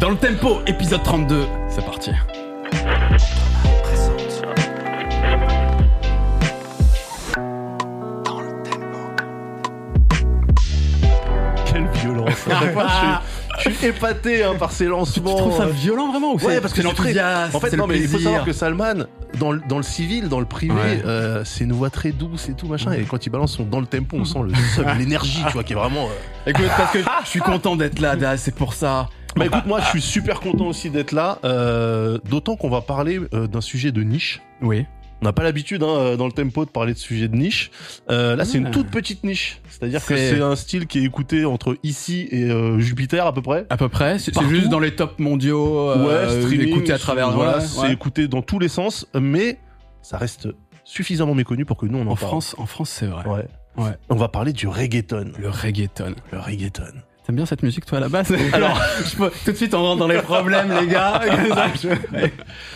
Dans le tempo, épisode 32, c'est parti. Quelle violence. Je, suis, je suis épaté hein, par ces lancements. Tu trouves ça violent vraiment ou Ouais, parce que c'est l'enthousiasme En fait, c'est non, le mais il faut savoir que Salman, dans le, dans le civil, dans le privé, Ouais. euh, c'est une voix très douce et tout machin. Et quand il balance son dans le tempo, on sent le l'énergie, tu vois, qui est vraiment. euh, Écoute, parce que je suis content d'être là, Daz, c'est pour ça. Bah écoute, moi, je suis super content aussi d'être là. euh, D'autant qu'on va parler euh, d'un sujet de niche. Oui. On n'a pas l'habitude hein, euh, dans le tempo de parler de sujets de niche. Euh, là, c'est Ah. une toute petite niche. C'est-à-dire que C'est- un style qui est écouté entre ici et euh, Jupiter à peu près. À peu près, c'est juste dans les tops mondiaux, euh, ouais, streaming, écouté à travers. Voilà, ouais, c'est écouté dans tous les sens, mais ça reste suffisamment méconnu pour que nous on en, En parle. France, en France, c'est vrai. Ouais. Ouais. On va parler du reggaeton. Le reggaeton. Le reggaeton. T'aimes bien cette musique, toi, à la base Alors, je peux- tout de suite, on rentre dans les problèmes, les gars. Je-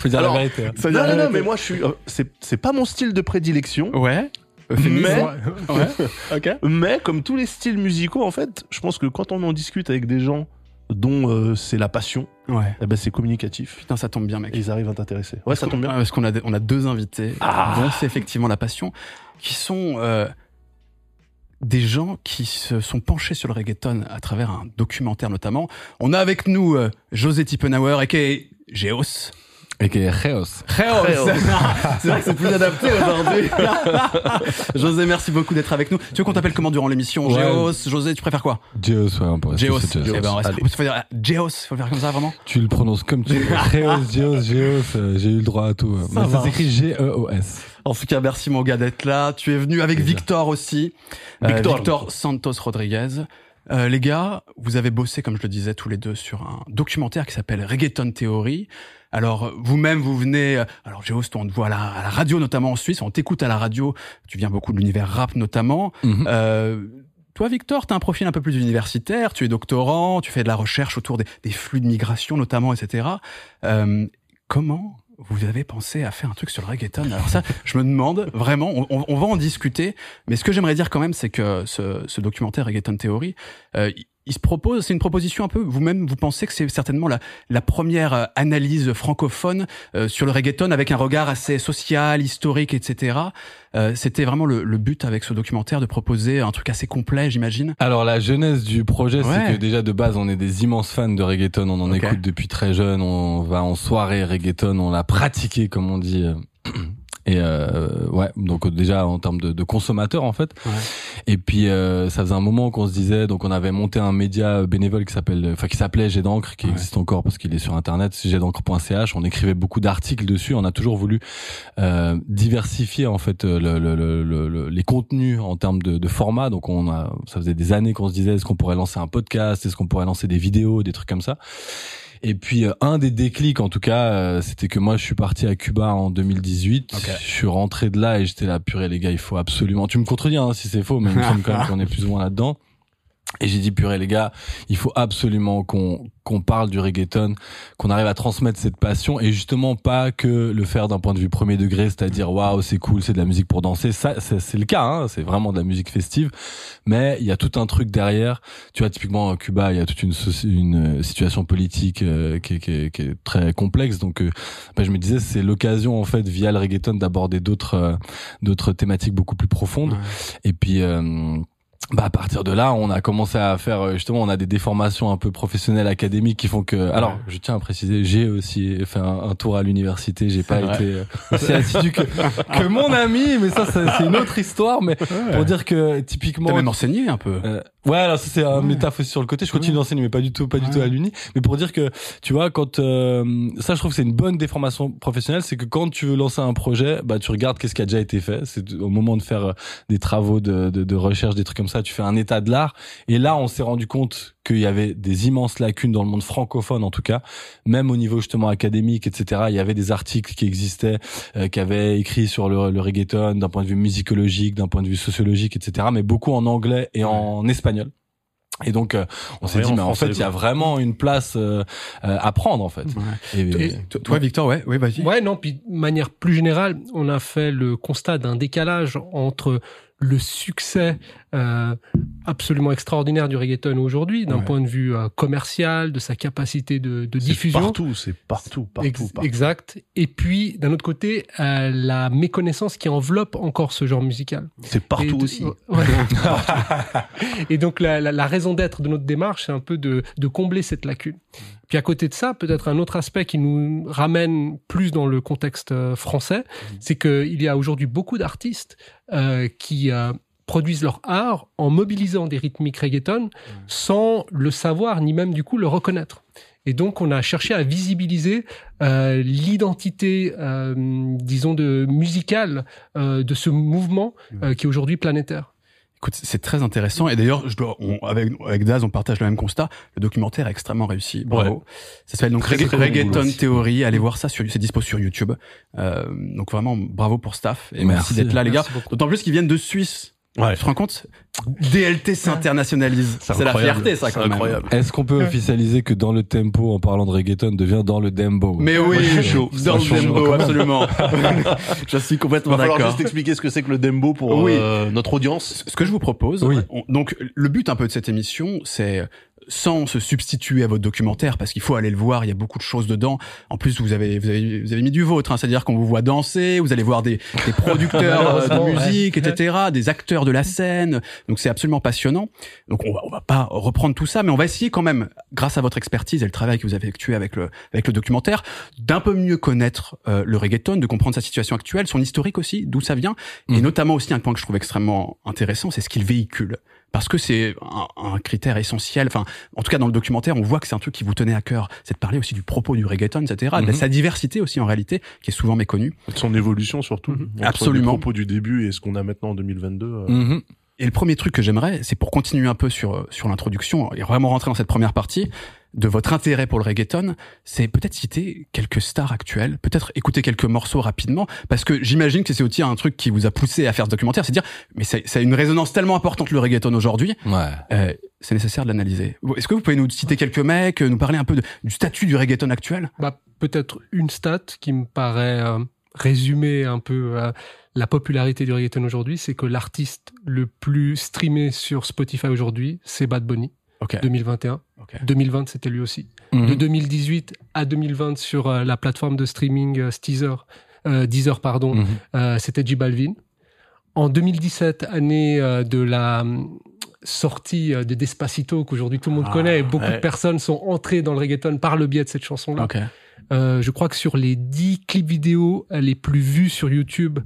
Faut dire Alors, la vérité. hein. Non, non, non, mais moi je suis. euh, c'est c'est pas mon style de prédilection. Ouais. Mais- Euphémisme. Ouais. Ok. Mais comme tous les styles musicaux, en fait, je pense que quand on en discute avec des gens dont euh, c'est la passion, Ouais. eh ben c'est communicatif. Putain, ça tombe bien, mec. Et ils arrivent à t'intéresser. Ouais, ça tombe bien. Parce qu'on a, on a deux invités, Ah. dont c'est effectivement la passion, qui sont euh, des gens qui se sont penchés sur le reggaeton à travers un documentaire notamment. On a avec nous euh, José Tippenauer, aka Geos. Et qui est Reos. Geos Geos. C'est vrai que c'est plus adapté aujourd'hui. José, merci beaucoup d'être avec nous. Tu veux qu'on t'appelle comment durant l'émission? Ouais. Geos José, tu préfères quoi? Geos, ouais, on peut rester Geos. Geos. Eh ben, on reste- faut dire, euh, Geos, faut le faire comme ça vraiment? Tu le prononces comme tu veux. Reos, Geos, Geos, euh, j'ai eu le droit à tout. Moi, ça va. s'écrit G-E-O-S. En tout cas, merci mon gars d'être là. Tu es venu avec. Victor aussi. Euh, Victor. Victor Santos Rodriguez. Euh, les gars, vous avez bossé, comme je le disais, tous les deux sur un documentaire qui s'appelle Reggaeton Theory. Alors, vous-même, vous venez... euh, Alors, Géos, toi, on te voit à la, à la radio, notamment en Suisse. On t'écoute à la radio. Tu viens beaucoup de l'univers rap, notamment. Mhm. Euh, toi, Victor, tu as un profil un peu plus universitaire. Tu es doctorant. Tu fais de la recherche autour des, des flux de migration, notamment, etc. Euh, comment vous avez pensé à faire un truc sur le reggaeton? Alors ça, je me demande vraiment. On, on- va en discuter. Mais ce que j'aimerais dire quand même, c'est que ce, ce documentaire Reggaeton Theory, euh, il- se propose, c'est une proposition un peu. Vous-même, vous pensez que c'est certainement la, la première euh, analyse francophone euh, sur le reggaeton avec un regard assez social, historique, etc. Euh, C'était vraiment le, le but avec ce documentaire de proposer un truc assez complet, j'imagine. Alors la genèse du projet, Ouais. c'est que déjà de base, on est des immenses fans de reggaeton. On en écoute depuis très jeune. On va en soirée reggaeton. On l'a pratiqué, comme on dit. Et euh, ouais, donc euh, déjà en termes de, de consommateurs en fait. Ouais. Et puis euh, ça faisait un moment qu'on se disait, donc on avait monté un média bénévole qui s'appelle, enfin qui s'appelait Jet d'encre, qui Ouais. existe encore parce qu'il est sur internet, c'est jetdencre.ch. On écrivait beaucoup d'articles dessus. On a toujours voulu euh, diversifier en fait le- le- le- les contenus en termes de, de format. Donc on a, ça faisait des années qu'on se disait, est-ce qu'on pourrait lancer un podcast, est-ce qu'on pourrait lancer des vidéos, des trucs comme ça. Et puis euh, un des déclics en tout cas, euh, c'était que moi je suis parti à Cuba en 2018. Ok. Je suis rentré de là et j'étais là purée les gars, il faut absolument. Tu me contredis hein, si c'est faux, mais il me semble quand même qu'on est plus ou moins là-dedans. Et j'ai dit purée les gars, il faut absolument qu'on qu'on parle du reggaeton, qu'on arrive à transmettre cette passion et justement pas que le faire d'un point de vue premier degré, c'est-à-dire waouh c'est cool, c'est de la musique pour danser. Ça c'est le cas, hein, c'est vraiment de la musique festive, mais il y a tout un truc derrière. Tu vois typiquement à Cuba, il y a toute une une euh, situation politique euh, qui, est, qui, est, qui est très complexe, donc euh, bah, je me disais c'est l'occasion en fait via le reggaeton d'aborder d'autres euh, d'autres thématiques beaucoup plus profondes. Ouais. Et puis euh, bah à partir de là, on a commencé à faire euh, justement, on a des déformations un peu professionnelles académiques qui font que. Alors, je tiens à préciser, j'ai aussi fait un, un tour à l'université. J'ai pas vrai. été euh, aussi assidu que, que mon ami, mais ça, ça, c'est une autre histoire. Mais pour dire que typiquement, T'as même enseigné un peu. euh, ouais, alors ça c'est un Ouais. métaphe aussi sur le côté. Je continue Ouais. d'enseigner, mais pas du tout, pas du Ouais. tout à l'uni. Mais pour dire que, tu vois, quand euh, ça, je trouve que c'est une bonne déformation professionnelle, c'est que quand tu veux lancer un projet, bah tu regardes qu'est-ce qui a déjà été fait. C'est au moment de faire euh, des travaux de, de, de recherche, des trucs comme ça, tu fais un état de l'art. Et là, on s'est rendu compte qu'il y avait des immenses lacunes dans le monde francophone, en tout cas, même au niveau justement académique, etc. Il y avait des articles qui existaient, euh, qui avaient écrit sur le, le reggaeton d'un point de vue musicologique, d'un point de vue sociologique, etc. Mais beaucoup en anglais et en espagnol. Et donc, euh, on s'est dit, en mais en fait, il y a vraiment une place euh, euh, à prendre, en fait. Ouais. Et, Et toi, toi, Victor, ouais, ouais, vas-y. Ouais, non, puis de manière plus générale, on a fait le constat d'un décalage entre le succès euh, absolument extraordinaire du reggaeton aujourd'hui, d'un Ouais. point de vue euh, commercial, de sa capacité de, de C'est diffusion. partout, c'est partout, partout, Ex- partout. Exact. Et puis, d'un autre côté, euh, la méconnaissance qui enveloppe encore ce genre musical. C'est partout de- aussi. Ouais. et donc, la, la- la raison d'être de notre démarche, c'est un peu de, de combler cette lacune. Puis, à côté de ça, peut-être un autre aspect qui nous ramène plus dans le contexte français, c'est qu'il y a aujourd'hui beaucoup d'artistes euh, qui euh, produisent leur art en mobilisant des rythmiques reggaeton sans le savoir ni même du coup le reconnaître. Et donc, on a cherché à visibiliser euh, l'identité, euh, disons, de musicale euh, de ce mouvement euh, qui est aujourd'hui planétaire. Écoute, c'est très intéressant. Et d'ailleurs, je dois, on- avec, avec Daz, on partage le même constat. Le documentaire est extrêmement réussi. Bravo. Ça s'appelle donc Regga- Reggaeton. Theory. Allez voir ça sur, c'est dispo sur YouTube. Euh, donc vraiment, bravo pour Staff. Et merci, Merci. d'être là, les gars. D'autant plus qu'ils viennent de Suisse. Ouais. Tu te rends compte? DLT s'internationalise. C'est la fierté, ça, C'est quand même. incroyable. Est-ce qu'on peut officialiser que dans le tempo, en parlant de reggaeton, devient dans le dembo? Mais oui, Moi, je suis chaud. dans le dembo, absolument. je suis Il complètement va falloir d'accord. juste expliquer ce que c'est que le dembo pour Oui. euh, notre audience. Ce que je vous propose, Oui. on- donc le but un peu de cette émission, c'est sans se substituer à votre documentaire, parce qu'il faut aller le voir, il y a beaucoup de choses dedans. En plus, vous avez vous avez, vous avez mis du vôtre, hein, c'est-à-dire qu'on vous voit danser, vous allez voir des, des producteurs euh, de musique, etc., des acteurs de la scène. Donc c'est absolument passionnant. Donc on va, on va pas reprendre tout ça, mais on va essayer quand même, grâce à votre expertise et le travail que vous avez effectué avec le avec le documentaire, d'un peu mieux connaître euh, le reggaeton, de comprendre sa situation actuelle, son historique aussi, d'où ça vient, et Mhm. notamment aussi un point que je trouve extrêmement intéressant, c'est ce qu'il véhicule. Parce que c'est un, un critère essentiel. Enfin, en tout cas dans le documentaire, on voit que c'est un truc qui vous tenait à cœur, c'est de parler aussi du propos du reggaeton, etc. De Mhm. sa diversité aussi en réalité, qui est souvent méconnue. De son évolution surtout. Mhm. Entre Absolument. Les propos du début et ce qu'on a maintenant en 2022. euh, Mhm. Et le premier truc que j'aimerais, c'est pour continuer un peu sur euh, sur l'introduction et vraiment rentrer dans cette première partie de votre intérêt pour le reggaeton, c'est peut-être citer quelques stars actuelles, peut-être écouter quelques morceaux rapidement, parce que j'imagine que c'est aussi un truc qui vous a poussé à faire ce documentaire, c'est dire, mais c'est ça a une résonance tellement importante le reggaeton aujourd'hui, Ouais. euh, c'est nécessaire de l'analyser. Est-ce que vous pouvez nous citer quelques mecs, euh, nous parler un peu de- du statut du reggaeton actuel? Bah, peut-être une stat qui me paraît euh, résumer un peu euh, la popularité du reggaeton aujourd'hui, c'est que l'artiste le plus streamé sur Spotify aujourd'hui, c'est Bad Bunny, Ok. 2021. ok. 2020, c'était lui aussi. Mhm. De 2018 à 2020 sur euh, la plateforme de streaming euh, Deezer, euh, Deezer pardon, Mhm. euh, c'était J Balvin. En 2017, année de la sortie de Despacito, qu'aujourd'hui tout le monde Ah, connaît, et beaucoup ouais. de personnes sont entrées dans le reggaeton par le biais de cette chanson-là. Je crois que sur les 10 clips vidéo les plus vus sur YouTube,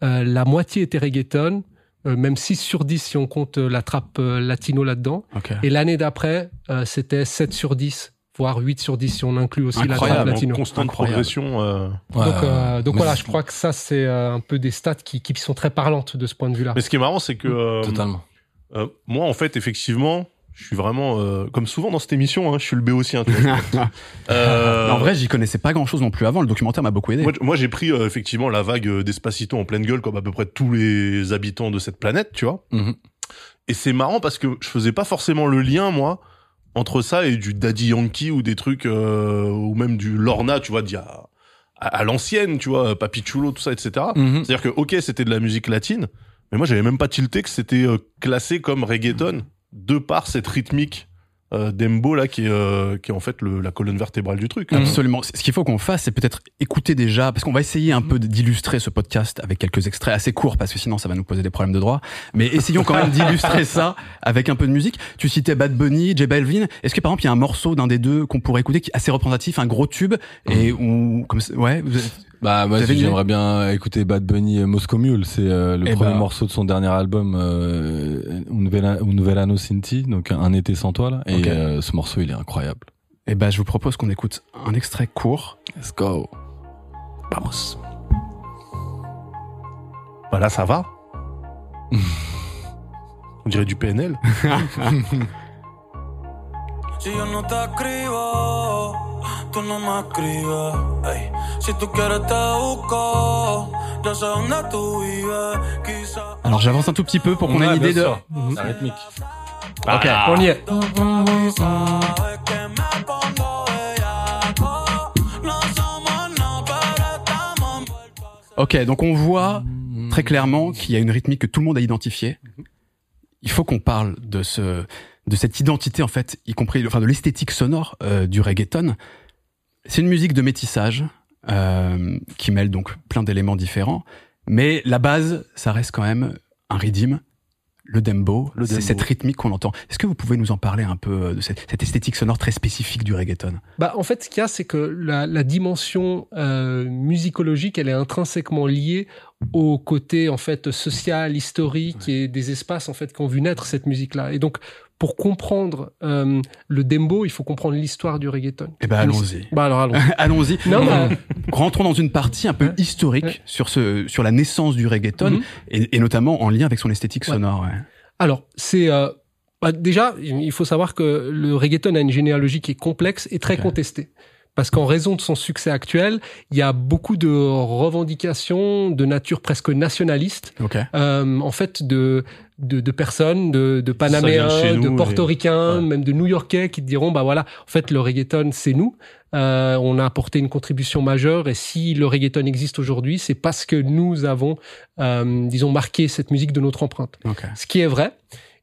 la moitié était reggaeton, même 6 sur 10 si on compte euh, la trappe euh, latino là-dedans. Ok. Et l'année d'après, euh, c'était 7 sur 10, voire 8 sur 10 si on inclut aussi la trappe Incroyable, en latino. constante Incroyable. progression. euh. Ouais, donc, euh, donc voilà, je crois que ça, c'est euh, un peu des stats qui, qui sont très parlantes de ce point de vue-là. Mais ce qui est marrant, c'est que euh, Totalement. euh, moi, en fait, effectivement, je suis vraiment, euh, comme souvent dans cette émission, hein, je suis le béotien. vois. Euh, en vrai, j'y connaissais pas grand chose non plus avant. Le documentaire m'a beaucoup aidé. Moi, moi, j'ai pris euh, effectivement la vague euh, d'Espacito en pleine gueule, comme à peu près tous les habitants de cette planète, tu vois. Mhm. Et c'est marrant parce que je faisais pas forcément le lien, moi, entre ça et du Daddy Yankee ou des trucs, euh, ou même du Lorna, tu vois, d'il y a- à, à l'ancienne, tu vois, Papi Chulo, tout ça, etc. Mhm. C'est-à-dire que, ok, c'était de la musique latine, mais moi, j'avais même pas tilté que c'était euh, classé comme reggaeton de par cette rythmique euh, d'Embo, là, qui est, euh, qui est en fait le, la colonne vertébrale du truc. hein. Absolument. Ce qu'il faut qu'on fasse, c'est peut-être écouter déjà, parce qu'on va essayer un peu d'illustrer ce podcast avec quelques extraits assez courts, parce que sinon ça va nous poser des problèmes de droit. Mais essayons quand même d'illustrer ça avec un peu de musique. Tu citais Bad Bunny, J Balvin. Est-ce que par exemple il y a un morceau d'un des deux qu'on pourrait écouter qui est assez représentatif, un gros tube et ou comme ça- ouais, vous Bah, moi, une j'aimerais bien écouter Bad Bunny euh, Moscow Mule. C'est euh, le Eh premier ben. morceau de son dernier album, euh, Un Verano Sinti, donc Un été sans toi, là. Et euh, ce morceau, il est incroyable. eh ben je vous propose qu'on écoute un extrait court. Let's go. Vamos. Bah là, ça va. On dirait du PNL. Si yo no te escribo, tú no me escribes. Ey, si tú quieres te busco, yo sé dónde tú vives. Quizá. Alors j'avance un tout petit peu pour qu'on ait une idée de. La rythmique. Ok. On y est. Ok, donc on voit très clairement qu'il y a une rythmique que tout le monde a identifiée. Il faut qu'on parle de ce de cette identité en fait, y compris enfin de l'esthétique sonore euh, du reggaeton. C'est une musique de métissage euh, qui mêle donc plein d'éléments différents, mais la base, ça reste quand même un rythme, le dembo, Le c'est dembo. cette rythmique qu'on entend. Est-ce que vous pouvez nous en parler un peu euh, de cette, cette esthétique sonore très spécifique du reggaeton? Bah, en fait, ce qu'il y a, c'est que la, la dimension euh, musicologique, elle est intrinsèquement liée au côté en fait social, historique et des espaces en fait qui ont vu naître cette musique-là. Et donc, pour comprendre euh, le dembo, il faut comprendre l'histoire du reggaeton. Eh ben allons-y. Bah alors allons. Allons-y. Non, bah, Rentrons dans une partie un peu Ouais. historique Ouais. sur ce sur la naissance du reggaeton Mhm. et, et notamment en lien avec son esthétique Ouais. sonore. ouais. Alors, c'est euh, bah, déjà, il faut savoir que le reggaeton a une généalogie qui est complexe et très contestée. Parce qu'en raison de son succès actuel, il y a beaucoup de revendications de nature presque nationaliste, Ok. euh, en fait, de, de, de personnes, de, de Panaméens, de Portoricains, et- ouais. même de New-Yorkais qui te diront, bah voilà, en fait, le reggaeton, c'est nous. Euh, on a apporté une contribution majeure et si le reggaeton existe aujourd'hui, c'est parce que nous avons, euh, disons, marqué cette musique de notre empreinte Ok. ce qui est vrai.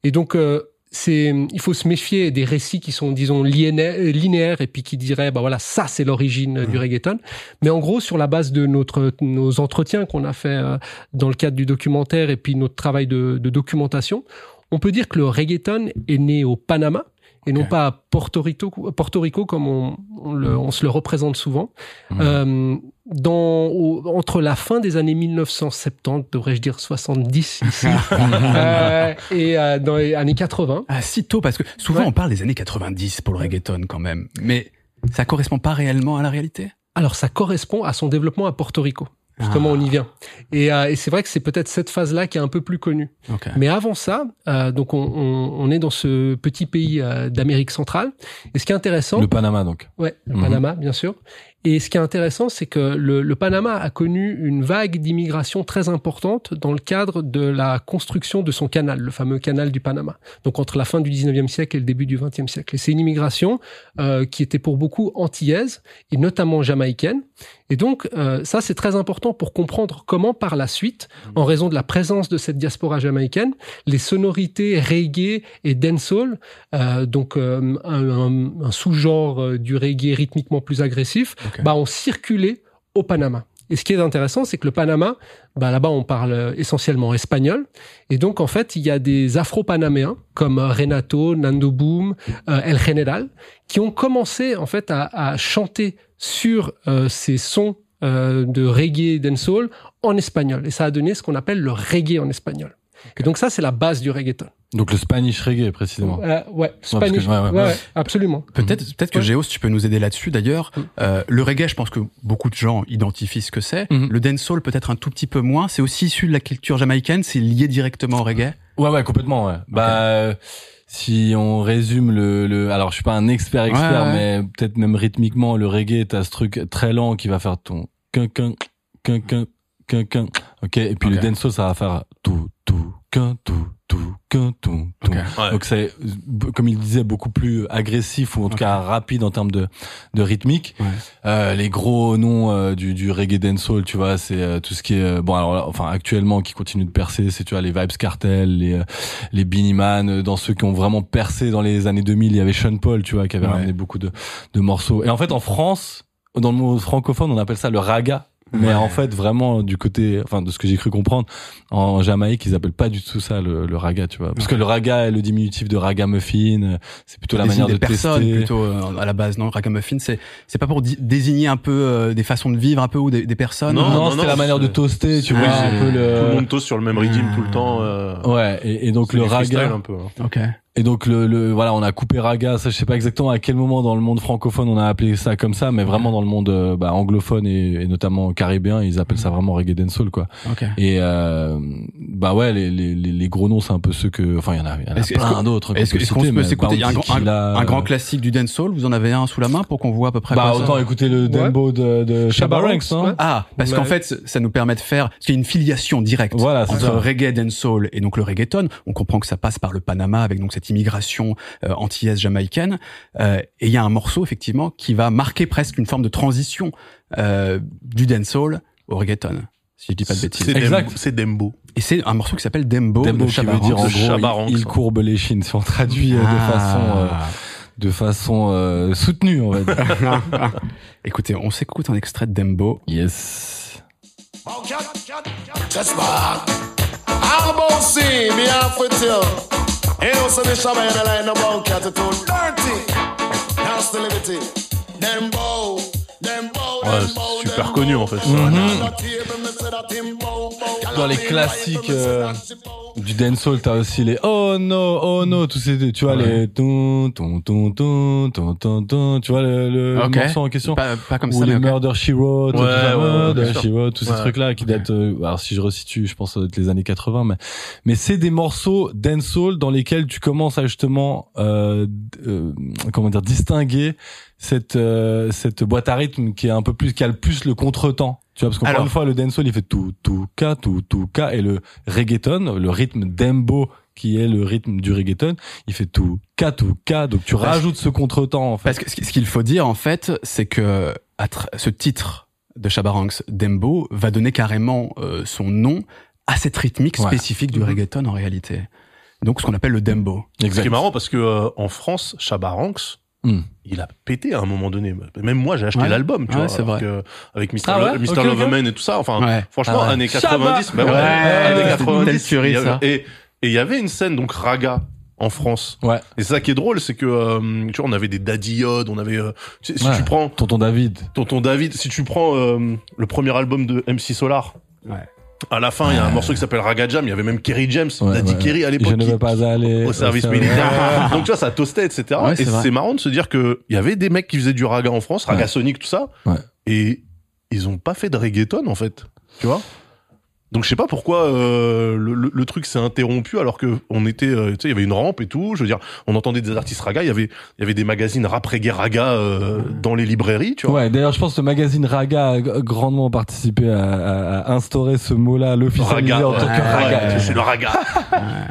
Et donc, euh, c'est, il faut se méfier des récits qui sont, disons, linéaires, et puis qui diraient, bah voilà, ça c'est l'origine du reggaeton. Mais en gros, sur la base de notre, nos entretiens qu'on a fait euh, dans le cadre du documentaire et puis notre travail de, de documentation, on peut dire que le reggaeton est né au Panama et non pas à Porto Rico, Porto Rico comme on, on, le- on se le représente souvent. Euh, dans, au- entre la fin des années 1970, devrais-je dire 70 ici, euh, et euh, dans les années 80. Ah, si tôt, parce que souvent Ouais. on parle des années 90 pour le reggaeton quand même. Mais ça correspond pas réellement à la réalité? Alors ça correspond à son développement à Porto Rico. Justement, Ah. on y vient. Et, euh, et c'est vrai que c'est peut-être cette phase-là qui est un peu plus connue. Mais avant ça, euh, donc on, on, on est dans ce petit pays euh, d'Amérique centrale. Et ce qui est intéressant, Le Panama, donc. Ouais, le Mhm. Panama, bien sûr. Et ce qui est intéressant, c'est que le, Panama a connu une vague d'immigration très importante dans le cadre de la construction de son canal, le fameux canal du Panama. Donc entre la fin du 19e siècle et le début du 20e siècle. Et c'est une immigration euh, qui était pour beaucoup antillaise et notamment jamaïcaine. Et donc euh, ça, c'est très important pour comprendre comment par la suite, en raison de la présence de cette diaspora jamaïcaine, les sonorités reggae et dancehall euh, donc euh, un, un- un sous-genre euh, du reggae rythmiquement plus agressif, bah, ont circulé au Panama. Et ce qui est intéressant, c'est que le Panama, bah, là-bas, on parle euh, essentiellement espagnol. Et donc, en fait, il y a des afro-panaméens comme euh, Renato, Nando Boom, euh, El General, qui ont commencé, en fait, à, chanter sur ces sons de reggae dancehall en espagnol. Et ça a donné ce qu'on appelle le reggae en espagnol. Et donc ça, c'est la base du reggaeton. Donc le Spanish reggae, précisément. Euh, ouais, que- Spanish. ouais, ouais, ouais, ouais. ouais, absolument. Peut-être, peut-être que Ouais. Géos, tu peux nous aider là-dessus. D'ailleurs, Mm. euh, le reggae, je pense que beaucoup de gens identifient ce que c'est. Mhm. Le dancehall, peut-être un tout petit peu moins. C'est aussi issu de la culture jamaïcaine. C'est lié directement au reggae? Ouais, ouais, complètement, ouais. Bah, euh, si on résume le, le, alors je suis pas un expert expert, Ouais, ouais. mais peut-être même rythmiquement, le reggae, t'as ce truc très lent qui va faire ton quin quin quin quin quin quin. Ok, et puis le dancehall, ça va faire tout tout quin tout tout quin tout tout. Ouais. Donc c'est, comme il disait, beaucoup plus agressif ou en tout cas rapide en termes de, de rythmique. Ouais. Euh, les gros noms euh, du, du reggae dancehall, tu vois, c'est euh, tout ce qui est euh, bon alors là, enfin actuellement qui continue de percer, c'est tu vois les Vibes Cartel, les euh, les Beanie Man, dans ceux qui ont vraiment percé dans les années 2000, il y avait Sean Paul, tu vois, qui avait Ouais. ramené beaucoup de de morceaux. Et en fait en France, dans le monde francophone, on appelle ça le raga. Mais Ouais. en fait, vraiment, du côté, enfin, de ce que j'ai cru comprendre, en Jamaïque, ils appellent pas du tout ça le, le raga, tu vois. Parce que le raga est le diminutif de ragamuffin, euh, c'est plutôt la manière des de personnes tester. plutôt euh, à la base. Non, ragamuffin, c'est c'est pas pour désigner un peu euh, des façons de vivre un peu ou des, des personnes. Non, Non, non, c'était non, la manière de c'est- toaster, tu Oui, vois, c'est- un peu Tout le le. monde toast sur le même rythme tout le temps. euh, Ouais, et, et donc c'est le raga. un peu. hein. Ok. Et donc le, le voilà, on a coupé raga. Ça, je sais pas exactement à quel moment dans le monde francophone on a appelé ça comme ça, mais vraiment dans le monde euh, bah, anglophone et, et notamment caribéen, ils appellent ça vraiment reggae dancehall quoi. Ok. Et euh, bah ouais, les, les, les les gros noms, c'est un peu ceux que, enfin, il y en a, il y en a plein d'autres. Est-ce qu'on peut s'écouter a un un- un grand euh, classique du dancehall. Vous en avez un sous la main pour qu'on voit à peu près Bah quoi ça autant écouter le Dembo de, de Shabba Ranks, hein. ouais. Ah, parce Ouais. qu'en fait, ça nous permet de faire, parce qu'il y a une filiation directe Voilà, c'est entre ça. reggae, dancehall et donc le reggaeton. On comprend que ça passe par le Panama avec donc cette immigration euh, antillaise jamaïcaine. Euh, et il y a un morceau effectivement qui va marquer presque une forme de transition euh, du dancehall au reggaeton. si je dis pas de bêtises. C'est Exact. Dembo. C'est Dembo. Et c'est un morceau qui s'appelle Dembo, Dembo de qui veut dire en gros, Chabaranx, il, il courbe les chines si on traduit de façon euh, de façon euh, soutenue, on va dire. Écoutez, on s'écoute un extrait de Dembo. yes. Just back. I'm about see me off with you. You know, so the shabba and the line about dirty. Liberty. Them bow. Them bow. Ouais, them bow, c'est super connu, en fait. Dans les classiques euh, du dancehall, t'as aussi les oh no, oh no, tous ces, tu vois les ton ton ton ton ton ton ton, tu vois le, le Ok. morceau en question. Pas, pas comme Ou ça, les mais ok. Murder She Wrote, Ouais, ouais, ouais, Murder. She Wrote, tous ces Ouais. trucs-là qui datent, euh, alors si je resitue, je pense que ça doit être les années 80, mais, mais c'est des morceaux dancehall dans lesquels tu commences à justement, euh, euh, comment dire, distinguer cette, euh, cette boîte à rythme qui est un peu plus, qui a le plus le contretemps. Tu vois, parce qu'encore une fois, le dancehall, il fait tout, tout, ka, tout, tout, ka, et le reggaeton, le rythme dembo, qui est le rythme du reggaeton, il fait tout, ka, tout, ka, donc tu Parce- rajoutes ce contretemps, en fait. Parce que ce qui- ce qu'il faut dire, en fait, c'est que ce titre de Chabaranx, Dembo, va donner carrément euh, son nom à cette rythmique Ouais. spécifique du reggaeton en réalité. Donc ce qu'on appelle le Dembo. Ce Exact. qui est marrant parce que euh, en France, Chabaranx, Hmm. il a pété à un moment donné. Même moi, j'ai acheté Ouais. l'album, tu Ouais, vois, vrai. que avec Mr. Ah ouais Mr. Et tout ça. Enfin, Ouais. franchement, Ah années 90, bah années c'était une 90. telle tuerie, avait- ça. Et il y avait une scène donc raga en France. Ouais. Et c'est ça qui est drôle, c'est que euh, tu vois, on avait des Daddy Yod, on avait euh, si Ouais. tu prends Tonton David. Tonton David, si tu prends euh, le premier album de MC Solar, Ouais. À la fin, il y a un morceau qui s'appelle Raga Jam, il y avait même Kerry James, Ouais, Daddy ouais. Kerry à Je l'époque ne qui- veux pas aller au service militaire. Donc tu vois, ça toastait, etc. Ouais, et c'est marrant de se dire que il y avait des mecs qui faisaient du raga en France, raga sonic, tout ça, Ouais. et ils ont pas fait de reggaeton en fait, tu vois? Donc je sais pas pourquoi euh, le, le- le truc s'est interrompu alors que on était, euh, tu sais, il y avait une rampe et tout. Je veux dire, on entendait des artistes raga, il y avait, il y avait des magazines rap reggae raga euh, dans les librairies, tu vois. Ouais, d'ailleurs, je pense que le magazine Raga a grandement participé à, à- à instaurer ce mot-là, l'officialiser Raga, en tant ouais, que Raga. ouais, c'est le raga.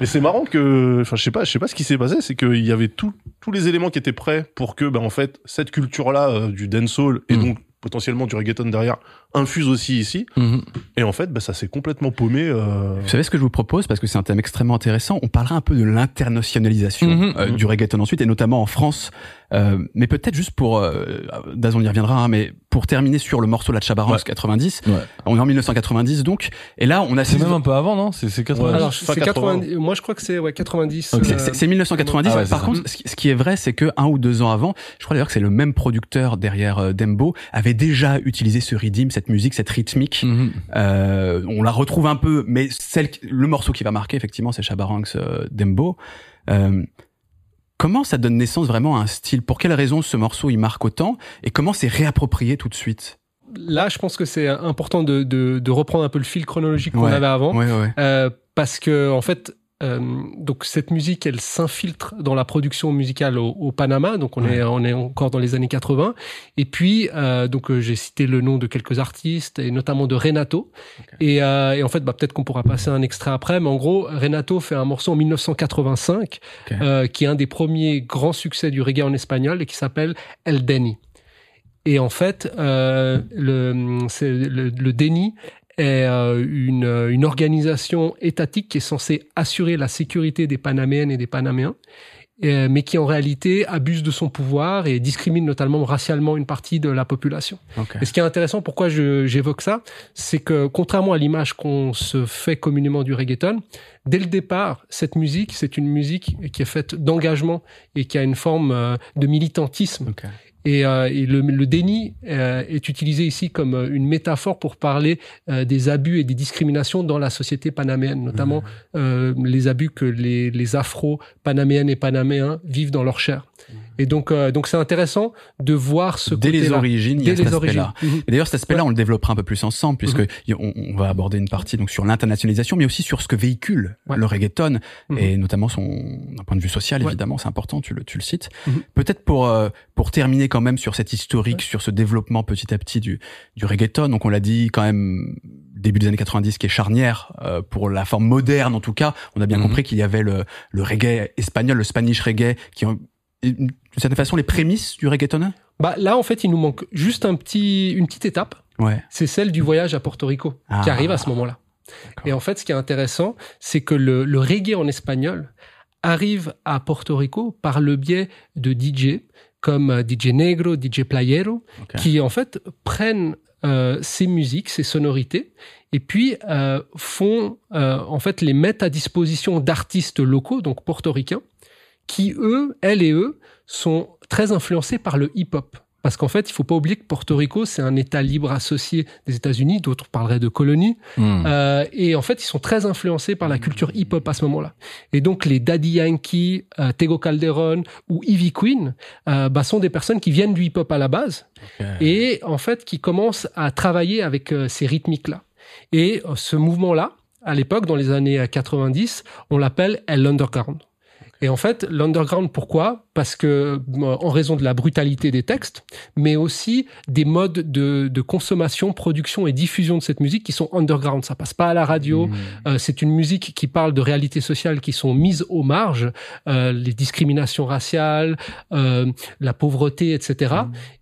Mais c'est marrant que, enfin, je sais pas, je sais pas ce qui s'est passé, c'est qu'il y avait tout, tous les éléments qui étaient prêts pour que, ben, en fait, cette culture-là euh, du dancehall et Mm. donc potentiellement du reggaeton derrière infuse aussi ici. Mhm. Et en fait, ben, ça s'est complètement paumé. euh, Vous savez ce que je vous propose? Parce que c'est un thème extrêmement intéressant. On parlera un peu de l'internationalisation Mhm. euh, du reggaeton ensuite et notamment en France. Euh, mais peut-être juste pour euh, Daz, on y reviendra, hein, mais pour terminer sur le morceau La Chabaranx Ouais. 90. Ouais. On est en 1990 donc. Et là, on a C'est même un peu avant, non? C'est c'est 80. Alors, fin c'est 80. 90, moi je crois que c'est ouais, 90. Ok. euh, C'est- C'est c'est 1990. Ah ouais, Par ça. contre, ce qui- est vrai, c'est que un ou deux ans avant, je crois d'ailleurs que c'est le même producteur derrière euh, Dembo, avait déjà utilisé ce rhythm, cette musique, cette rythmique. Mhm. Euh, on la retrouve un peu, mais celle, le morceau qui va marquer effectivement, c'est Chabaranx euh, Dembo. Euh, comment ça donne naissance vraiment à un style? Pour quelles raisons ce morceau il marque autant? Et comment c'est réapproprié tout de suite? Là, je pense que c'est important de, de, de reprendre un peu le fil chronologique qu'on Ouais. avait avant. Ouais, ouais. Euh, parce que en fait, euh, donc cette musique, elle s'infiltre dans la production musicale au, au Panama. Donc on Ouais. est on est encore dans les années 80. Et puis euh, donc euh, j'ai cité le nom de quelques artistes et notamment de Renato. Et, euh, et en fait, bah, peut-être qu'on pourra passer un extrait après. Mais en gros, Renato fait un morceau en 1985 Ok. euh, qui est un des premiers grands succès du reggae en espagnol et qui s'appelle El Deni. Et en fait, euh, le, le, le DENI est euh, une, une organisation étatique qui est censée assurer la sécurité des Panaméennes et des Panaméens, euh, mais qui en réalité abuse de son pouvoir et discrimine notamment racialement une partie de la population. Et ce qui est intéressant, pourquoi j'évoque ça, c'est que contrairement à l'image qu'on se fait communément du reggaeton, dès le départ, cette musique, c'est une musique qui est faite d'engagement et qui a une forme euh, de militantisme. Et, euh, et le, le déni euh, est utilisé ici comme euh, une métaphore pour parler euh, des abus et des discriminations dans la société panaméenne, notamment euh, les abus que les, les afro-panaméennes et panaméens vivent dans leur chair. Et donc, euh, donc c'est intéressant de voir ce Dès les origines, il y a Dès cet les origines. aspect-là. Mhm. Et d'ailleurs, cet aspect-là, on le développera un peu plus ensemble, puisque y- on, on va aborder une partie donc sur l'internationalisation, mais aussi sur ce que véhicule Ouais. le reggaeton, Mhm. et notamment son d'un point de vue social, Ouais. évidemment, c'est important, tu le, tu le cites. Mhm. Peut-être pour euh, pour terminer quand même sur cette historique, sur ce développement petit à petit du du reggaeton. Donc on l'a dit quand même début des années 90 qui est charnière euh, pour la forme moderne en tout cas. On a bien Mhm. compris qu'il y avait le le reggae espagnol, le Spanish reggae, qui ont d'une certaine façon les prémices du reggaeton? Bah, là, en fait, il nous manque juste un petit, une petite étape. Ouais. c'est celle du voyage à Porto Rico Ah. qui arrive à ce moment-là. Et en fait, ce qui est intéressant, c'est que le, le reggae en espagnol arrive à Porto Rico par le biais de DJ comme euh, DJ Negro, DJ Playero, qui en fait prennent euh, ces musiques, ces sonorités, et puis euh, font euh, en fait les mettent à disposition d'artistes locaux, donc portoricains, qui eux, elles et eux, sont très influencés par le hip-hop. Parce qu'en fait, il faut pas oublier que Porto Rico, c'est un État libre associé des États-Unis, d'autres parleraient de colonie. Hmm. Euh, et en fait, ils sont très influencés par la culture hip-hop à ce moment-là. Et donc, les Daddy Yankee, euh, Tego Calderon ou Ivy Queen euh, bah, sont des personnes qui viennent du hip-hop à la base et en fait qui commencent à travailler avec euh, ces rythmiques-là. Et ce mouvement-là, à l'époque, dans les années euh, 90, on l'appelle l'underground. Et en fait, l'underground, pourquoi? Parce que euh, en raison de la brutalité des textes, mais aussi des modes de, de consommation, production et diffusion de cette musique qui sont underground. Ça passe pas à la radio. Mmh. Euh, c'est une musique qui parle de réalités sociales qui sont mises aux marges, euh, les discriminations raciales, euh, la pauvreté, etc.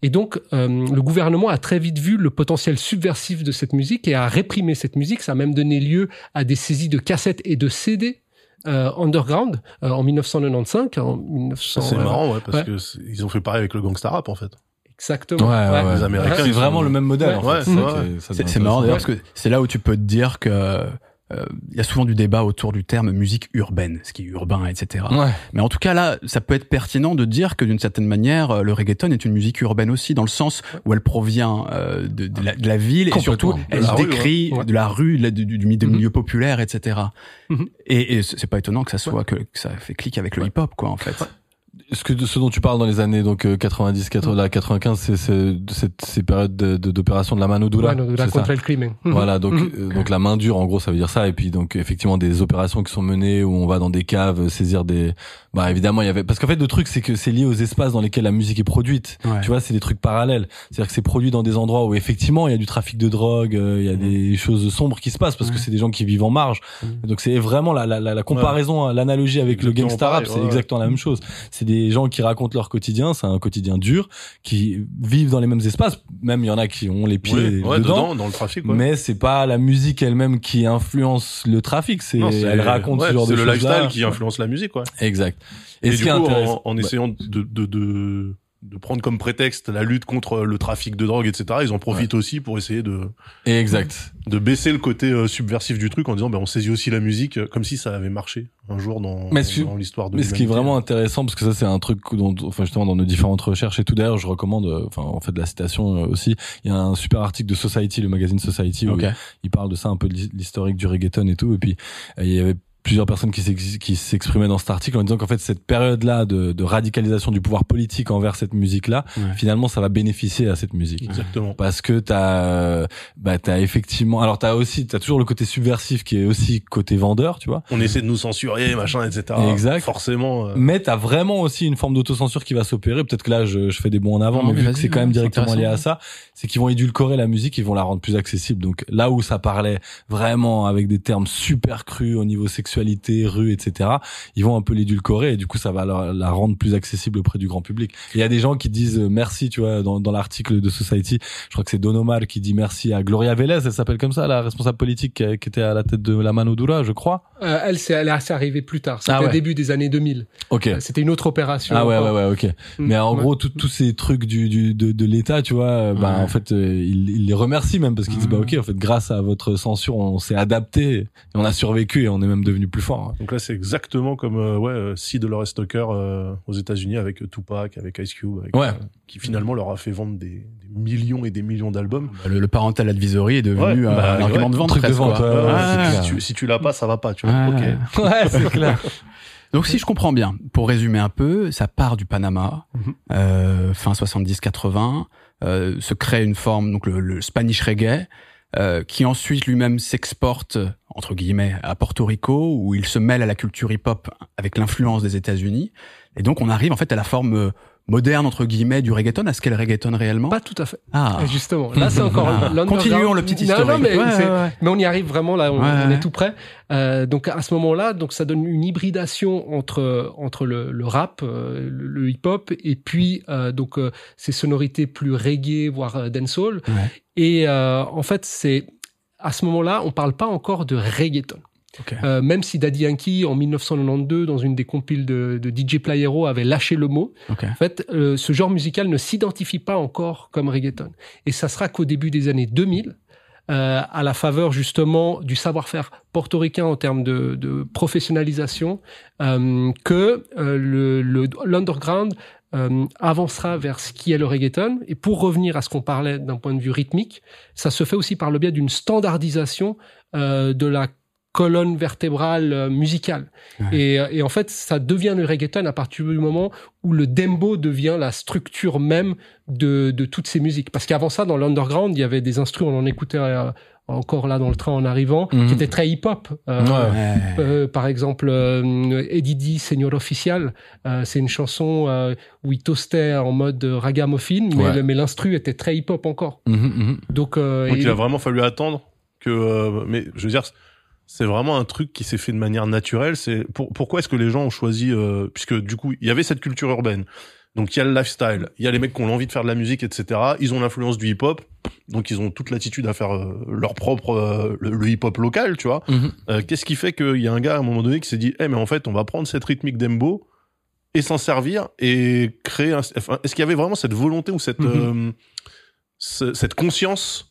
Et donc, euh, le gouvernement a très vite vu le potentiel subversif de cette musique et a réprimé cette musique. Ça a même donné lieu à des saisies de cassettes et de CD euh, underground euh, en 1995. En 1900, C'est euh, marrant, ouais, parce ouais. que ils ont fait pareil avec le gangsta rap en fait. Exactement. Ouais, ouais, ouais. Les Américains, C'est sont- vraiment le même modèle, en fait. c'est marrant d'ailleurs parce que c'est là où tu peux te dire que il y a souvent du débat autour du terme musique urbaine, ce qui est urbain, etc. Ouais. Mais en tout cas là, ça peut être pertinent de dire que d'une certaine manière, euh, le reggaeton est une musique urbaine aussi, dans le sens où elle provient euh, de, de la, de la ville et surtout elle décrit ouais. de la rue, de la- du, du, du milieu Mhm. populaire, etc. Mhm. Et, et c'est pas étonnant que ça soit que, que ça fait clic avec le hip-hop, quoi, en fait. Ce que ce dont tu parles dans les années donc euh, 90, 80, là, 95, c'est c'est cette- ces périodes de- de- d'opération de, la mano dura. De ça contre le crimen. Mhm. Voilà, donc Mhm. euh, donc la main dure en gros ça veut dire ça et puis donc effectivement des opérations qui sont menées où on va dans des caves euh, saisir des bah évidemment il y avait parce qu'en fait le truc c'est que c'est lié aux espaces dans lesquels la musique est produite. Ouais. Tu vois, c'est des trucs parallèles. C'est-à-dire que c'est produit dans des endroits où effectivement il y a du trafic de drogue, euh, il y a des choses sombres qui se passent parce que c'est des gens qui vivent en marge. Mhm. Donc c'est vraiment la, la, la, la comparaison, l'analogie avec le Exactement gangsta rap, c'est exactement la même chose. C'est des gens qui racontent leur quotidien, c'est un quotidien dur, qui vivent dans les mêmes espaces. Même il y en a qui ont les pieds Ouais, ouais, dedans. dedans, dans le trafic. Ouais. Mais c'est pas la musique elle-même qui influence le trafic, c'est c'est- elle raconte ouais, ce genre de C'est choses le lifestyle qui influence la musique, quoi. Exact. Et, Et, ce du qui coup, en, en essayant de, de, de, de prendre comme prétexte la lutte contre le trafic de drogue, etc., ils en profitent aussi pour essayer de, exact. de baisser le côté euh, subversif du truc en disant, ben, on saisit aussi la musique, euh, comme si ça avait marché un jour dans, dans l'histoire de Mais ce qui est vraiment intéressant, parce que ça c'est un truc dont, enfin justement dans nos différentes recherches et tout. D'ailleurs, je recommande, euh, enfin en fait de la citation aussi. Il y a un super article de Society, le magazine Society, où Ok. il parle de ça un peu de l'hi- l'historique du reggaeton et tout. Et puis il y avait plusieurs personnes qui s'ex- qui s'exprimaient dans cet article en disant qu'en fait cette période-là de, de radicalisation du pouvoir politique envers cette musique-là, Ouais. finalement ça va bénéficier à cette musique. Exactement. parce que t'as bah t'as effectivement alors t'as aussi t'as toujours le côté subversif qui est aussi côté vendeur tu vois On essaie de nous censurer, machin, etc. Exact. Forcément. euh, mais t'as vraiment aussi une forme d'autocensure qui va s'opérer peut-être que là je, je fais des bons en avant Non, mais mais vu que c'est quand même directement lié à ça c'est qu'ils vont édulcorer la musique ils vont la rendre plus accessible donc là où ça parlait vraiment avec des termes super crus au niveau sexualité rue etc ils vont un peu l'édulcorer et du coup ça va la, la rendre plus accessible auprès du grand public il y a des gens qui disent euh, merci tu vois dans, dans l'article de Society je crois que c'est Don Omar qui dit merci à Gloria Vélez elle s'appelle comme ça la responsable politique qui, qui était à la tête de la Mano Dura je crois Euh, elle, c'est, elle est arrivée plus tard. C'était Ah ouais. au début des années 2000. ok Euh, C'était une autre opération. ah ouais ouais ouais ok Mm, Mais en ouais. gros, tous ces trucs du, du de, de l'État, tu vois, euh, bah Ouais. en fait, il, il les remercie même parce qu'ils disent bah ok, en fait, grâce à votre censure, on s'est adapté, et on a survécu et on est même devenu plus fort. hein. Donc là, c'est exactement comme euh, ouais, euh, Si Dolores Tucker euh, aux États-Unis avec euh, Tupac, avec Ice Cube, avec, Ouais. euh, qui finalement leur a fait vendre des, des millions et des millions d'albums. Le, le parental advisory est devenu Ouais, bah, un argument ouais, de vente truc de vente, si, tu, si tu l'as pas, ça va pas. Tu vois. Ouais, c'est clair. Donc si je comprends bien, pour résumer un peu, ça part du Panama, Mhm. euh, fin 70-80, euh, se crée une forme, donc le, le Spanish reggae, euh, qui ensuite lui-même s'exporte entre guillemets à Porto Rico, où il se mêle à la culture hip-hop avec l'influence des États-Unis, et donc on arrive en fait à la forme euh, moderne entre guillemets du reggaeton à ce qu'est le reggaeton réellement Pas tout à fait. Ah, Justement, là c'est encore Ah. Continuons le petit Non, historique. Non, mais, Ouais, ouais, ouais. mais on y arrive vraiment là, on, Ouais, on ouais. est tout près. Euh, donc à ce moment-là, donc ça donne une hybridation entre entre le, le rap, euh, le, le hip-hop et puis euh, donc euh, ces sonorités plus reggae voire euh, dancehall. Ouais. Et euh, en fait, c'est à ce moment-là, on parle pas encore de reggaeton. Euh, même si Daddy Yankee en 1992 dans une des compiles de, de DJ Playero avait lâché le mot, en fait, euh, ce genre musical ne s'identifie pas encore comme reggaeton. Et ça sera qu'au début des années 2000, euh, à la faveur justement du savoir-faire portoricain en termes de, de professionnalisation, que le- le- l'underground avancera vers ce qui est le reggaeton. Et pour revenir à ce qu'on parlait d'un point de vue rythmique, ça se fait aussi par le biais d'une standardisation de la colonne vertébrale euh, musicale. Ouais. Et, euh, et en fait, ça devient le reggaeton à partir du moment où le dembo devient la structure même de, de toutes ces musiques. Parce qu'avant ça, dans l'underground, il y avait des instruments, on en écoutait euh, encore là dans le train en arrivant, Mhm. qui étaient très hip-hop. Euh, Ouais. Euh, par exemple, euh, Eddie D, Senior Official, euh, c'est une chanson euh, où il toastait en mode ragamuffin, mais, Ouais. le- mais l'instru était très hip-hop encore. Mhm, mhm. Donc, euh, Donc et- il a vraiment fallu attendre que. euh, mais je veux dire, c'est vraiment un truc qui s'est fait de manière naturelle. C'est pour, pourquoi est-ce que les gens ont choisi euh, puisque du coup il y avait cette culture urbaine. Donc il y a le lifestyle, il y a les mecs qui ont l'envie de faire de la musique, etc. Ils ont l'influence du hip-hop, donc ils ont toute l'attitude à faire euh, leur propre euh, le, le hip-hop local, tu vois. Mhm. Euh, Qu'est-ce qui fait qu'il y a un gars à un moment donné qui s'est dit, eh mais en fait on va prendre cette rythmique d'embo et s'en servir et créer un... enfin, est-ce qu'il y avait vraiment cette volonté ou cette euh, ce- cette conscience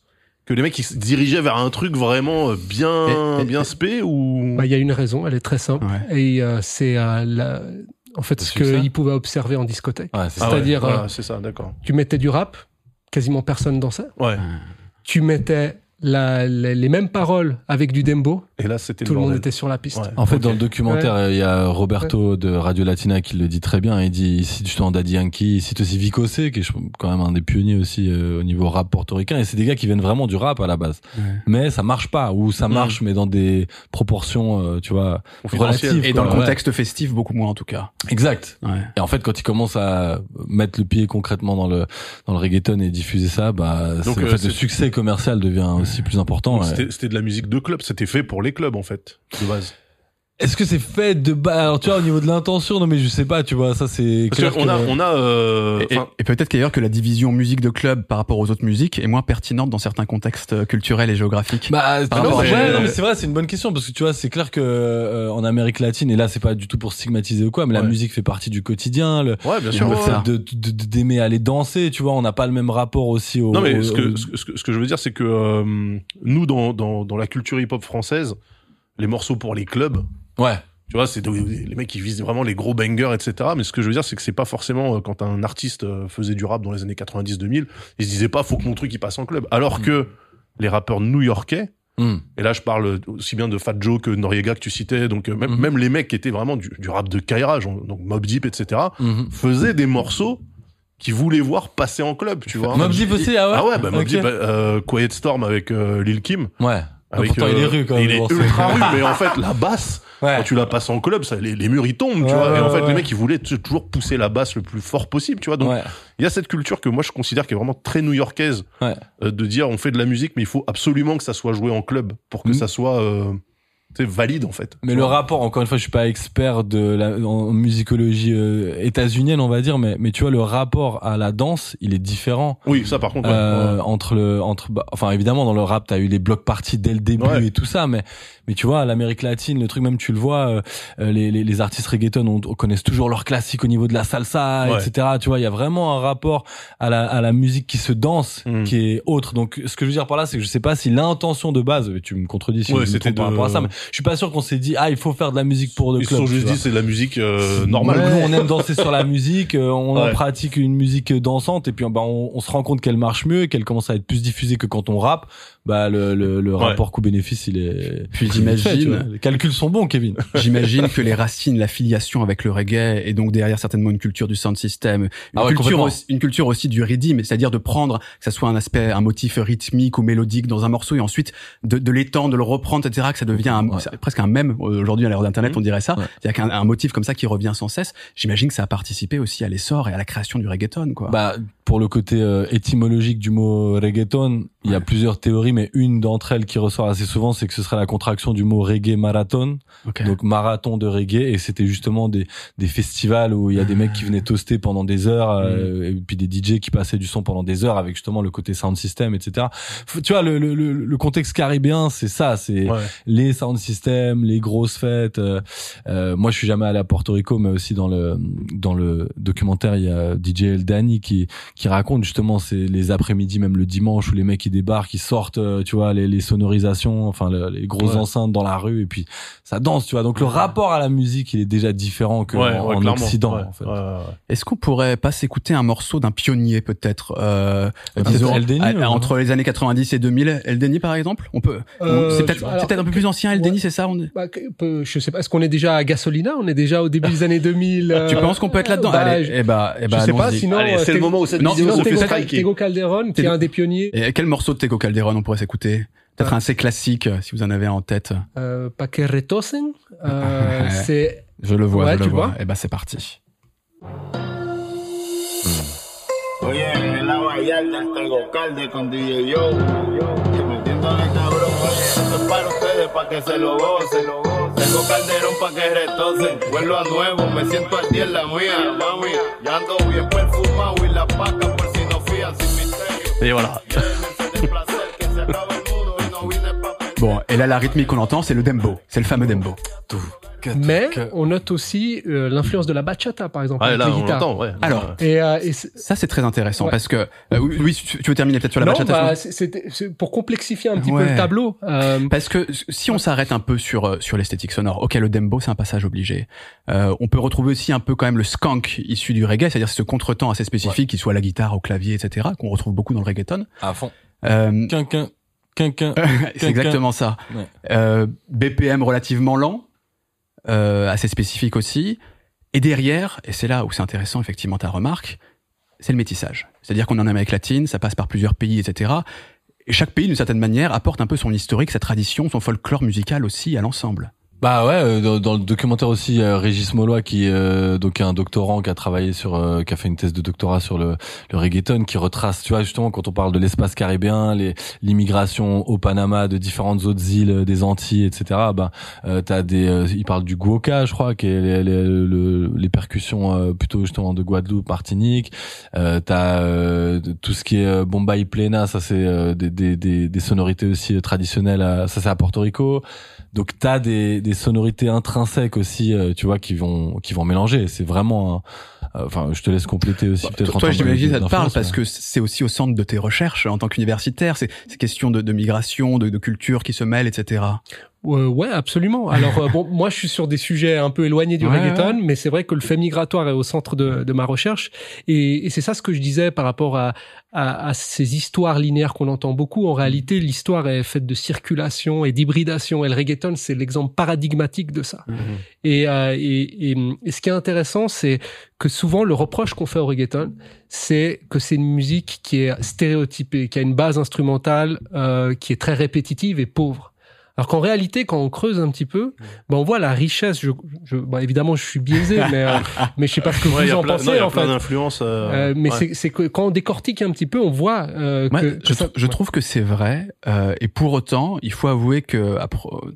que les mecs ils se dirigeaient vers un truc vraiment euh, bien Et- et- bien spé ou? Bah, il y a une raison, elle est très simple. Ouais. Et euh, c'est euh, la- en fait ce qu'ils pouvaient observer en discothèque. Ouais, c'est Ah ça. ouais, c'est-à-dire, voilà, euh, c'est ça d'accord Tu mettais du rap, quasiment personne dansait. ouais Tu mettais la- les, les mêmes paroles avec du dembo, et là c'était tout le monde était sur la piste. Ouais. En fait, dans le documentaire, il y a Roberto de Radio Latina qui le dit très bien. Il dit, il cite justement Daddy Yankee, il cite aussi Vico C, qui est quand même un des pionniers aussi euh, au niveau rap portoricain. Et c'est des gars qui viennent vraiment du rap à la base. Ouais. Mais ça marche pas, ou ça Mm. marche, mais dans des proportions, euh, tu vois, relatives. Et dans le Ouais. contexte festif, beaucoup moins en tout cas. Exact. Ouais. Et en fait, quand ils commencent à mettre le pied concrètement dans le dans le reggaeton et diffuser ça, bah, Donc, en euh, fait, le succès commercial devient aussi plus important. C'était de la musique de club c'était fait pour les clubs en fait de base Est-ce que c'est fait de bas Alors, tu vois, au niveau de l'intention, non, mais je sais pas, tu vois, ça c'est clair. que- a on a euh, Et, enfin, et peut-être qu'ailleurs que la division musique de club par rapport aux autres musiques est moins pertinente dans certains contextes euh, culturels et géographiques. Bah, Par non, ouais, non, mais c'est vrai, c'est une bonne question parce que tu vois, c'est clair que euh, en Amérique latine, et là, c'est pas du tout pour stigmatiser ou quoi, mais la musique fait partie du quotidien. Le, ouais bien sûr le ouais, fait de d'aimer aller danser, tu vois, on n'a pas le même rapport aussi au. Non mais au- ce que, ce que- ce que je veux dire c'est que euh, nous dans, dans, dans la culture hip-hop française, les morceaux pour les clubs, Ouais. tu vois, c'est les mecs qui visent vraiment les gros bangers, etc. Mais ce que je veux dire c'est que c'est pas forcément euh, quand un artiste euh, faisait du rap dans les années 90-2000, il se disait pas faut que mon truc il passe en club. Alors Mm. que les rappeurs new-yorkais, Hmm. et là je parle aussi bien de Fat Joe que Noriega que tu citais, donc euh, même, Mhm. même les mecs qui étaient vraiment du, du rap de Kaira, donc Mob Deep, etc. Mhm. faisaient des morceaux qui voulaient voir passer en club, tu vois. Mobb Deep aussi, ah ouais. Ah ouais, bah Mobb Ok. Deep, bah, euh, Quiet Storm avec euh, Lil Kim. Ouais. Avec, pourtant, il est euh, rue, quand même, Il est ultra rue, mais en fait, la basse, Ouais. quand tu la passes en club, ça, les, les murs ils tombent, tu Ouais, vois. et en fait, les mecs ils voulaient toujours pousser la basse le plus fort possible, tu vois. Donc, il y a cette culture que moi je considère qui est vraiment très new-yorkaise, euh, de dire on fait de la musique, mais il faut absolument que ça soit joué en club pour que Mhm. ça soit, euh, valide en fait. Mais le rapport, encore une fois, je suis pas expert de la en musicologie euh, états-unienne, on va dire, mais mais tu vois le rapport à la danse, il est différent. Oui, ça par contre. ouais. Euh, Ouais. entre le entre bah, enfin évidemment dans le rap t'as eu les blocs parties dès le début Ouais. et tout ça mais mais tu vois l'Amérique latine le truc même tu le vois euh, euh, les, les les artistes reggaeton on, on connaissent toujours leurs classiques au niveau de la salsa etc tu vois il y a vraiment un rapport à la à la musique qui se danse Mm. qui est autre donc ce que je veux dire par là c'est que je sais pas si l'intention de base tu me contredis si je me trompe par rapport à ça mais je suis pas sûr qu'on s'est dit ah il faut faire de la musique pour le Ils club sont tu juste dit c'est de la musique euh, normale. Nous, on aime danser sur la musique, euh, on Ouais. pratique une musique dansante et puis bah, on, on se rend compte qu'elle marche mieux, et qu'elle commence à être plus diffusée que quand on rappe. Bah le, le, le Ouais. rapport coût-bénéfice, il est. Puis j'imagine-. Les calculs sont bons, Kevin. J'imagine que les racines, la filiation avec le reggae et donc derrière certainement une culture du sound system, une, Ah ouais, culture, aussi, une culture aussi du rhythm, c'est-à-dire de prendre que ça soit un aspect, un motif rythmique ou mélodique dans un morceau et ensuite de, de l'étendre, de le reprendre, etc., que ça devient un, Ouais. presque un mème aujourd'hui à l'ère d'internet, Mhm. on dirait ça. Ouais. Il y a qu'un un motif comme ça qui revient sans cesse. J'imagine que ça a participé aussi à l'essor et à la création du reggaeton, quoi. Bah, pour le côté euh, étymologique du mot reggaeton, il y a plusieurs théories, mais une d'entre elles qui ressort assez souvent, c'est que ce serait la contraction du mot reggae marathon, Ok. donc marathon de reggae, et c'était justement des, des festivals où il y a des mecs qui venaient toaster pendant des heures, euh, et puis des DJ qui passaient du son pendant des heures avec justement le côté sound system, etc. Faut- Tu vois, le, le, le, contexte caribéen, c'est ça, c'est Ouais. les sound systems, les grosses fêtes. euh, euh, moi, je suis jamais allé à Porto Rico, mais aussi dans le dans le documentaire, il y a DJ El Dani qui qui raconte justement c'est les après-midi, même le dimanche, où les mecs qui débarquent, ils sortent, euh, tu vois, les, les sonorisations, enfin le- les grosses Ouais. enceintes dans la rue, et puis ça danse, tu vois. Donc le rapport à la musique, il est déjà différent que Ouais, en, ouais, en. Occident, Ouais, en fait. ouais, ouais. Est-ce qu'on pourrait pas s'écouter un morceau d'un pionnier peut-être euh, Peut-être disons, El Deni, à- non entre les années 90 et 2000 El Deni par exemple? On peut Euh, c'est peut-être peut-être un peu plus ancien El ouais. Deni c'est ça on est- Bah, je sais pas, est-ce qu'on est déjà à Gasolina? On est déjà au début des années 2000 euh, tu penses qu'on peut être là-dedans? bah, Allez, je- eh bah, eh bah, je sais pas, sinon. Euh, c'est le Tego- moment où cette Non, vidéo se fait Tego, Calderon, qui est un des pionniers. Et quel morceau de Tego Calderon on pourrait s'écouter Peut-être Ah. un assez classique, euh, si vous en avez en tête. Euh, pas que retosen. Euh, Ouais. c'est Je le vois, Ouais, je le tu vois. vois. Eh ben, c'est parti. Oye, en la Vallarta el Tego Calde con DJ Yo. Y metiéndole cabrón, oye, esto es para ustedes, para que se lo gocen. Tengo Calderón para que retocen. Vuelvo a nuevo, me siento al día en la mía, mami. Ya ando bien perfumado y la paca por si no fían sin misterio. Et voilà. Bon, et là, la rythmique qu'on entend, c'est le dembo. C'est le fameux dembo. Mais on note aussi euh, l'influence de la bachata, par exemple, Ouais, avec là, les on guitares. l'entend, ouais. Alors, Et, euh, et Ça, c'est très intéressant Ouais. parce que euh, oui, Louis, tu, veux terminer peut-être sur la non, bachata bah, c'est- pour complexifier un petit peu le tableau. euh, Parce que si on s'arrête un peu sur sur l'esthétique sonore, ok, le dembo c'est un passage obligé. Euh, on peut retrouver aussi un peu quand même le skank issu du reggae, c'est-à-dire ce contretemps assez spécifique, qui soit à la guitare, au clavier, etc., qu'on retrouve beaucoup dans le reggaeton. À fond. Euh, Quinquin, quinquin. c'est exactement ça. Ouais. Euh, BPM relativement lent, euh, assez spécifique aussi. Et derrière, et c'est là où c'est intéressant effectivement ta remarque, c'est le métissage. C'est-à-dire qu'on est en Amérique latine, ça passe par plusieurs pays, etc. Et chaque pays, d'une certaine manière, apporte un peu son historique, sa tradition, son folklore musical aussi à l'ensemble. Bah ouais, euh, dans, dans le documentaire aussi, Régis Molloy qui est euh, donc un doctorant qui a travaillé sur, euh, qui a fait une thèse de doctorat sur le, le reggaeton, qui retrace, tu vois justement quand on parle de l'espace caribéen, les l'immigration au Panama de différentes autres îles euh, des Antilles, etc. Bah euh, t'as des, euh, il parle du guoka, je crois, qui est les, les, le- les percussions plutôt justement de Guadeloupe, Martinique. T'as tout ce qui est Bombay Plena, ça c'est des, des, des, des sonorités aussi traditionnelles, à- ça c'est à Porto Rico. Donc t'as des, des sonorités intrinsèques aussi, euh, tu vois, qui vont qui vont mélanger. C'est vraiment, un- euh, enfin, je te laisse compléter aussi peut-être. en Bah, Toi, termes j'imagine ça te parle parce mais- que c'est aussi au centre de tes recherches en tant qu'universitaire. C'est ces questions de, de migration, de, de culture qui se mêlent, etc. Euh, ouais, absolument. Alors euh, bon, moi je suis sur des sujets un peu éloignés du Ouais, reggaeton, mais c'est vrai que le fait migratoire est au centre de, de ma recherche, et, et c'est ça ce que je disais par rapport à, à, à ces histoires linéaires qu'on entend beaucoup. En réalité, l'histoire est faite de circulation et d'hybridation, et le reggaeton c'est l'exemple paradigmatique de ça. Et, euh, et, et, et ce qui est intéressant, c'est que souvent le reproche qu'on fait au reggaeton, c'est que c'est une musique qui est stéréotypée, qui a une base instrumentale euh, qui est très répétitive et pauvre. Alors qu'en réalité, quand on creuse un petit peu, ben on voit la richesse. Je, je, bon, évidemment, je suis biaisé, mais euh, mais je sais pas ce que Ouais, vous a en plein, non, pensez il y a en plein d'influences. euh, Euh, mais ouais. c'est que quand on décortique un petit peu, on voit euh, Ouais, que, je, que ça- trou- je trouve que c'est vrai. euh, et pour autant, il faut avouer que,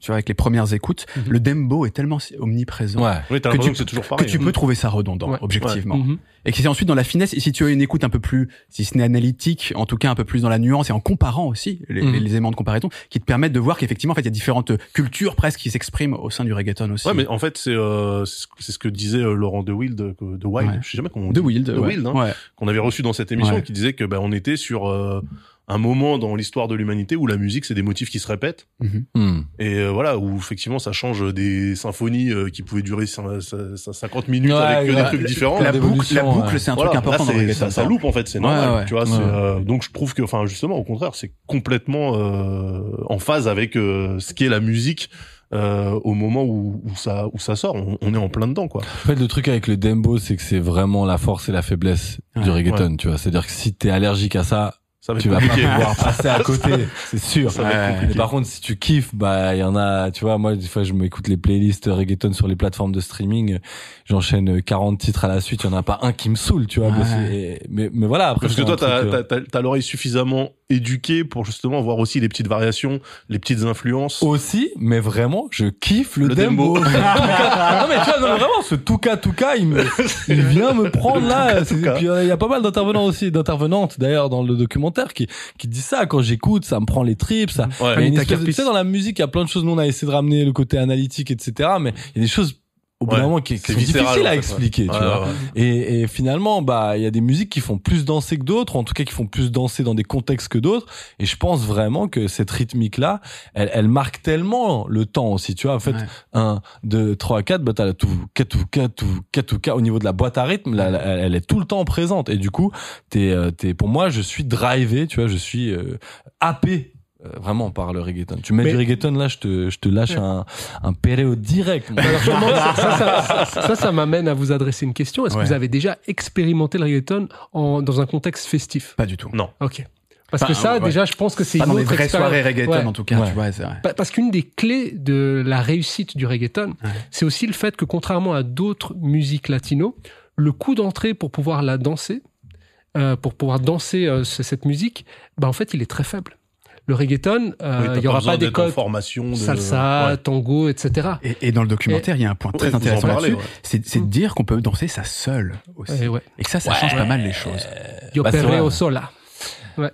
tu vois, avec les premières écoutes, Mhm. le dembo est tellement omniprésent Ouais. Oui, t'as que tu- que que tu hein. peux trouver ça redondant, Ouais. objectivement. Mhm. Et que c'est ensuite dans la finesse, et si tu as une écoute un peu plus, si ce n'est analytique, en tout cas un peu plus dans la nuance et en comparant aussi les, Mhm. les éléments de comparaison, qui te permettent de voir qu'effectivement, en fait, il y a différentes cultures presque qui s'expriment au sein du reggaeton aussi. Ouais, mais en fait, c'est euh, c'est ce que- disait euh, Laurent De Wild, de, de Wild, Ouais. je sais jamais comment on de dit. Wild, De ouais. Wild, hein, Ouais. qu'on avait reçu dans cette émission, qui disait que bah, on était sur euh, un moment dans l'histoire de l'humanité où la musique, c'est des motifs qui se répètent. Mhm. Hmm. Et euh, voilà, où effectivement, ça change des symphonies euh, qui pouvaient durer cin- cin- cin- 50 minutes Ouais, avec que la- des trucs différents. La boucle, d'évolution, la boucle, ouais. c'est un Voilà, truc important là, dans c'est- ça, ça loupe en fait, c'est Ouais, normal. ouais. Tu vois, c'est, Ouais. euh, donc je trouve que, enfin, justement, au contraire, c'est complètement euh, en phase avec euh, ce qu'est la musique. euh, au moment où, où ça où ça sort, on, on est en plein dedans quoi. En fait, le truc avec le dembo, c'est que c'est vraiment la force et la faiblesse du Ouais, reggaeton, tu vois. C'est-à-dire que si t'es allergique à ça, Ça va être tu vas pas compliqué. pouvoir passer à côté, c'est sûr. Ça va être Ouais. compliqué. Mais par contre, si tu kiffes, bah, il y en a, tu vois, moi, des fois, je m'écoute les playlists reggaeton sur les plateformes de streaming, j'enchaîne 40 titres à la suite, il y en a pas un qui me saoule, tu vois, Ouais. mais, mais voilà, après. Parce que toi, un t'as, truc, euh, t'as, t'as, t'as l'oreille suffisamment éduquée pour justement voir aussi les petites variations, les petites influences. aussi, mais vraiment, je kiffe le, Le dembo. dembo. non mais tu vois, non, mais vraiment, ce touka touka, il me, il vient me prendre là. euh, il y a pas mal d'intervenants aussi, d'intervenantes d'ailleurs dans le documentaire qui qui disent ça. Quand j'écoute, ça me prend les tripes. Ça. Ouais. Il y a une Anita espèce tu sais, dans la musique, il y a plein de choses. Nous, on a essayé de ramener le côté analytique, etc. Mais il y a des choses au bout Ouais. d'un moment qui, qui sont difficiles à expliquer. ouais. Tu Ouais, vois. Et, et finalement, bah, il y a des musiques qui font plus danser que d'autres, ou en tout cas qui font plus danser dans des contextes que d'autres. Et je pense vraiment que cette rythmique-là, elle, elle marque tellement le temps aussi. Tu vois, en fait, Ouais. 1, 2, 3, 4, bah, t'as tout, tout, tout, tout, tout, au niveau de la boîte à rythme, là, elle, elle est tout le temps présente. Et du coup, t'es, euh, t'es, pour moi, je suis drivé, tu vois, je suis euh, happé. Euh, vraiment par le reggaeton. Tu mets Mais- du reggaeton là, je te, je te lâche un, un péréo direct. moi. Alors, justement, ça, ça, ça, ça, ça m'amène à vous adresser une question. Est-ce Ouais. que vous avez déjà expérimenté le reggaeton en, dans un contexte festif? Pas du tout. Non. Ok. Parce Enfin, que ça, ouais. déjà, je pense que c'est une dans autre expérience. soirées reggaeton Ouais. en tout cas, Ouais. tu vois, c'est vrai. Pa- Parce qu'une des clés de la réussite du reggaeton, Ouais. c'est aussi le fait que contrairement à d'autres musiques latino, le coût d'entrée pour pouvoir la danser, euh, pour pouvoir danser euh, ce- cette musique, bah en fait, il est très faible. Le reggaeton, euh, Oui, il y aura pas des codes formation de... salsa, Ouais. tango, etc. Et, et dans le documentaire, il y a un point très Ouais, intéressant là-dessus, ouais. c'est c'est de dire qu'on peut danser ça seul aussi. Et ouais. Et que ça, ça change pas mal les choses. Yo Bah, perreo vrai.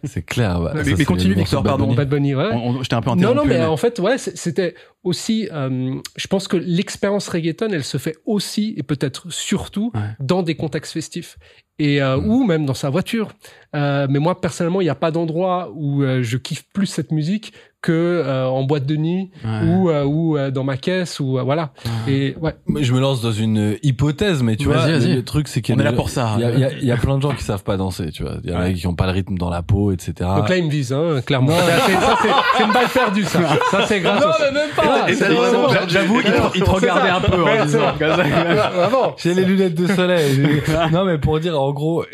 C'est clair. bah, Mais- ça, mais continue, Victor, pardon. Bunny. Bad Bunny, ouais. On- on- je t'ai un peu Non, interrompu. non, mais mais- en fait, ouais, c'était aussi. euh, je pense que l'expérience reggaeton, elle se fait aussi et peut-être surtout Ouais. dans des contextes festifs et euh, ou même dans sa voiture. Euh, mais moi, personnellement, il n'y a pas d'endroit où euh, je kiffe plus cette musique que euh, en boîte de nuit Ouais. ou euh, ou euh, dans ma caisse ou euh, voilà. Et ouais. Mais je me lance dans une hypothèse, mais tu vois, le, vas-y. le truc c'est qu'il y On a est là des- pour ça. Il y a, il y a- y a plein de gens qui savent pas danser, tu vois. Il y en a Ouais. qui ont pas le rythme dans la peau, etc. Donc là, il me vise, hein, clairement. Ça, c'est- une balle perdue, ça. Ça, c'est grave. même vraiment, c'est bon. j'ai- J'avoue, il te, il te regardait un peu. J'ai les lunettes de soleil. non, mais pour dire, en gros,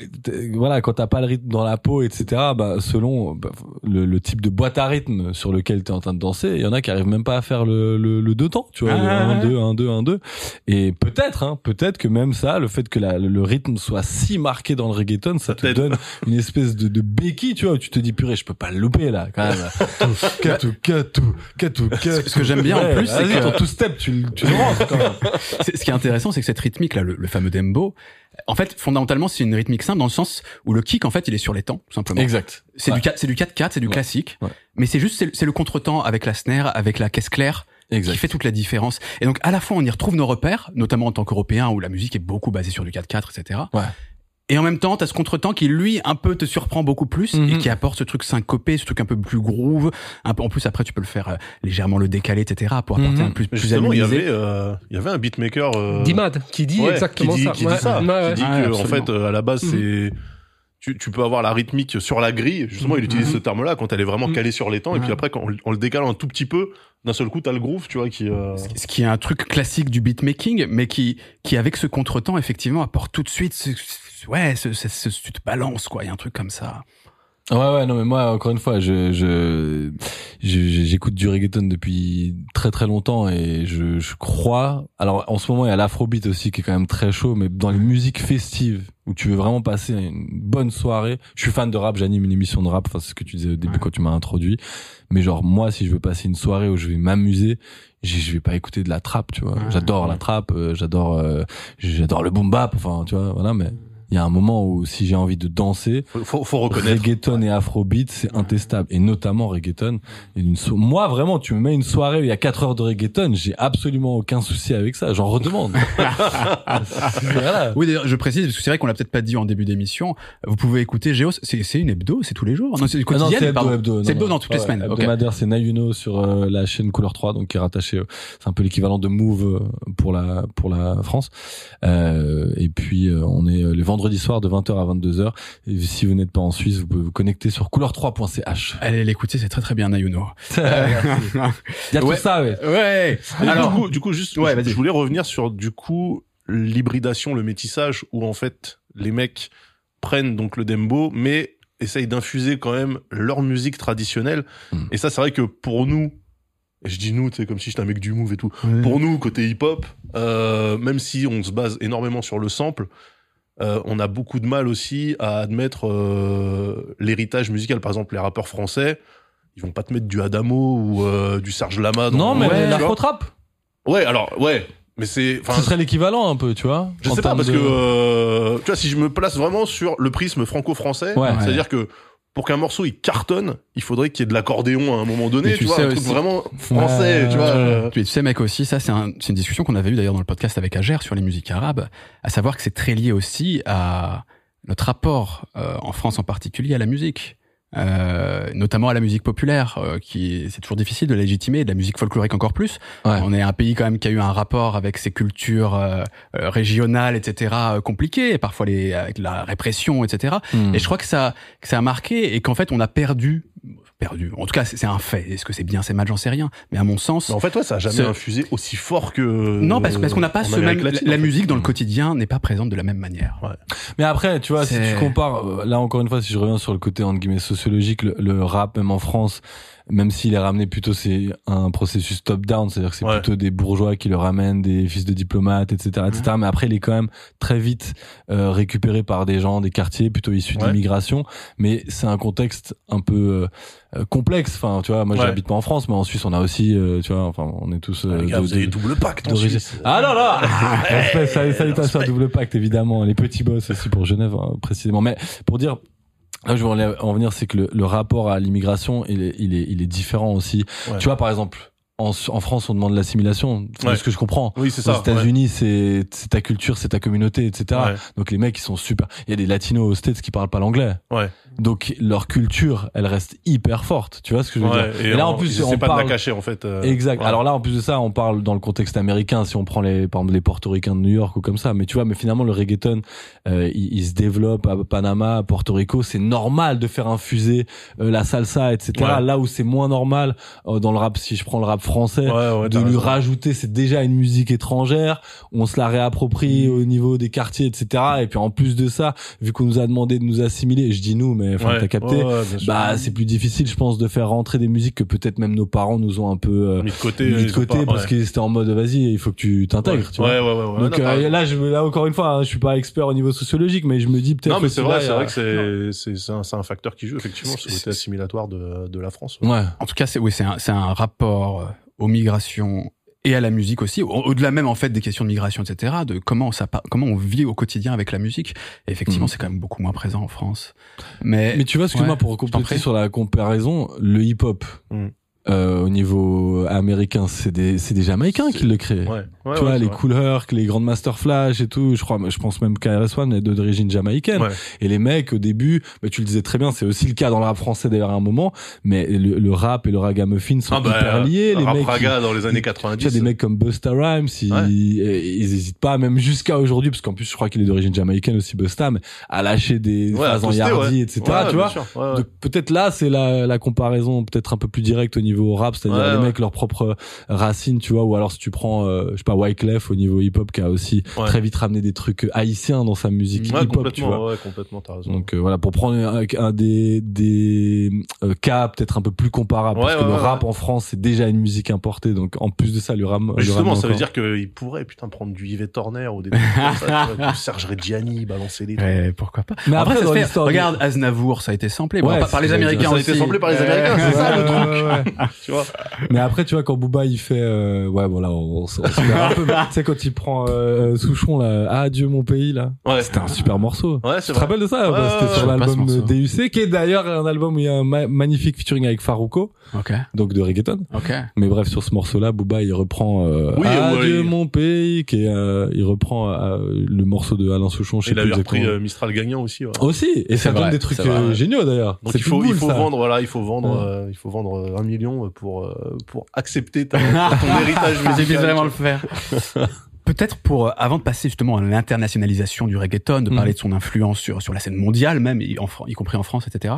voilà, quand t'as pas le rythme dans la peau, etc., bah, selon bah, le, le type de boîte à rythme sur lequel t'es en train de danser, il y en a qui arrivent même pas à faire le, le, le deux temps, tu vois, le Ah. 1, 2, 1, 2, 1, 2. Et peut-être, hein, peut-être que même ça, le fait que la, le rythme soit si marqué dans le reggaeton, ça, te donne une espèce de, de béquille, tu vois, où tu te dis, purée, je peux pas le louper, là, quand même. Catou, catou, catou, catou. Ce que j'aime bien, en Ouais, plus, c'est que- ton two-step, tu, le- tu le rentres, quand même. Ce qui est intéressant, c'est que cette rythmique là, le, le fameux dembo, en fait, fondamentalement, c'est une rythmique simple dans le sens où le kick, en fait, il est sur les temps, tout simplement. Exact. C'est Ouais. du 4, c'est du 4-4, c'est du Ouais. classique. Ouais. Mais c'est juste, c'est le- c'est le contretemps avec la snare, avec la caisse claire, Exact. qui fait toute la différence. Et donc, à la fois, on y retrouve nos repères, notamment en tant qu'Européens, où la musique est beaucoup basée sur du 4-4, etc. Ouais. Et en même temps, t'as ce contretemps qui, lui, un peu te surprend beaucoup plus et Mhm. qui apporte ce truc syncopé, ce truc un peu plus groove. Un peu, en plus, après, tu peux le faire euh, légèrement le décaler, etc. pour apporter Mhm. un plus, plus justement, il y avait, euh, il y avait un beatmaker. Euh, Dimad, qui dit ouais, exactement qui dit, ça. Qui Ouais, dit ça. ouais, ouais. Qui dit Ouais, que, en fait, euh, à la base, Mhm. c'est. Tu, tu peux avoir la rythmique sur la grille. Justement, il utilise ce terme-là quand elle est vraiment calée sur les temps. Et puis après, quand on, on le décale un tout petit peu, d'un seul coup, t'as le groove, tu vois, qui. euh, ce qui est un truc classique du beatmaking, mais qui, qui avec ce contretemps, effectivement, apporte tout de suite, ce- ouais, ce, ce, ce- tu te balances, quoi, il y a un truc comme ça. Ouais ouais non mais moi encore une fois je je j'écoute du reggaeton depuis très très longtemps et je je crois alors en ce moment il y a l'afrobeat aussi qui est quand même très chaud mais dans les musiques festives où tu veux vraiment passer une bonne soirée je suis fan de rap j'anime une émission de rap enfin c'est ce que tu disais au début Ouais. quand tu m'as introduit mais genre moi si je veux passer une soirée où je vais m'amuser je vais pas écouter de la trap tu vois Ouais. j'adore la trap euh, j'adore euh, j'adore le boom bap enfin tu vois voilà mais il y a un moment où si j'ai envie de danser faut, faut, faut reconnaître. reggaeton et afrobeat, c'est intestable. Et notamment reggaeton. Et une so- Moi, vraiment, tu me mets une soirée où il y a 4 heures de reggaeton, j'ai absolument aucun souci avec ça. J'en redemande. voilà. Oui, d'ailleurs, je précise, parce que c'est vrai qu'on l'a peut-être pas dit en début d'émission, vous pouvez écouter Géos, c'est c'est une hebdo, c'est tous les jours Non, c'est Ah non, quotidien, c'est hebdo, hebdo. C'est Non, hebdo non. dans toutes les semaines. Hebdomadaire, c'est Nayuno sur euh, la chaîne Couleur 3, donc qui est rattaché. euh, c'est un peu l'équivalent de Move euh, pour la pour la France. Euh, et puis euh, on est les vendredis soirs de 20h à 22h. Et si vous n'êtes pas en Suisse, vous pouvez vous connecter sur couleur3.ch. Allez l'écouter, c'est très très bien, Nayuno. Il y a Ouais. tout ça, ouais. ouais. Mais Alors, du coup, du coup, juste, Ouais, je- voulais revenir sur du coup l'hybridation, le métissage, où en fait les mecs prennent donc le dembo, mais essayent d'infuser quand même leur musique traditionnelle. Mm. Et ça, c'est vrai que pour nous, et je dis nous, tu sais, comme si j'étais un mec du move et tout. Pour nous, côté hip-hop, euh, même si on se base énormément sur le sample, euh, on a beaucoup de mal aussi à admettre euh, l'héritage musical. Par exemple, les rappeurs français, ils vont pas te mettre du Adamo ou euh, du Serge Lama. Dans Non, mais tu vois. l'afro-trap, Ouais, alors, ouais. Mais c'est... enfin, ce serait l'équivalent un peu, tu vois. je sais pas, parce de- que, euh, tu vois, si je me place vraiment sur le prisme franco-français, Ouais. c'est-à-dire que pour qu'un morceau il cartonne, il faudrait qu'il y ait de l'accordéon à un moment donné, tu, tu vois, sais un truc vraiment français, tu vois. euh, Tu sais, mec, aussi, ça, c'est un- c'est une discussion qu'on avait eue d'ailleurs dans le podcast avec Ager sur les musiques arabes, à savoir que c'est très lié aussi à notre rapport, euh, en France en particulier, à la musique. Euh, notamment à la musique populaire, euh, qui c'est toujours difficile de légitimer, et de la musique folklorique encore plus. Ouais. On est un pays quand même qui a eu un rapport avec ses cultures euh, euh, régionales, etc., euh, compliqué, et parfois les, avec la répression, etc. Hmm. Et je crois que ça, que ça a marqué et qu'en fait on a perdu, perdu. En tout cas, c'est c'est un fait. Est-ce que c'est bien, c'est mal, j'en sais rien. Mais à mon sens, Mais en fait, ouais, ça a jamais Ce- infusé aussi fort que. non, parce, parce qu'on n'a pas ce même. latine, la en fait. musique dans le quotidien n'est pas présente de la même manière. Mais après, tu vois, si tu compares, euh, là encore une fois, si je reviens sur le côté entre guillemets sociologique, le, le rap même en France, même s'il est ramené plutôt c'est un processus top-down, c'est-à-dire que c'est Ouais. plutôt des bourgeois qui le ramènent, des fils de diplomates, etc., etc. Mais après, il est quand même très vite euh, récupéré par des gens des quartiers plutôt issus de Ouais. l'immigration. Mais c'est un contexte un peu euh, euh, complexe. Enfin, tu vois, moi j'habite pas en France, mais en Suisse on a aussi, euh, tu vois, enfin, on est tous euh, gars, de- vous avez double pacte en. Suisse. Ah non, non Respect, sal- Salutations à double pacte, évidemment. Les petits boss aussi pour Genève, hein, précisément. Mais pour dire, là où je voulais en venir, c'est que le, le rapport à l'immigration, il est, il, est, il est différent aussi. Ouais. Tu vois, par exemple, en, en France, on demande l'assimilation. C'est Ouais. ce que je comprends. Oui, c'est Aux ça. États-Unis, c'est c'est ta culture, c'est ta communauté, etc. Ouais. Donc les mecs, ils sont super. Il y a des latinos aux States qui parlent pas l'anglais. Ouais. Donc leur culture, elle reste hyper forte. Tu vois ce que je veux Ouais. dire? Et, Et là, en en plus, on pas parle- de la cacher en fait. euh, Exact. ouais. Alors là, en plus de ça, on parle dans le contexte américain, si on prend les, par exemple, les portoricains de New York ou comme ça. Mais tu vois, mais finalement, le reggaeton, euh, il, il se développe à Panama, à Porto Rico. C'est normal de faire infuser euh, la salsa, etc. Ouais. Là où c'est moins normal, euh, dans le rap, si je prends le rap français, Ouais, ouais, de lui raison. rajouter, c'est déjà une musique étrangère, on se la réapproprie au niveau des quartiers, etc. Et puis en plus de ça, vu qu'on nous a demandé de nous assimiler, je dis nous, mais enfin Ouais. t'as capté, bah c'est plus difficile, je pense, de faire rentrer des musiques que peut-être même nos parents nous ont un peu euh, mis de côté, mis de côté pas- parce ouais. que c'était en mode vas-y, il faut que tu t'intègres, tu vois. Ouais, ouais, ouais, ouais. Donc Non, euh, là, je, là encore une fois, hein, je suis pas expert au niveau sociologique, mais je me dis peut-être. Non, mais c'est vrai, c'est vrai que c'est, c'est, un, facteur qui joue, effectivement, sur le côté assimilatoire de, de la France. ouais. Ouais. En tout cas, c'est oui, c'est un, c'est un rapport euh, aux migrations et à la musique aussi, au- au-delà même en fait des questions de migration, etc. De comment ça, comment on vit au quotidien avec la musique. Et effectivement, Mhm. c'est quand même beaucoup moins présent en France. Mais, Mais tu vois, excuse-moi Ouais, pour je t'en compléter sur la comparaison, le hip-hop. Mm. Euh, au niveau américain, c'est des, c'est des Jamaïcains qui le créent. Ouais, ouais, tu vois, ouais, les Herc, les Grandmaster Flash et tout, je crois, je pense même KRS-One est d'origine jamaïcaine. Ouais. Et les mecs, au début, bah, tu le disais très bien, c'est aussi le cas dans le rap français d'ailleurs à un moment, mais le, le rap et le ragamuffin sont Ah bah, hyper liés. Les rap mecs, raga dans les années ils- 90. tu vois, des mecs comme Busta Rhymes, ils, Ouais. ils hésitent pas, même jusqu'à aujourd'hui, parce qu'en plus, je crois qu'il est d'origine jamaïcaine aussi, Busta, mais à lâcher des Ouais, phrases en Yardi, ouais. etc., Ouais, tu bien vois. sûr, ouais, ouais. Donc peut-être là, c'est la, la comparaison peut-être un peu plus directe au niveau rap, c'est-à-dire Ouais, les ouais. mecs leurs propres racines, tu vois, ou alors si tu prends, euh, je sais pas, Wyclef au niveau hip-hop qui a aussi Ouais. très vite ramené des trucs haïtiens dans sa musique Ouais, hip-hop, tu complètement, vois. ouais, complètement, t'as raison. Donc euh, voilà, pour prendre un, un des, des euh, cas peut-être un peu plus comparables, parce Ouais, que ouais, le ouais, rap en France c'est déjà une musique importée, donc en plus de ça, lui ram Mais justement, ça veut dire qu'il pourrait, putain, prendre du Yves Torner ou des trucs comme ça, tu vois, du Serge Reggiani, balancer des trucs. Ouais, pourquoi pas. Mais après, après, ça se fait. Regarde, Aznavour, ça a été samplé. Bon, Ouais, par, par les Américains ça a été samplé par les Américains, c'est ça, le truc. Tu vois? Mais après, tu vois, quand Booba il fait, euh, ouais, voilà, on, on, se- on un peu. Tu sais, quand il prend euh, Souchon là, ah Dieu mon pays là, Ouais. c'était un super morceau. Ouais, Tu te rappelles de ça? Ouais, bah, C'était ouais, sur l'album. DUC, qui est d'ailleurs un album où il y a un ma- magnifique featuring avec Farouko, Ok, donc de reggaeton. ok. Mais bref, sur ce morceau-là, Booba il reprend euh, Oui, ouais, Dieu il- mon pays, qui est, euh, il reprend euh, le morceau de Alain Souchon, je sais Il plus avait repris exactement. euh, Mistral gagnant aussi. ouais. Aussi, et ça C'est donne vrai, des trucs euh, géniaux d'ailleurs. Donc il faut, il faut ça. vendre, voilà, il faut vendre, Ouais. euh, il faut vendre euh, un million pour euh, pour accepter ta, ton héritage J'ai musical. vraiment le faire. Peut-être pour, euh, avant de passer justement à l'internationalisation du reggaeton, de Mhm. parler de son influence sur, sur la scène mondiale même, y, en Fran- y compris en France, etc.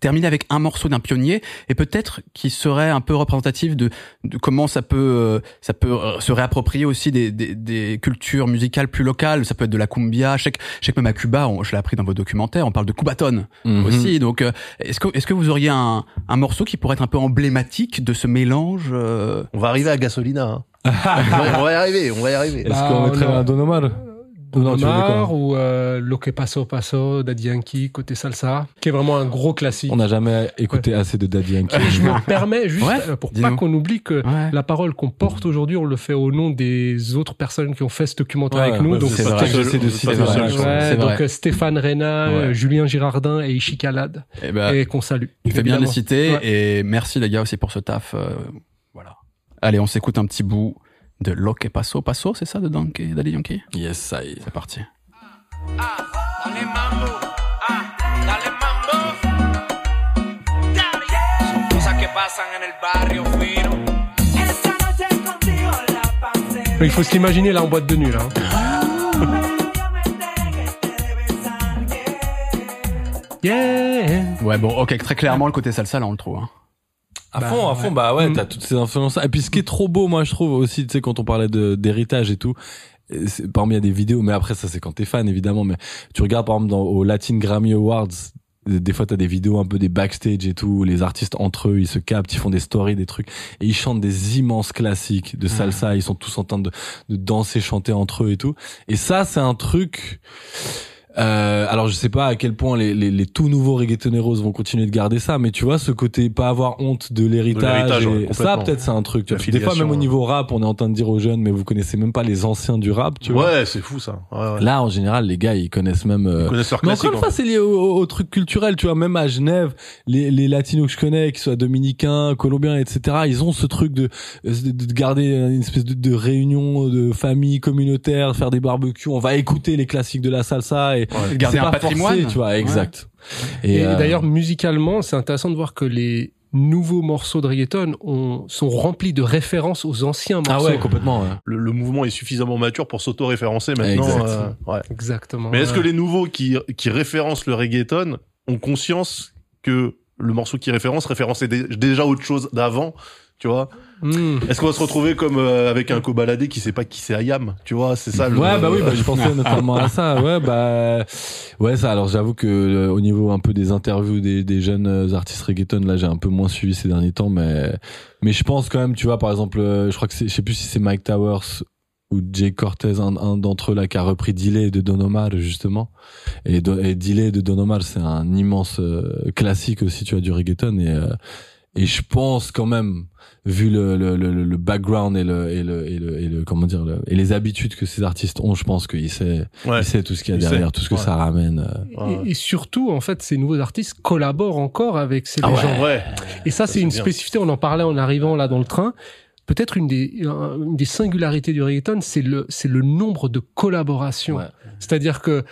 terminer avec un morceau d'un pionnier et peut-être qui serait un peu représentatif de, de comment ça peut euh, ça peut euh, se réapproprier aussi des, des, des cultures musicales plus locales. Ça peut être de la cumbia. Je sais que, je sais que même à Cuba, on- je l'ai appris dans vos documentaires, on parle de cubaton Mhm. aussi. Donc, euh, est-ce que est-ce que vous auriez un, un morceau qui pourrait être un peu emblématique de ce mélange euh, On va arriver à Gasolina. Hein. on, va, on va y arriver, on va y arriver. Est-ce Bah, qu'on mettrait on a- un Don Omar Quoi Omar ou euh, Lo que paso paso Daddy Yankee côté salsa, qui est vraiment un gros classique. On n'a jamais écouté assez de Daddy Yankee. Et je me permets juste Ouais, euh, pour pas qu'on oublie que Ouais. la parole qu'on porte aujourd'hui, on le fait au nom des autres personnes qui ont fait ce documentaire Ouais, avec nous. donc c'est donc Stéphane Reyna, Ouais. Julien Girardin et Ishikалad, Eh ben, et qu'on salue. Tu fais bien les citer Ouais. et merci les gars aussi pour ce taf. euh, voilà. Allez, on s'écoute un petit bout de Lo que paso paso, c'est ça de Donkey, Daddy Yankee Yes, ça y est. C'est parti. Dale mambo, ah, dale mambo. Son cosas que pasan en el barrio fino. Mais il faut se l'imaginer là en boîte de nuit. Là. Yeah. Ouais, bon, ok, très clairement le côté salsa là on le trouve. Hein. À Bah, fond, à fond, ouais. bah ouais, Mm. t'as toutes ces influences. Et puis ce qui est trop beau, moi je trouve aussi, tu sais, quand on parlait de d'héritage et tout, et c'est- par exemple il y a des vidéos, mais après ça c'est quand t'es fan évidemment, mais tu regardes par exemple dans, au Latin Grammy Awards, des fois t'as des vidéos un peu des backstage et tout, où les artistes entre eux ils se captent, ils font des stories, des trucs, et ils chantent des immenses classiques de salsa, ils sont tous en train de, de danser, chanter entre eux et tout. Et ça c'est un truc. Euh, alors je sais pas à quel point les, les, les tout nouveaux reggaetoneros vont continuer de garder ça, mais tu vois ce côté pas avoir honte de l'héritage, ouais, ça peut-être c'est un truc. Tu vois. Des fois même au ouais. niveau rap, on est en train de dire aux jeunes, mais vous connaissez même pas les anciens du rap, tu vois. Ouais, c'est fou ça. Ouais, ouais. Là en général les gars ils connaissent même. euh, Ils connaissent leur mais encore une fois, c'est lié au, au, au truc culturel, tu vois. Même à Genève, les, les latinos que je connais, qu'ils soient dominicains, colombiens, etc., ils ont ce truc de, de, de garder une espèce de, de réunion de famille communautaire, faire des barbecues. On va écouter les classiques de la salsa et C'est un pas patrimoine. forcé, tu vois. Exact. Et, euh, d'ailleurs, musicalement, c'est intéressant de voir que les nouveaux morceaux de reggaeton ont, sont remplis de références aux anciens ah morceaux. ouais, complètement. ouais. le, le mouvement est suffisamment mature pour s'auto-référencer maintenant. Exact. euh, ouais. Exactement. Mais est-ce que les nouveaux qui, qui référencent le reggaeton ont conscience que le morceau qui référence référençait dé- déjà autre chose d'avant tu vois? Hmm. Est-ce qu'on va se retrouver comme euh, avec un cobaladé qui sait pas qui c'est Ayam Tu vois, c'est ça le. Ouais, bah oui, bah, je pensais notamment à ça. Ouais, bah, ouais, ça. Alors, j'avoue que euh, au niveau un peu des interviews des, des jeunes euh, artistes reggaeton, là, j'ai un peu moins suivi ces derniers temps, mais, mais je pense quand même, tu vois, par exemple, euh, je crois que c'est, je sais plus si c'est Mike Towers ou Jay Cortez, un, un d'entre eux là, qui a repris Delay de Don Omar justement. Et, et Delay de Don Omar, c'est un immense euh, classique aussi, tu vois, du reggaeton. Et, euh, et je pense quand même, vu le, le, le, le background et le, et le, et le, et le, comment dire, le, et les habitudes que ces artistes ont, je pense qu'il sait, Ouais. il sait tout ce qu'il y a Il derrière, sait. tout ce que Ouais. ça ramène. euh. Ouais. Et, et surtout, en fait, ces nouveaux artistes collaborent encore avec ces Ah légendes. Ouais. Et ça, c'est c'est une bien. spécificité. On en parlait en arrivant là dans le train. Peut-être une des, un- une des singularités du reggaeton, c'est le, c'est le nombre de collaborations. Ouais. C'est-à-dire que,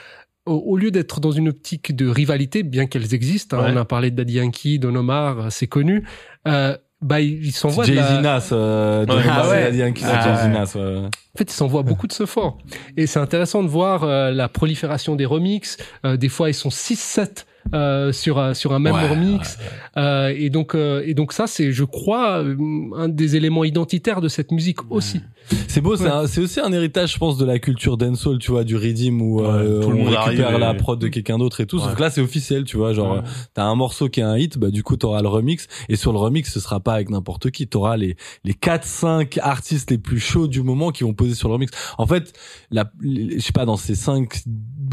au, au lieu d'être dans une optique de rivalité, bien qu'elles existent, hein, Ouais. on a parlé de Daddy Yankee, Don Omar, c'est connu, euh, bah, ils s'envoient de Jay-Z la- Nas, euh, Ouais. Ah ouais. c'est Ah. Nas, ouais. En fait, ils s'envoient beaucoup de ce fort. Et c'est intéressant de voir euh, la prolifération des remixes. Euh, des fois, ils sont 6-7 euh, sur, un- sur un même Ouais, remix. Euh, et, donc, euh, et donc ça, c'est, je crois, euh, un des éléments identitaires de cette musique aussi. C'est beau, c'est Ouais. un- c'est aussi un héritage, je pense, de la culture dancehall, tu vois, du rhythm où euh, tout le on monde récupère arrive la prod de quelqu'un d'autre et tout. Sauf que là, c'est officiel, tu vois, genre, Ouais. t'as un morceau qui est un hit, bah du coup, t'auras le remix. Et sur le remix, ce sera pas avec n'importe qui. T'auras les les quatre, cinq artistes les plus chauds du moment qui vont poser sur le remix. En fait, la, les- je sais pas, dans ces cinq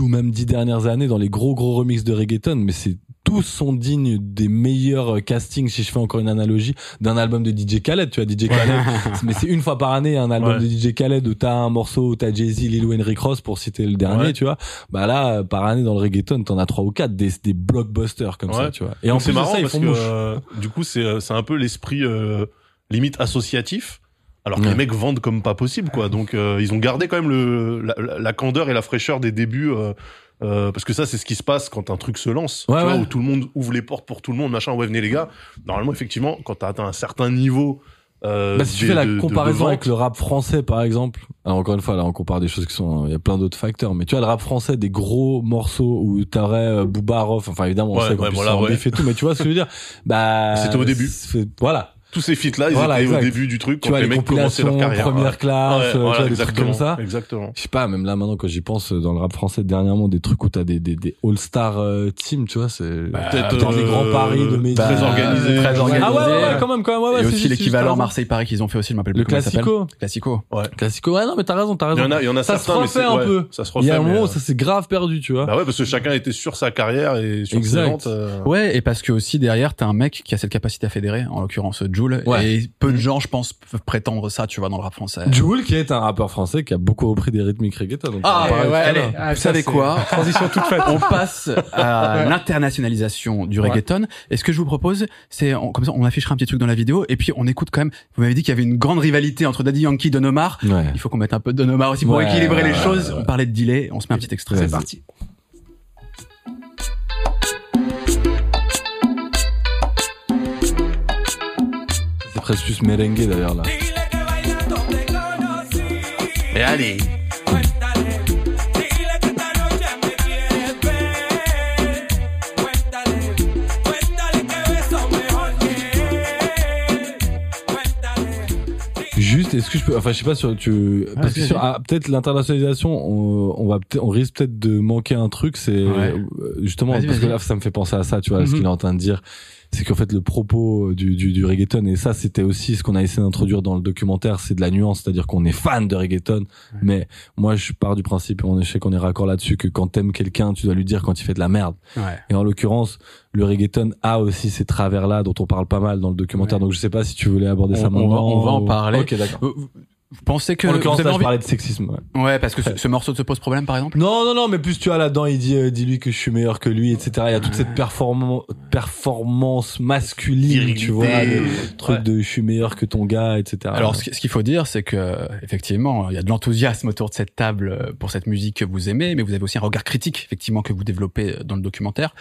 ou même dix dernières années, dans les gros gros remix de reggaeton, mais c'est tous sont dignes des meilleurs castings, si je fais encore une analogie, d'un album de DJ Khaled. Tu vois, DJ Khaled, mais c'est une fois par année un album Ouais. de DJ Khaled où t'as un morceau où t'as Jay-Z, Lil Wayne, Rick Ross pour citer le dernier, Ouais. tu vois. Bah là, par année dans le reggaeton, t'en as trois ou quatre, des, des blockbusters comme ça, tu vois. Et en Donc c'est plus de marrant ça, ils font que mouche. euh, du coup c'est euh, c'est un peu l'esprit euh, limite associatif. Alors que Ouais. les mecs vendent comme pas possible quoi. Donc euh, ils ont gardé quand même le la, la- candeur et la fraîcheur des débuts. euh, euh, parce que ça, c'est ce qui se passe quand un truc se lance, Ouais, tu vois, ouais. où tout le monde ouvre les portes pour tout le monde, machin. Ouais, venez les gars. Normalement, effectivement, quand t'as atteint un certain niveau euh, Bah, si tu fais la de- de- de comparaison vente. avec le rap français, par exemple, alors encore une fois, là, on compare des choses qui sont, il y a plein d'autres facteurs, mais tu vois, le rap français, des gros morceaux où t'aurais euh, Booba, Rof, enfin, évidemment, on Ouais, sait qu'en ouais, voilà, ouais. tout, mais tu vois ce que je veux dire? Bah. C'était au début. c'est- Voilà. Tous ces feats là, ils Voilà, étaient exact. au début du truc Tu vois, les les mecs commençaient leur carrière. première ouais. classe, Ouais, tu voilà, vois, des trucs comme ça. Exactement. Je sais pas, même là, maintenant, quand j'y pense, dans le rap français, dernièrement, des trucs où t'as des, des, des all-star euh, teams, tu vois, c'est, Peut-être dans les euh, grands paris de médias. très organisé. très organisé. Ah ouais, ouais, ouais, quand même, quand même, ouais, ouais, et c'est aussi c'est l'équivalent juste Marseille-Paris qu'ils ont fait aussi, je m'appelle Le classico. Classico. Classico, ouais, non, mais t'as raison, t'as Il y raison. en a, il y en a ça se refait c'est- un ouais, peu. Ça se Il refait. y a un moment euh, ça s'est grave perdu, tu vois. Bah ouais, parce que chacun était sur sa carrière et sur ses ventes. euh, Ouais, et parce que aussi derrière, t'as un mec qui a cette capacité à fédérer, en l'occurrence Joule, Ouais. et peu de gens, je pense, peuvent prétendre ça, tu vois, dans le rap français. Jul, qui est un rappeur français qui a beaucoup repris des rythmiques reggaeton. donc Ah, ouais, allez. Ah, vous ça, savez quoi Transition toute faite. On passe à l'internationalisation du reggaeton. Et ce que je vous propose, c'est comme ça, on affichera un petit truc dans la vidéo, et puis on écoute quand même. Vous m'avez dit qu'il y avait une grande rivalité entre Daddy Yankee et Don Omar. Ouais. Il faut qu'on mette un peu de Don Omar aussi pour Ouais, équilibrer ouais, les ouais, choses. ouais. On parlait de delay, on se met un petit extrait. C'est parti. Que beso mejor que él. Cuéntale. Juste, est-ce que je peux, enfin, je sais pas sur tu, parce que sur, ah, peut-être l'internationalisation, on, on va peut-être, on risque peut-être de manquer un truc, c'est Ouais. euh, justement parce que là, ça me fait penser à ça, tu vois, ce Mhm. qu'il est en train de dire, c'est qu'en fait le propos du, du, du reggaeton et ça, c'était aussi ce qu'on a essayé d'introduire dans le documentaire, c'est de la nuance, c'est-à-dire qu'on est fan de reggaeton, mais moi je pars du principe, on est, je sais qu'on est raccord là-dessus, que quand t'aimes quelqu'un, tu dois lui dire quand il fait de la merde. Ouais. Et en l'occurrence, le reggaeton a aussi ces travers-là dont on parle pas mal dans le documentaire. Ouais. Donc je sais pas si tu voulais aborder On- ça on va- on va en parler. Ok, d'accord. Vous, vous- vous pensez que En vous l'occurrence, avez là, je parlais de sexisme. Ouais. Ouais, parce que ce, ce morceau te pose problème, par exemple? Non, non, non, mais plus tu as là-dedans, il dit, euh, dis-lui que je suis meilleur que lui, etc. Il y a toute cette performance, performance masculine, tu vois, de, truc Ouais. de je suis meilleur que ton gars, etc. Alors, ce qu'il faut dire, c'est que effectivement, il y a de l'enthousiasme autour de cette table euh, pour cette musique que vous aimez, mais vous avez aussi un regard critique, effectivement, que vous développez euh, dans le documentaire.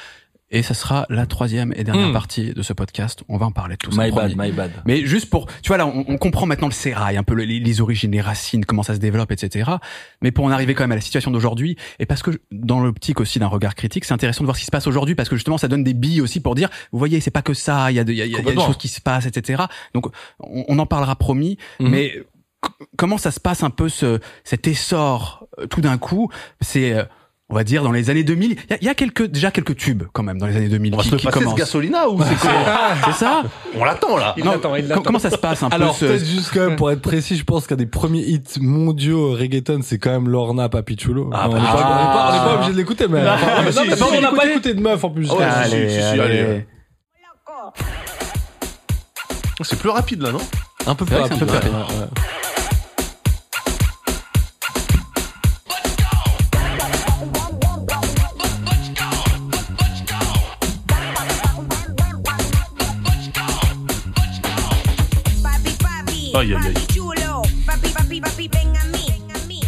Et ça sera la troisième et dernière Hmm. partie de ce podcast. On va en parler tous. my en bad, premier. my bad. Mais juste pour, tu vois là, on, on comprend maintenant le sérail, un peu le- les, les origines, les racines, comment ça se développe, etc. Mais pour en arriver quand même à la situation d'aujourd'hui, et parce que dans l'optique aussi d'un regard critique, c'est intéressant de voir ce qui se passe aujourd'hui, parce que justement, ça donne des billes aussi pour dire, vous voyez, c'est pas que ça, il y a, de- il y a, il y a des choses qui se passent, etc. Donc, on, on en parlera promis. Mhm. Mais comment ça se passe un peu ce cet essor euh, tout d'un coup C'est euh, on va dire dans les années 2000, il y a, il y a quelques déjà quelques tubes quand même dans les années 2000 On va qui, se qui passer ce commencent. gasolina ou c'est comment C'est ça On l'attend là. Il Non, l'attend, il com- l'attend. Comment ça se passe un Alors peu peut-être ce... juste quand même pour être précis, je pense qu'un des premiers hits mondiaux reggaeton, c'est quand même Lorna Papichulo. Ah, Non, on n'est pas, bah, on est pas- on est pas obligé de l'écouter, mais, enfin, mais non, si, mais si, par contre, on n'a pas écouté de meuf en plus. Oh, jusqu'à- si, si, si, si, allez. Loco. C'est plus rapide là, non? Un peu plus rapide, Aïe.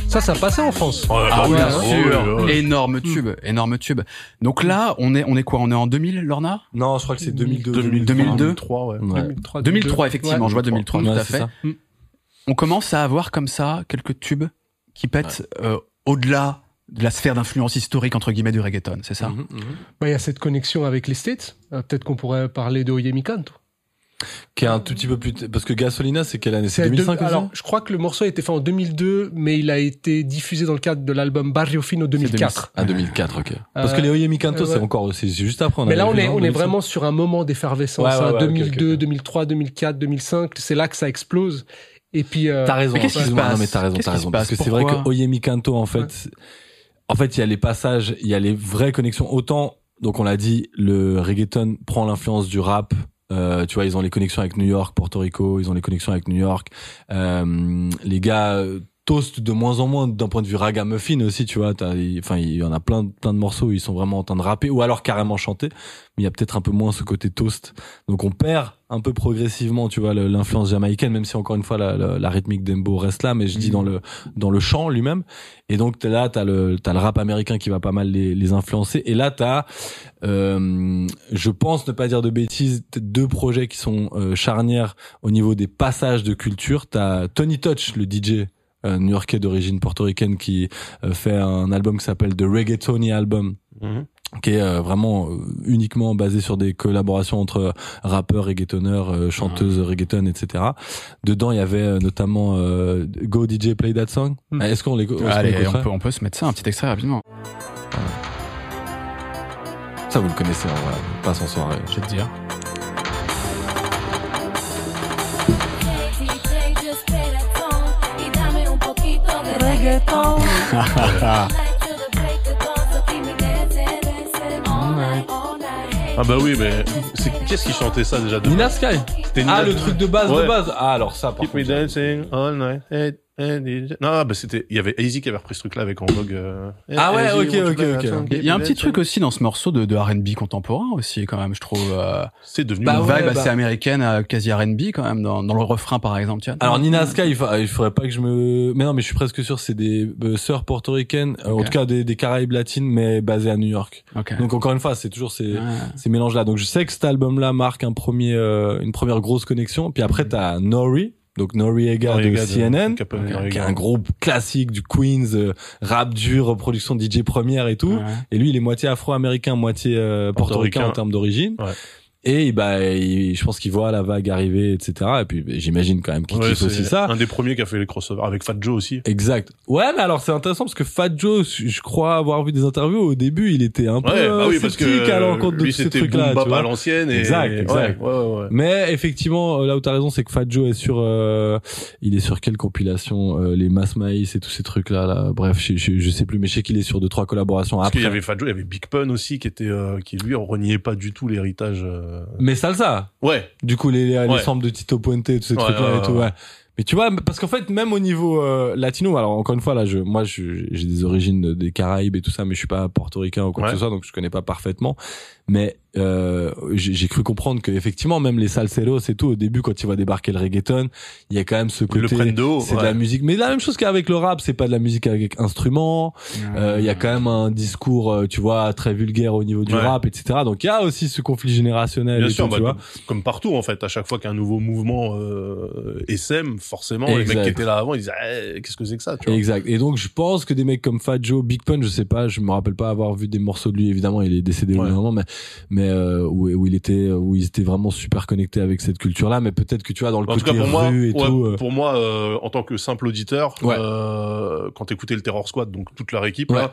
Ça, ça passait en France. Ah bah oui, ouais, bien ouais, sûr, ouais. énorme tube, énorme tube. Donc là, on est on est quoi? On est en 2000, Lorna? Non, je crois que c'est 2002. 2002. 2003, ouais. Ouais. 2003, 2003 effectivement, Ouais. je vois 2003 Ouais, tout à fait. ça. On commence à avoir comme ça quelques tubes qui pètent euh, au-delà de la sphère d'influence historique entre guillemets du reggaeton, c'est ça? Mhm, mhm. Bah, Il y a cette connexion avec les States. Euh, Peut-être qu'on pourrait parler de Oyemi Kanto. Qui est un tout petit peu plus, parce que Gasolina, c'est quelle année? C'est C'est 2005 deux- aussi? Alors, je crois que le morceau a été fait en 2002, mais il a été diffusé dans le cadre de l'album Barrio Fino 2004. Ah, 2004, ok. Parce Euh, que les Oyemi Kanto, euh, c'est ouais. encore, c'est juste après. on Mais là, on est, on est 2005. vraiment sur un moment d'effervescence. Ouais, ouais, hein, ouais, ok, 2002, ok, ok. 2003, 2004, 2005. C'est là que ça explose. Et puis, euh, T'as raison. Qu'est-ce qui se passe Non, mais t'as raison, t'as raison. Parce que c'est vrai que Oyemi Kanto, en fait, Ouais. en fait, il y a les passages, il y a les vraies connexions. Autant, donc on l'a dit, le reggaeton prend l'influence du rap. Euh, tu vois, ils ont les connexions avec New York, Porto Rico, ils ont les connexions avec New York. Euh, les gars, euh, toast de moins en moins d'un point de vue ragamuffin aussi, tu vois. Enfin, il y en a plein, plein de morceaux où ils sont vraiment en train de rapper ou alors carrément chanter. Mais il y a peut-être un peu moins ce côté toast. Donc on perd un peu progressivement, tu vois, l'influence jamaïcaine, même si encore une fois la, la, la rythmique d'Embo reste là, mais je dis dans le dans le chant lui-même. Et donc t'es là, t'as le t'as le rap américain qui va pas mal les, les influencer. Et là t'as, euh, je pense ne pas dire de bêtises, deux projets qui sont euh, charnières au niveau des passages de culture. T'as Tony Touch, le DJ new-yorkais d'origine portoricaine qui euh, fait un album qui s'appelle The Reggaetoni Album Mhm. qui est euh, vraiment euh, uniquement basé sur des collaborations entre rappeurs, reggaetonneurs, euh, chanteuses reggaeton, etc. Dedans, il y avait euh, notamment euh, Go DJ Play That Song. Hmm. Est-ce qu'on les qu'on Allez, on peut, on peut se mettre ça, un petit extrait rapidement. Ça, vous le connaissez en vrai. Passe en soirée. Je vais te dire. Ah bah oui, mais c'est qu'est-ce qui chantait ça déjà de Nina Sky. C'était Ah, Nina- le truc de base Ouais. de base. Ah, alors ça, par Keep me contre. dancing all night. Hey. Non, bah c'était, il y avait Easy qui avait repris ce truc-là avec en vogue. euh, Ah ouais, Easy, ok, ok, ok. Il y a un petit truc aussi dans ce morceau de, de R&B contemporain aussi quand même, je trouve. Euh, C'est devenu Bah une ouais, vibe bah- assez américaine, euh, quasi R&B quand même dans, dans le refrain par exemple. Tiens. Alors Nina Sky, il, fa- il faudrait pas que je me. Mais non, mais je suis presque sûr, c'est des euh, sœurs portoricaines, euh, en tout cas des, des Caraïbes latines, mais basées à New York. Donc encore une fois, c'est toujours ces, Ouais. ces mélanges là. Donc je sais que cet album là marque un premier, euh, une première grosse connexion. Puis après t'as Nori, donc Noriega, Noriega de de- CNN, Capone qui est un groupe classique du Queens, euh, rap dur, production DJ première et tout. Ouais. Et lui, il est moitié afro-américain, moitié euh, portoricain Portoricain. en termes d'origine. Ouais. Et bah, il- je pense qu'il voit la vague arriver, etc. Et puis j'imagine quand même qu'il Ouais, kiffe aussi ça. Un des premiers qui a fait les crossovers avec Fat Joe aussi. Exact. Ouais, mais alors c'est intéressant parce que Fat Joe, je crois avoir vu des interviews au début, il était un peu Ouais, bah oui, euh, parce sceptique que à l'encontre de ces trucs-là. à l'ancienne et Exact, exact. Ouais, ouais, ouais, ouais. Mais effectivement, euh, là où t'as raison, c'est que Fat Joe est sur, euh, il est sur quelle compilation, euh, les Mass Maïs et tous ces trucs-là. Là. Bref, je, je, je sais plus, mais je sais qu'il est sur deux trois collaborations Parce après. qu'il y avait Fat Joe, il y avait Big Pun aussi qui était, euh, qui lui reniait pas du tout l'héritage. Euh, Mais salsa, Ouais. du coup les les, les Ouais. samples de Tito Puente, tous ces Ouais, trucs-là ouais, et tout. ouais. Mais tu vois, parce qu'en fait, même au niveau euh, latino, alors encore une fois là, je, moi, je- j'ai des origines de- des Caraïbes et tout ça, mais je suis pas portoricain ou quoi que ce soit, donc je connais pas parfaitement. Mais euh, j'ai cru comprendre que effectivement, même les salseros et tout, au début, quand il va débarquer le reggaeton, il y a quand même ce côté. C'est de la musique, mais la même chose qu'avec le rap, c'est pas de la musique avec instrument. Euh, Il y a quand même un discours, euh, tu vois, très vulgaire au niveau du Ouais. rap, etc. Donc il y a aussi ce conflit générationnel Bien et sûr, tout, bah, tu vois. comme, partout en fait, à chaque fois qu'un nouveau mouvement euh, SM, forcément, les mecs qui étaient là avant, ils disaient Eh, qu'est-ce que c'est que ça, tu vois? Exact. Et donc je pense que des mecs comme Fat Joe, Big Pun, je sais pas, je me rappelle pas avoir vu des morceaux de lui. Évidemment, il est décédé au Ouais. d'un moment, mais mais euh, où, où il était, où ils étaient vraiment super connectés avec cette culture-là. Mais peut-être que tu vois dans le En tout côté cas, pour moi, rue et ouais, tout. euh, pour moi, euh, en tant que simple auditeur, Ouais. euh, quand t'écoutais le Terror Squad, donc toute leur équipe, Ouais. là,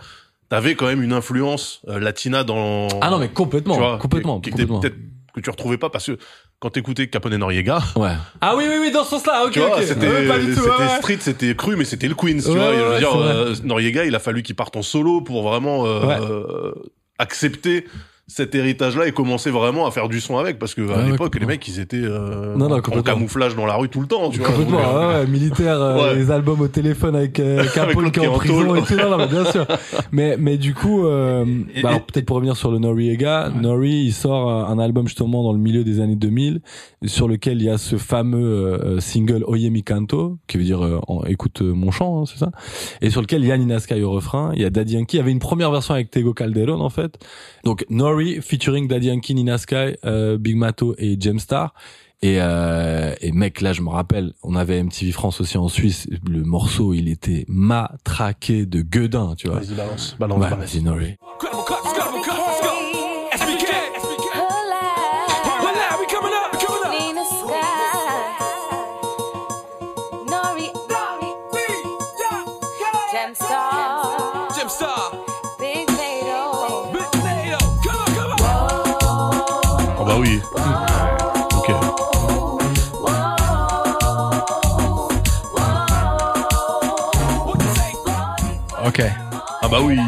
t'avais quand même une influence euh, latina dans. Ah non, mais complètement, tu vois, complètement, qui, qui était complètement. peut-être que tu retrouvais pas parce que quand t'écoutais Capone et Noriega, Ouais. Ah oui, oui, oui, dans ce sens-là. Ok, tu vois, ok. c'était Ouais, tout. street, c'était cru, mais c'était le Queens, tu Ouais, vois. ouais, je veux ouais, dire, c'est vrai. euh, Noriega, il a fallu qu'il parte en solo pour vraiment euh, Ouais. euh, accepter cet héritage-là et commencer vraiment à faire du son avec, parce que à Ouais, l'époque, les mecs, ils étaient euh, Non, non, en camouflage dans la rue tout le temps, tu vois. Complètement, euh, ouais, ouais, militaire, euh, Ouais. les albums au téléphone avec euh, Capone qui est en prison tôle. et tout. Non, non, mais bien sûr. Mais, mais du coup, euh, bah et- peut-être pour revenir sur le Noriega, Nori, il sort un, un album justement dans le milieu des années 2000, sur lequel il y a ce fameux euh, single Oye mi canto, qui veut dire euh, en- écoute euh, mon chant, hein, c'est ça, et sur lequel il y a Nina Sky au refrain, il y a Daddy Yankee, il y avait une première version avec Tego Calderon en fait. Donc Nori featuring Daddy Yankee, Nina Sky, euh, Big Mato et Gemstar. Et, euh, et mec, là, je me rappelle, on avait MTV France aussi en Suisse. Le morceau, il était matraqué de gueudin, tu vois. Vas-y, balance, balance, Ouais, balance. vas-y, Ok. Ah bah oui.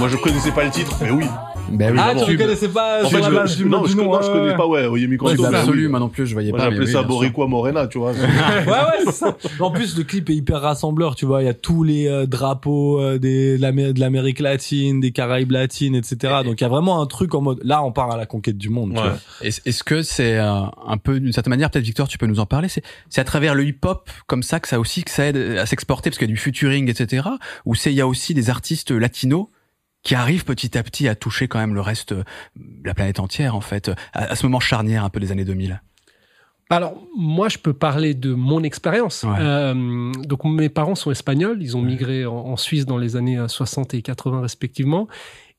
Moi je connaissais pas le titre, mais oui. Ben oui. Ah, tu Tube. reconnaissais pas En sur fait, la je, base je- du non, je, non, connais pas, ouais, Oyemi Kondo. absolu, moi non plus, je voyais Moi, pas. j'appelais ça. Boricua Morena, tu vois. ouais, ouais, c'est ça. En plus, le clip est hyper rassembleur, tu vois. Il y a tous les euh, drapeaux euh, des, de l'Amé- de l'Amérique latine, des Caraïbes latines, etc. Donc, il y a vraiment un truc en mode, là, on part à la conquête du monde, tu Ouais. vois. Est-ce que c'est euh, un peu d'une certaine manière, peut-être Victor, tu peux nous en parler. C'est c'est à travers le hip-hop comme ça que ça aussi que ça aide à s'exporter parce qu'il y a du featuring, etc. Ou c'est il y a aussi des artistes latinos qui arrivent petit à petit à toucher quand même le reste de la planète entière en fait à, à ce moment charnière un peu des années 2000. Alors, moi, je peux parler de mon expérience. Ouais. Euh, donc, mes parents sont espagnols. Ils ont migré en, en Suisse dans les années euh, 60 et 80 respectivement.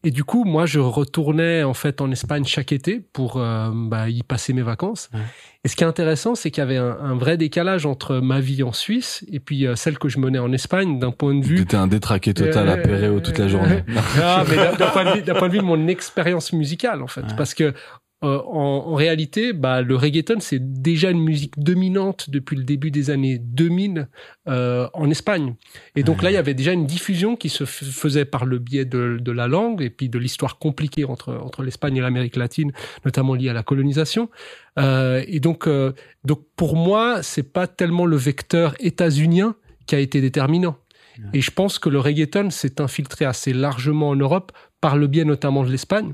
Et du coup, moi, je retournais en fait en Espagne chaque été pour euh, bah, y passer mes vacances. Ouais. Et ce qui est intéressant, c'est qu'il y avait un, un vrai décalage entre ma vie en Suisse et puis euh, celle que je menais en Espagne d'un point de vue T'étais un détraqué total à Euh, Péréo toute la journée. ah, mais d'un- point, de vue- d'un point de vue de mon expérience musicale, en fait. Ouais. Parce que, euh, en, en réalité, bah, le reggaeton, c'est déjà une musique dominante depuis le début des années 2000 euh, en Espagne. Et donc là, il y avait déjà une diffusion qui se faisait par le biais de, de la langue et puis de l'histoire compliquée entre, entre l'Espagne et l'Amérique latine, notamment liée à la colonisation. Euh, et donc, euh, donc, pour moi, c'est pas tellement le vecteur états-unien qui a été déterminant. Et je pense que le reggaeton s'est infiltré assez largement en Europe par le biais notamment de l'Espagne.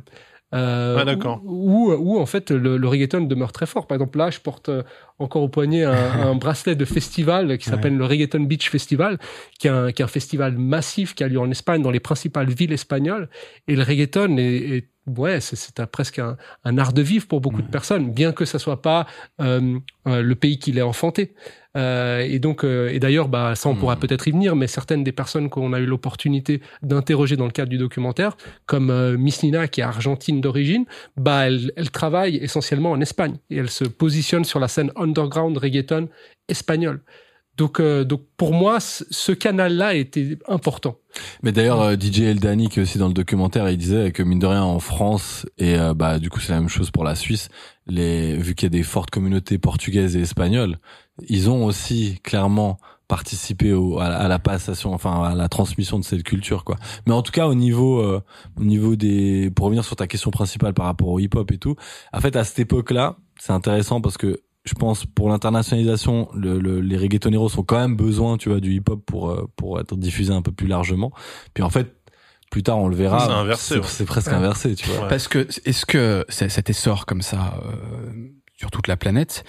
Euh, Ah. Où, où, où, en fait le, le reggaeton demeure très fort. Par exemple là, je porte euh, encore au poignet un, un bracelet de festival qui s'appelle le Reggaeton Beach Festival, qui est, un, qui est un festival massif qui a lieu en Espagne dans les principales villes espagnoles. Et le reggaeton est, est ouais, c'est, presque un, un art de vivre pour beaucoup de personnes, bien que ça soit pas euh, euh, le pays qui l'ait enfanté. Euh, et donc, euh, et d'ailleurs, bah, ça on Hmm. pourra peut-être y venir, mais certaines des personnes qu'on a eu l'opportunité d'interroger dans le cadre du documentaire, comme euh, Miss Nina, qui est argentine d'origine, bah, elle, elle travaille essentiellement en Espagne et elle se positionne sur la scène underground reggaeton espagnole. Donc, donc pour moi, ce canal-là était important. Mais d'ailleurs, DJ Eldani, qui est aussi dans le documentaire, il disait que mine de rien, en France, et bah du coup c'est la même chose pour la Suisse, les, vu qu'il y a des fortes communautés portugaises et espagnoles, ils ont aussi clairement participé au, à, la- à la passation, enfin à la transmission de cette culture, quoi. Mais en tout cas, au niveau, euh, au niveau des, pour revenir sur ta question principale par rapport au hip-hop et tout, en fait, à cette époque-là, c'est intéressant parce que je pense pour l'internationalisation, le, le- les reggaetoneros ont quand même besoin, tu vois, du hip-hop pour euh, pour être diffusé un peu plus largement. Puis en fait, plus tard on le verra. C'est inversé, C'est ouais. presque Ouais. inversé, tu vois. Parce que est-ce que c'est- cet essor comme ça euh, sur toute la planète,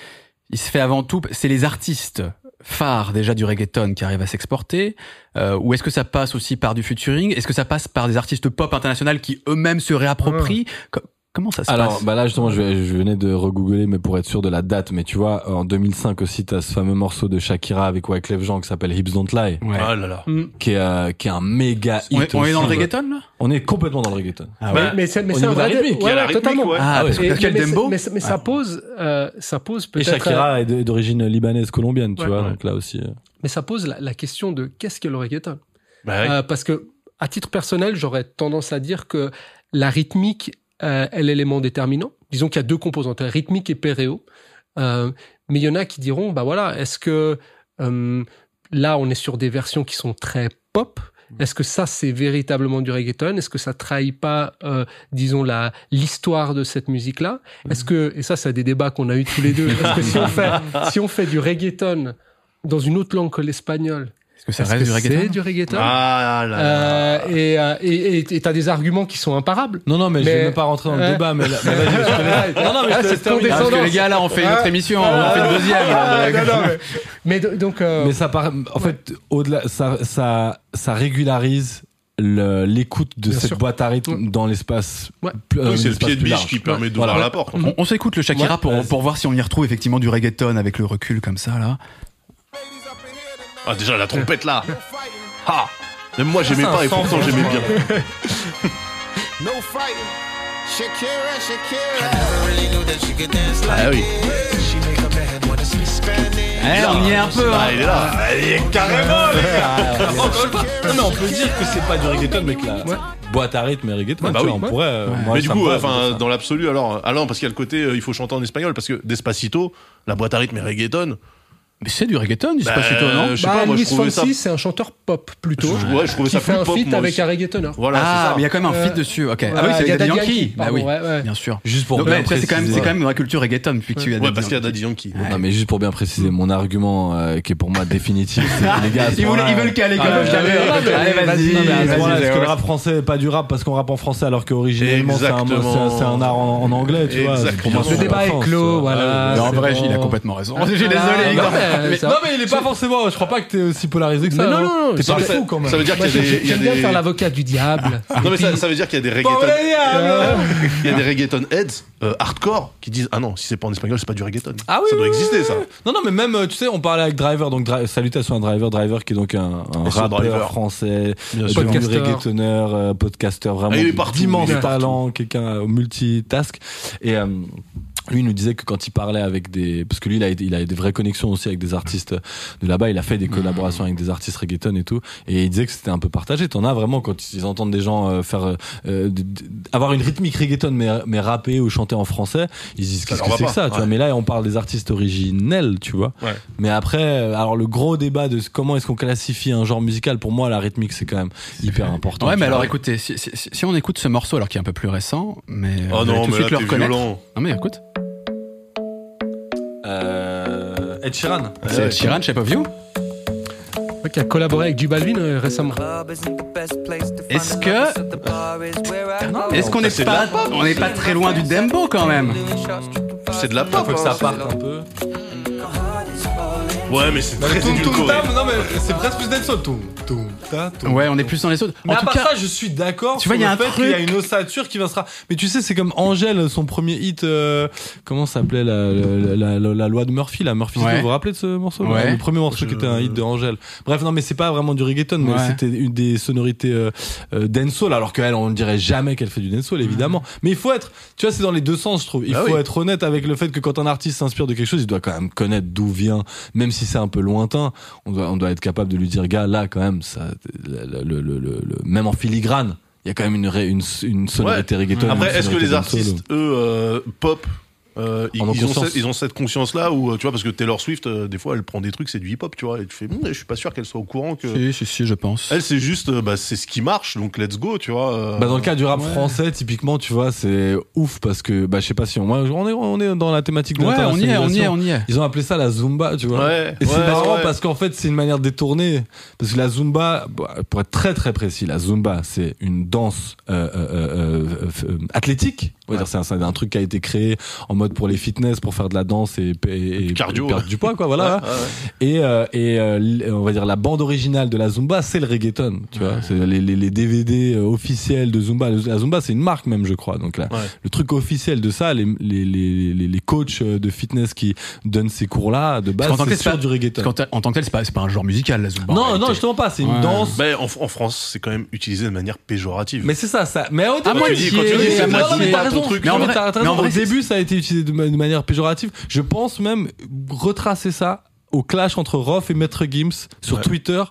il se fait avant tout, c'est les artistes phares déjà du reggaeton qui arrivent à s'exporter, euh, ou est-ce que ça passe aussi par du featuring? Est-ce que ça passe par des artistes pop internationaux qui eux-mêmes se réapproprient? Co- Comment ça se Alors, passe bah là justement, je, venais de regoogler, mais pour être sûr de la date. Mais tu vois, en 2005 aussi, t'as ce fameux morceau de Shakira avec Wyclef Jean qui s'appelle Hips Don't Lie, Ouais. Ah là là. qui est euh, qui est un méga hit. on, est, on est dans le reggaeton là? On est complètement dans le reggaeton. ah Bah, mais c'est, mais c'est un vrai, rythmique, ouais, rythmique, totalement. ouais. Ah, Ah ouais. que Et- quel mais, dembo mais, ça Ah. pose, euh, ça pose Et peut-être. euh, Shakira est de- d'origine libanaise colombienne, tu Ouais. vois. Ouais. Donc là aussi. euh, mais ça pose la, la question de qu'est-ce que le reggaeton? Bah ouais. Euh, Parce que, à titre personnel, j'aurais tendance à dire que la rythmique euh, est l'élément déterminant. Disons qu'il y a deux composantes, rythmique et péréo. Euh, mais il y en a qui diront, bah voilà, est-ce que euh, là, on est sur des versions qui sont très pop. Est-ce que ça, c'est véritablement du reggaeton? Est-ce que ça trahit pas, euh, disons, la l'histoire de cette musique-là? Est-ce que, et ça, c'est des débats qu'on a eu tous les deux, est-ce que si on fait, si on fait du reggaeton dans une autre langue que l'espagnol, que ça est-ce reste que du reggaeton c'est du reggaeton Ah là là. euh, et euh, et et- t'as des arguments qui sont imparables. Non, non, mais, je Mais- vais même pas rentrer dans le Euh, débat, mais, là- mais vas-y, je laisse- Non, non, mais je Ah, te. Parce que les gars là on fait une autre Ah. émission, on en fait une deuxième. Ah, là. non, non, mais, mais do- donc euh, Mais ça paraît, en fait, au-delà, ça, ça, ça régularise l'écoute de Bien cette sûr. boîte à rythme dans l'espace. Ouais. euh, Oui, c'est le pied de biche large. qui permet d'ouvrir Voilà. la porte. On, on s'écoute le Shakira Ouais, pour, pour voir si on y retrouve effectivement du reggaeton avec le recul comme ça là. Ah déjà la trompette là. Ah. Même moi j'aimais un pas et pourtant j'aimais bien. Ah oui. this. She make a man wanna speak Spanish. Eh, on y est un peu. Ah Hein. il est là. Il est carrément. Non, mais on peut dire que c'est pas du reggaeton, mais que la boîte à rythme et reggaeton, Ouais, bah tu vois, oui. on pourrait. euh, moi, Mais du ça me coup, enfin, ça. dans l'absolu, alors, ah non, parce qu'il y a le côté, euh, il faut chanter en espagnol, parce que Despacito, la boîte à rythme et reggaeton, Mais c'est du reggaeton, c'est Bah, pas si étonnant. je sais Bah, pas, moi je Luis trouvais ça. Fonsi, c'est un chanteur pop plutôt. Je- ouais, je trouvais qui ça fait plus un pop, feat avec aussi. un reggaetonner. Voilà, ah, c'est ça. mais il y a quand même un Euh, feat dessus. Ok. ouais, ah oui, c'est il y a Daddy Yankee. Yankee, Bah oui, ouais, ouais. bien sûr. Juste pour Donc, bien après, c'est quand même, préciser- c'est quand même dans la culture reggaeton, puis que tu as Ouais, parce qu'il y a. Daddy Yankee. Ouais. Non mais juste pour bien préciser mon argument euh, qui est pour moi définitif, c'est que les gars. Ils veulent, caler quand Ah, même. mais- caler. non, mais- Allez, vas-y, non, mais à ce vas-y, moment-là, est-ce que le rap français est pas du rap parce qu'on rappe en français alors qu'originellement c'est un, art en, anglais, tu vois. Le ça débat est clos, voilà. En vrai, il a complètement raison. Je suis Voilà. désolé. Mais ça- Non mais il est pas forcément. Je crois pas que t'es aussi polarisé que ça. Mais non, hein. non, non, T'es c'est pas fou quand même. Ça veut dire qu'il y a des. j'aime il y a j'aime bien des- faire l'avocat du diable. Non, mais ça, veut dire qu'il y a des reggaeton. Il y a des reggaeton heads euh, hardcore qui disent Ah non, si c'est pas en espagnol, c'est pas du reggaeton. Ah oui, ça doit exister, ça. Non, non, mais même, euh, tu sais, on parlait avec Driver, donc salutations à Driver, Driver qui est donc un, rappeur français, reggaetonneur, euh, podcasteur, vraiment Ah, partout. talents, quelqu'un au multitask. Et euh, lui il nous disait que quand il parlait avec des, parce que lui il a, il a des vraies connexions aussi avec des artistes de là-bas, il a fait des collaborations avec des artistes reggaeton et tout, et il disait que c'était un peu partagé. T'en as vraiment quand ils entendent des gens euh, faire, euh, d- avoir une rythmique reggaeton mais, mais rapper ou chanter en français, ils se disent qu'est-ce que c'est que ça, tu ouais. vois. Mais là on parle des artistes originels, tu vois? Ouais. Mais après, euh, alors le gros débat de comment est-ce qu'on classifie un genre musical, pour moi la rythmique c'est quand même hyper important. Ouais, mais vois? alors écoutez, si, si- si on écoute ce morceau, alors qui est un peu plus récent, mais euh, Oh non, tout de mais suite là, le t'es reconnaître. violent. Non, mais écoute, Euh, Ed Sheeran. c'est Ed Sheeran, Shape of You. Ouais, Qui a collaboré avec J Balvin euh, récemment. Est-ce que, est-ce qu'on n'est pas, on n'est pas très loin du dembo quand même C'est de la pop. Faut que ça parte un peu. Ouais, mais c'est très édulcoré. non mais c'est presque plus dancehall. Toum, toum, ta, toum. Ouais, on est plus dans les autres. Mais En à tout part cas, ça, je suis d'accord. tu vois, il y a un fait qu'il y a truc- une ossature qui va se ra- Mais tu sais, c'est comme Angèle, son premier hit. euh, comment s'appelait la, la, la, la- la loi de Murphy, la Murphy. Ouais. Vous vous rappelez de ce morceau là Ouais. Le premier morceau qui était un hit de Angèle. Bref, non, mais c'est pas vraiment du reggaeton, mais Ouais. c'était une des sonorités euh, euh, dancehall. Alors qu'elle, on ne dirait jamais qu'elle fait du dancehall, évidemment. Mais il faut être, tu vois, c'est dans les deux sens, je trouve. Il Ah faut oui. être honnête avec le fait que quand un artiste s'inspire de quelque chose, il doit quand même connaître d'où vient, même si c'est un peu lointain. On doit, on doit être capable de lui dire, gars, là, quand même, ça, le, le, le, le- le- même en filigrane, il y a quand même une, une, une sonorité reggaeton. Après, est-ce que les artistes, eux, euh, pop, euh, ils, ont ils ont conscience. cette, ils ont cette conscience-là où, tu vois, parce que Taylor Swift, euh, des fois, elle prend des trucs, c'est du hip-hop, tu vois, et tu fais, je suis pas sûr qu'elle soit au courant que. si, si, si, je pense. Elle, c'est juste, euh, bah, c'est ce qui marche, donc let's go, tu vois. euh. Bah dans le cas du rap français, typiquement, tu vois, c'est ouf parce que, bah, je sais pas si on, moi, on est, on est dans la thématique de Ouais, on y est, on y est, on y est. Ils ont appelé ça la Zumba, tu vois. Ouais, Et c'est ouais, marrant ouais. parce qu'en fait, c'est une manière détournée. Parce que la Zumba, bah, pour être très très précis, la Zumba, c'est une danse euh, euh, euh, euh, euh, athlétique. On va dire, c'est un, truc qui a été créé en mode pour les fitness, pour faire de la danse et, et, et Cardio, perdre ouais. du poids, quoi. Voilà. Ouais, ouais. Et, euh, et euh, on va dire la bande originale de la Zumba, c'est le reggaeton. Tu vois, c'est les, les, les DVD euh, officiels de Zumba. La Zumba, c'est une marque même, je crois. Donc là, Ouais. le truc officiel de ça, les, les, les, les, les coachs de fitness qui donnent ces cours-là, de base, c'est sur du reggaeton. En tant que tel, c'est pas, c'est pas un genre musical, la Zumba. Non, non, justement pas. C'est une Ouais. danse. Ben, en, en France, c'est quand même utilisé de manière péjorative. Mais c'est ça, ça. Mais au Ah, moi, tu dis- j'y quand tu ai- dis, ton truc. Mais en vrai- t'as mais en vrai, au c'est- début, ça a été utilisé de, ma- de manière péjorative. Je pense même retracer ça au clash entre Roth et Maître Gims sur Ouais. Twitter.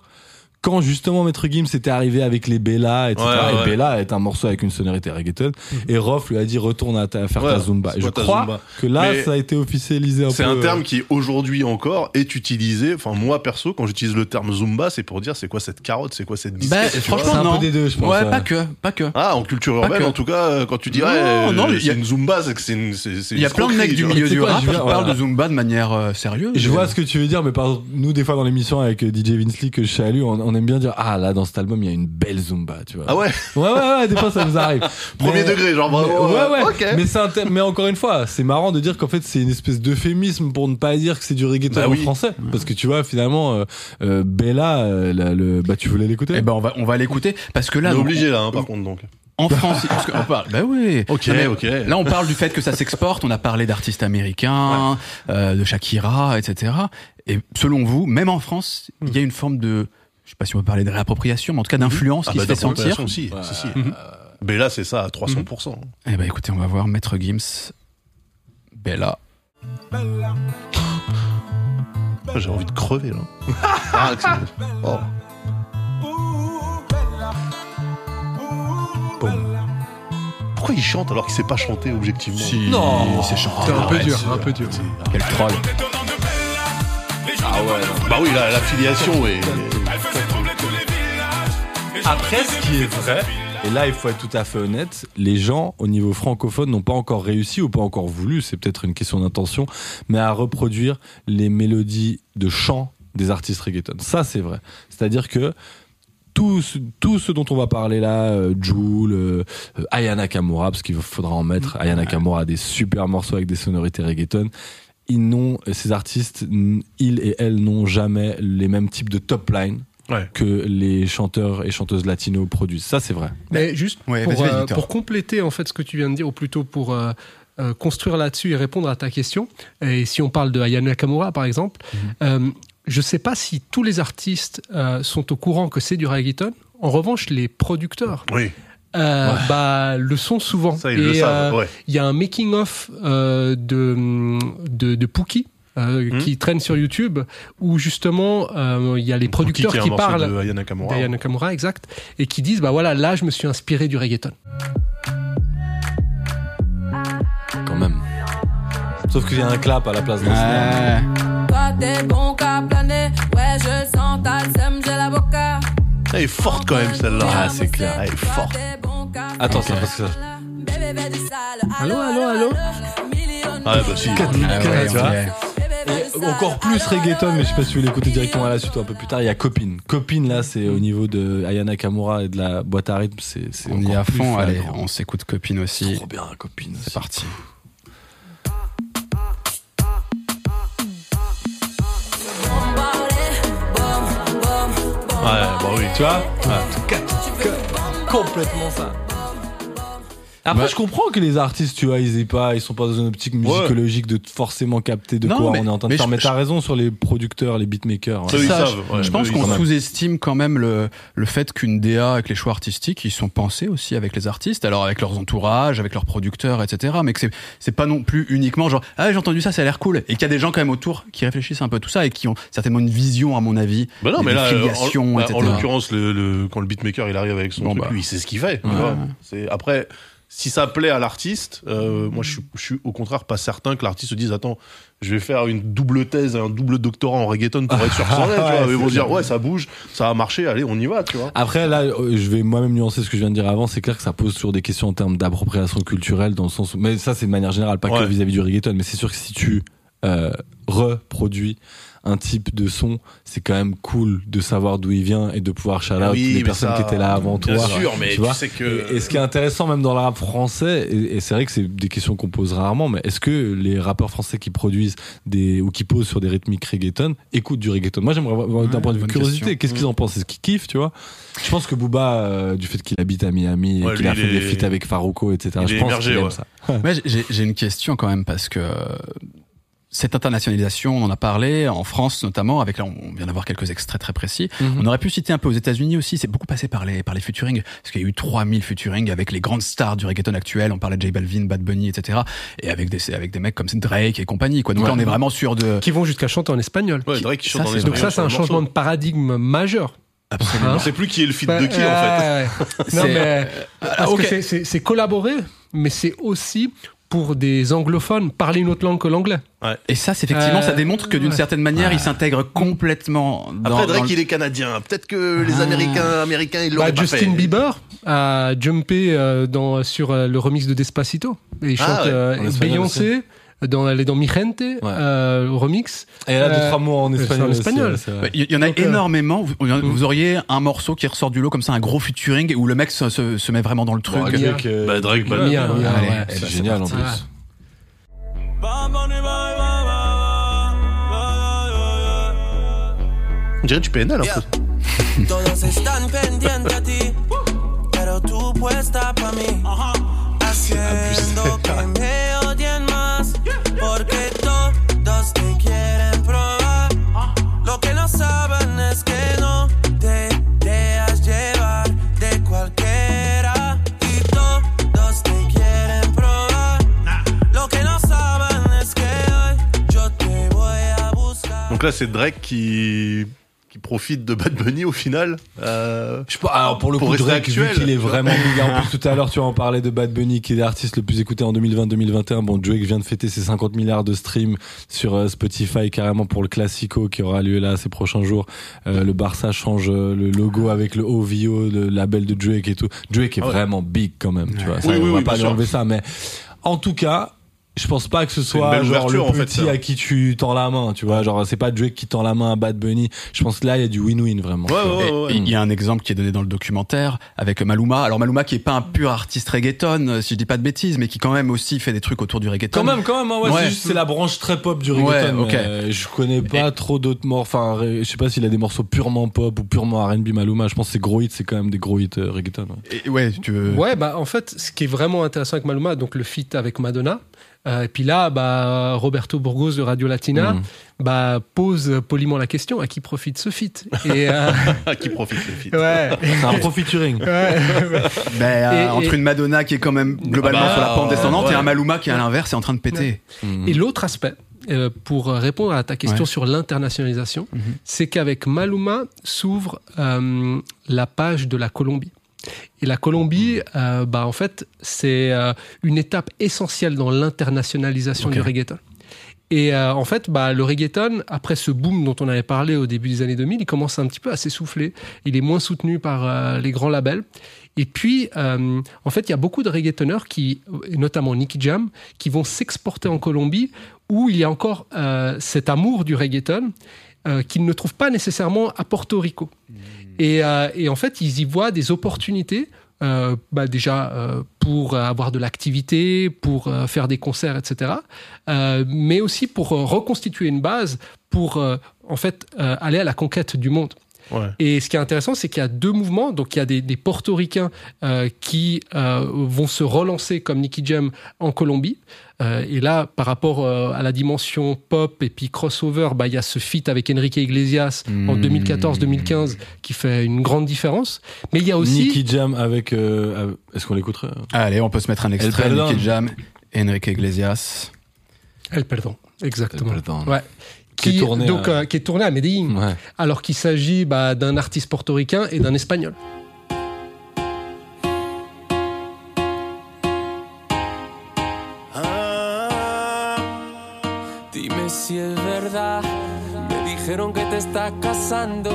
Quand justement Maître Gims était arrivé avec les Bella, etc. Ouais, et ouais. Bella est un morceau avec une sonorité reggaeton. Et Roth lui a dit retourne à, ta- à faire Ouais, ta Zumba. c'est Et je ta crois Zumba que là, Mais ça a été officialisé un peu. C'est un euh, terme qui aujourd'hui encore est utilisé. Enfin, moi perso, quand j'utilise le terme Zumba, c'est pour dire c'est quoi cette carotte, c'est quoi cette Bah, disquette. vois. franchement, c'est un peu non. des deux, je pense, Ouais, pas que, pas que. Ah, en culture Pas urbaine, que. en tout cas, euh, quand tu dis Non, non, euh, a- c'est une Zumba, c'est que c'est une, c'est, c'est Il y a une plein de mecs du milieu du rap je qui parlent de Zumba de manière sérieuse. Je vois ce que tu veux dire, mais par exemple, nous, des fois, dans l'émission avec DJ Vince Lee que je salue, on, aime bien dire, ah, là, dans cet album, il y a une belle Zumba, tu vois. Ah ouais, Ouais, ouais, ouais, des fois, ça nous arrive. premier Mais- degré, genre mais- vraiment. ouais, ouais. Ok. Mais c'est un thème- mais encore une fois, c'est marrant de dire qu'en fait, c'est une espèce d'euphémisme pour ne pas dire que c'est du reggaeton Bah en français. Parce que tu vois, finalement, euh, euh, Bella, euh, le, bah, tu voulais l'écouter? Eh ben, on va, on va l'écouter parce que là, On est donc, obligé là, hein, par contre donc. en France, parce qu'on parle, bah oui. Ok, mais ok. Là, on parle du fait que ça s'exporte. On a parlé d'artistes américains, euh, de Shakira, etc. Et selon vous, même en France, il y a une forme de, je sais pas si on peut parler de réappropriation, mais en tout cas d'influence Ah qui bah, se fait sentir. si, si, si. Bella, c'est ça à 300%. Eh ben, écoutez, on va voir Maître Gims, Bella. Ah, J'ai envie de crever là. Ah, c'est- oh. Pourquoi il chante alors qu'il sait pas chanter objectivement Non. c'est chanté. C'est un peu dur, un peu dur. Quel troll. Ah ouais. Bah oui, la, la filiation est. Après, ce qui est vrai, et là il faut être tout à fait honnête, les gens au niveau francophone n'ont pas encore réussi ou pas encore voulu, c'est peut-être une question d'intention, mais à reproduire les mélodies de chant des artistes reggaeton. Ça c'est vrai. C'est-à-dire que tout ce, tout ce dont on va parler là, euh, Jul, euh, euh, Aya Nakamura, parce qu'il faudra en mettre, Aya Nakamura a des super morceaux avec des sonorités reggaeton. Ils n'ont, ces artistes, ils et elles n'ont jamais les mêmes types de top line Ouais. que les chanteurs et chanteuses latinos produisent. Ça, c'est vrai. Mais juste Ouais, pour, euh, pour compléter en fait ce que tu viens de dire, ou plutôt pour euh, euh, construire là-dessus et répondre à ta question, et si on parle de Aya Nakamura par exemple, Mhm. euh, je sais pas si tous les artistes euh, sont au courant que c'est du reggaeton. En revanche, les producteurs Oui, euh, bah, le sont souvent. ça ils Et, le savent. euh, Ouais. Il y a un making-of euh, de, de, de Pookie. Euh, Hmm. qui traîne sur YouTube où justement euh, il y a les producteurs qui, morceau parlent de Aya Nakamura. exact, et qui disent bah voilà là je me suis inspiré du reggaeton. Quand même. Sauf qu'il y a un clap à la place snare. Ouais. Toi t'es bon qu'à planer, ouais je sens ta sème, j'ai la boca. Elle est forte quand même celle-là. Ah, c'est clair. Elle est forte. Attends, ça, parce que ça- Allô, allô, allô Ah bah si. Ah ouais, ouais. Et encore plus reggaeton, mais je sais pas si vous l'écoutez directement à la suite ou un peu plus tard. Il y a Copine. Copine, là, c'est au niveau de Ayana Kamura et de la boîte à rythme. C'est, c'est On y est à fond, allez, on s'écoute copine aussi. Trop bien, Copine. C'est parti. Ouais, bah oui. Tu vois Complètement ça. Après, Bah- je comprends que les artistes, tu vois, ils aient pas, ils sont pas dans une optique musicologique de forcément capter de Non, quoi mais- on est en train de mais faire. je- Mais t'as raison sur les producteurs, les beatmakers. Ça, ouais. ils Ça, savent. je, ouais, je pense qu'on sous-estime quand même le, le fait qu'une DA avec les choix artistiques, ils sont pensés aussi avec les artistes, alors avec leurs entourages, avec leurs producteurs, etc. Mais que c'est c'est pas non plus uniquement genre ah j'ai entendu ça, ça a l'air cool, et qu'il y a des gens quand même autour qui réfléchissent un peu à tout ça et qui ont certainement une vision à mon avis, Bah non, mais là, en, bah, etc. en l'occurrence, le, le- quand le beatmaker il arrive avec son Bon, truc, bah. lui, il sait ce qu'il fait. après, si ça plaît à l'artiste, euh, moi, je suis, je suis au contraire pas certain que l'artiste se dise attends, je vais faire une double thèse, un double doctorat en reggaeton pour être que tu vois. Ouais, Ils vont dire bien. ouais, ça bouge, ça a marché, allez, on y va, tu vois. Après, là, euh, je vais moi-même nuancer ce que je viens de dire avant. C'est clair que ça pose toujours des questions en termes d'appropriation culturelle, dans le sens où, mais ça, c'est de manière générale, pas que Ouais. vis-à-vis du reggaeton, mais c'est sûr que si tu euh, reproduis un type de son, c'est quand même cool de savoir d'où il vient et de pouvoir shout out Ah oui, les personnes ça, qui étaient là avant toi. Bien sûr, mais tu tu, vois. sais que. Et, et ce qui est intéressant même dans le rap français, et, et c'est vrai que c'est des questions qu'on pose rarement, mais est-ce que les rappeurs français qui produisent des ou qui posent sur des rythmiques reggaeton écoutent du reggaeton? Moi j'aimerais voir d'un Ouais, point de vue curiosité, qu'est-ce qu'ils en pensent? Est-ce qu'ils kiffent, tu vois? Je pense que Booba, euh, du fait qu'il habite à Miami Ouais, et qu'il a fait des feats avec Farouko, etc. il je est pense émergé, ouais. ça. J'ai une question quand même parce que cette internationalisation, on en a parlé en France notamment, avec là on vient d'avoir quelques extraits très précis. Mhm. On aurait pu citer un peu aux États-Unis aussi, c'est beaucoup passé par les par les featuring parce qu'il y a eu 3000 featuring avec les grandes stars du reggaeton actuel, on parlait de J Balvin, Bad Bunny, etc. Et avec des avec des mecs comme Drake et compagnie quoi. Donc là on est vraiment sûr de Qui vont jusqu'à chanter en espagnol. Ouais, Drake qui chante Ça, c'est- les Donc ça, c'est un changement de paradigme majeur. absolument. On sait plus qui est le feat Bah, de qui en fait. non, mais parce ok. que c'est- c'est c'est collaborer, mais c'est aussi pour des anglophones parler une autre langue que l'anglais. Et ça, c'est effectivement, Euh, ça démontre que d'une ouais. certaine manière, il s'intègre complètement dans, Après, Drake, dans le- il est canadien. Peut-être que les Ah. Américains, Américains, ils Bah, l'auraient pas Justin fait. Bieber a jumpé euh, dans, sur euh, le remix de Despacito. Et il Ah chante ouais, euh, Beyoncé dans, elle est dans Mi Gente, euh, au remix. Et elle a deux Euh, trois mots en c'est en espagnol. aussi, espagnol. ouais. Bah, Il y en a Donc, euh, énormément. Vous, Mm. vous auriez un morceau qui ressort du lot comme ça, un gros featuring où le mec se, se, se met vraiment dans le truc. Bon, Mia. avec, euh, Bah, Drake, bah, Mia, Mia, Allez, ouais. C'est génial en plus. On dirait du PNL un peu. Todos están pendientes a ti, pero tú puesta pa' mí. Haciendo que me Donc là, c'est Drake qui qui profite de Bad Bunny au final. Euh, Je sais pas, alors pour le Pour coup, Drake, vu actuel, qu'il est vraiment big. En plus, tout à l'heure, tu en parlais de Bad Bunny, qui est l'artiste le plus écouté en 2020-2021. Bon, Drake vient de fêter ses 50 milliards de streams sur euh, Spotify, carrément pour le Classico qui aura lieu là ces prochains jours. Euh, le Barça change euh, le logo avec le OVO, le label de Drake et tout. Drake est Ah ouais. vraiment big quand même, tu vois. Ça, Oui, on oui, va oui, pas lui enlever ça, mais en tout cas, je pense pas que ce une soit belle genre ouverture, le en fait, petit à qui tu tends la main, tu vois. Genre, c'est pas Drake qui tend la main à Bad Bunny. Je pense que là, il y a du win-win vraiment. Ouais, ouais, Et- ouais, ouais. et Il y a un exemple qui est donné dans le documentaire avec Maluma. Alors Maluma qui est pas un pur artiste reggaeton, euh, si je dis pas de bêtises, mais qui quand même aussi fait des trucs autour du reggaeton. Quand même, quand même, hein, ouais, Ouais. c'est c'est la branche très pop du reggaeton. Ouais, mais, ok. euh, je connais pas trop d'autres morceaux. Enfin, je sais pas s'il a des morceaux purement pop ou purement R&B Maluma. Je pense que ses gros hits, c'est quand même des gros hits euh, reggaeton. ouais. Et, ouais, tu veux. Ouais, bah en fait, ce qui est vraiment intéressant avec Maluma, donc le feat avec Madonna. Euh, et puis là, bah, Roberto Burgos de Radio Latina Mhm. bah, pose poliment la question à qui profite ce feat Et euh, qui profite ouais, C'est un ouais, Ben, euh, Et- entre et- une Madonna qui est quand même globalement Ah bah, sur la pente descendante ouais. et un Maluma qui à l'inverse est en train de péter. Et l'autre aspect, euh, pour répondre à ta question Ouais. sur l'internationalisation, Mhm. c'est qu'avec Maluma s'ouvre euh, la page de la Colombie. Et la Colombie, euh, bah, en fait, c'est euh, une étape essentielle dans l'internationalisation du reggaeton. Et euh, en fait, bah, le reggaeton, après ce boom dont on avait parlé au début des années 2000, il commence un petit peu à s'essouffler. Il est moins soutenu par les grands labels. Et puis, euh, en fait, il y a beaucoup de reggaetoneurs qui, notamment Nicky Jam, qui vont s'exporter en Colombie, où il y a encore euh, cet amour du reggaeton euh, qu'ils ne trouvent pas nécessairement à Porto Rico. Et, euh, et en fait, ils y voient des opportunités. euh, bah déjà euh, pour avoir de l'activité, pour euh, faire des concerts, etc. Euh, mais aussi pour euh, reconstituer une base pour en fait aller à la conquête du monde. Ouais. Et ce qui est intéressant, c'est qu'il y a deux mouvements. Donc, il y a des, des portoricains euh, qui euh, vont se relancer comme Nicky Jam en Colombie. Euh, et là, par rapport euh, à la dimension pop et puis crossover, bah, il y a ce feat avec Enrique Iglesias en Mmh. 2014-2015 qui fait une grande différence. Mais il y a aussi... Nicky Jam avec. Est-ce qu'on l'écouterait Allez, on peut se mettre un extrait. Nicky Jam, Enrique Iglesias. El Perdón, exactement. El Perdón. Ouais. Qui est tourné donc, à- euh, qui est tourné à Medellín, Ouais. alors qu'il s'agit bah, d'un artiste portoricain et d'un espagnol. Ah, dime si es verdad. Me dijeron que te estás casando.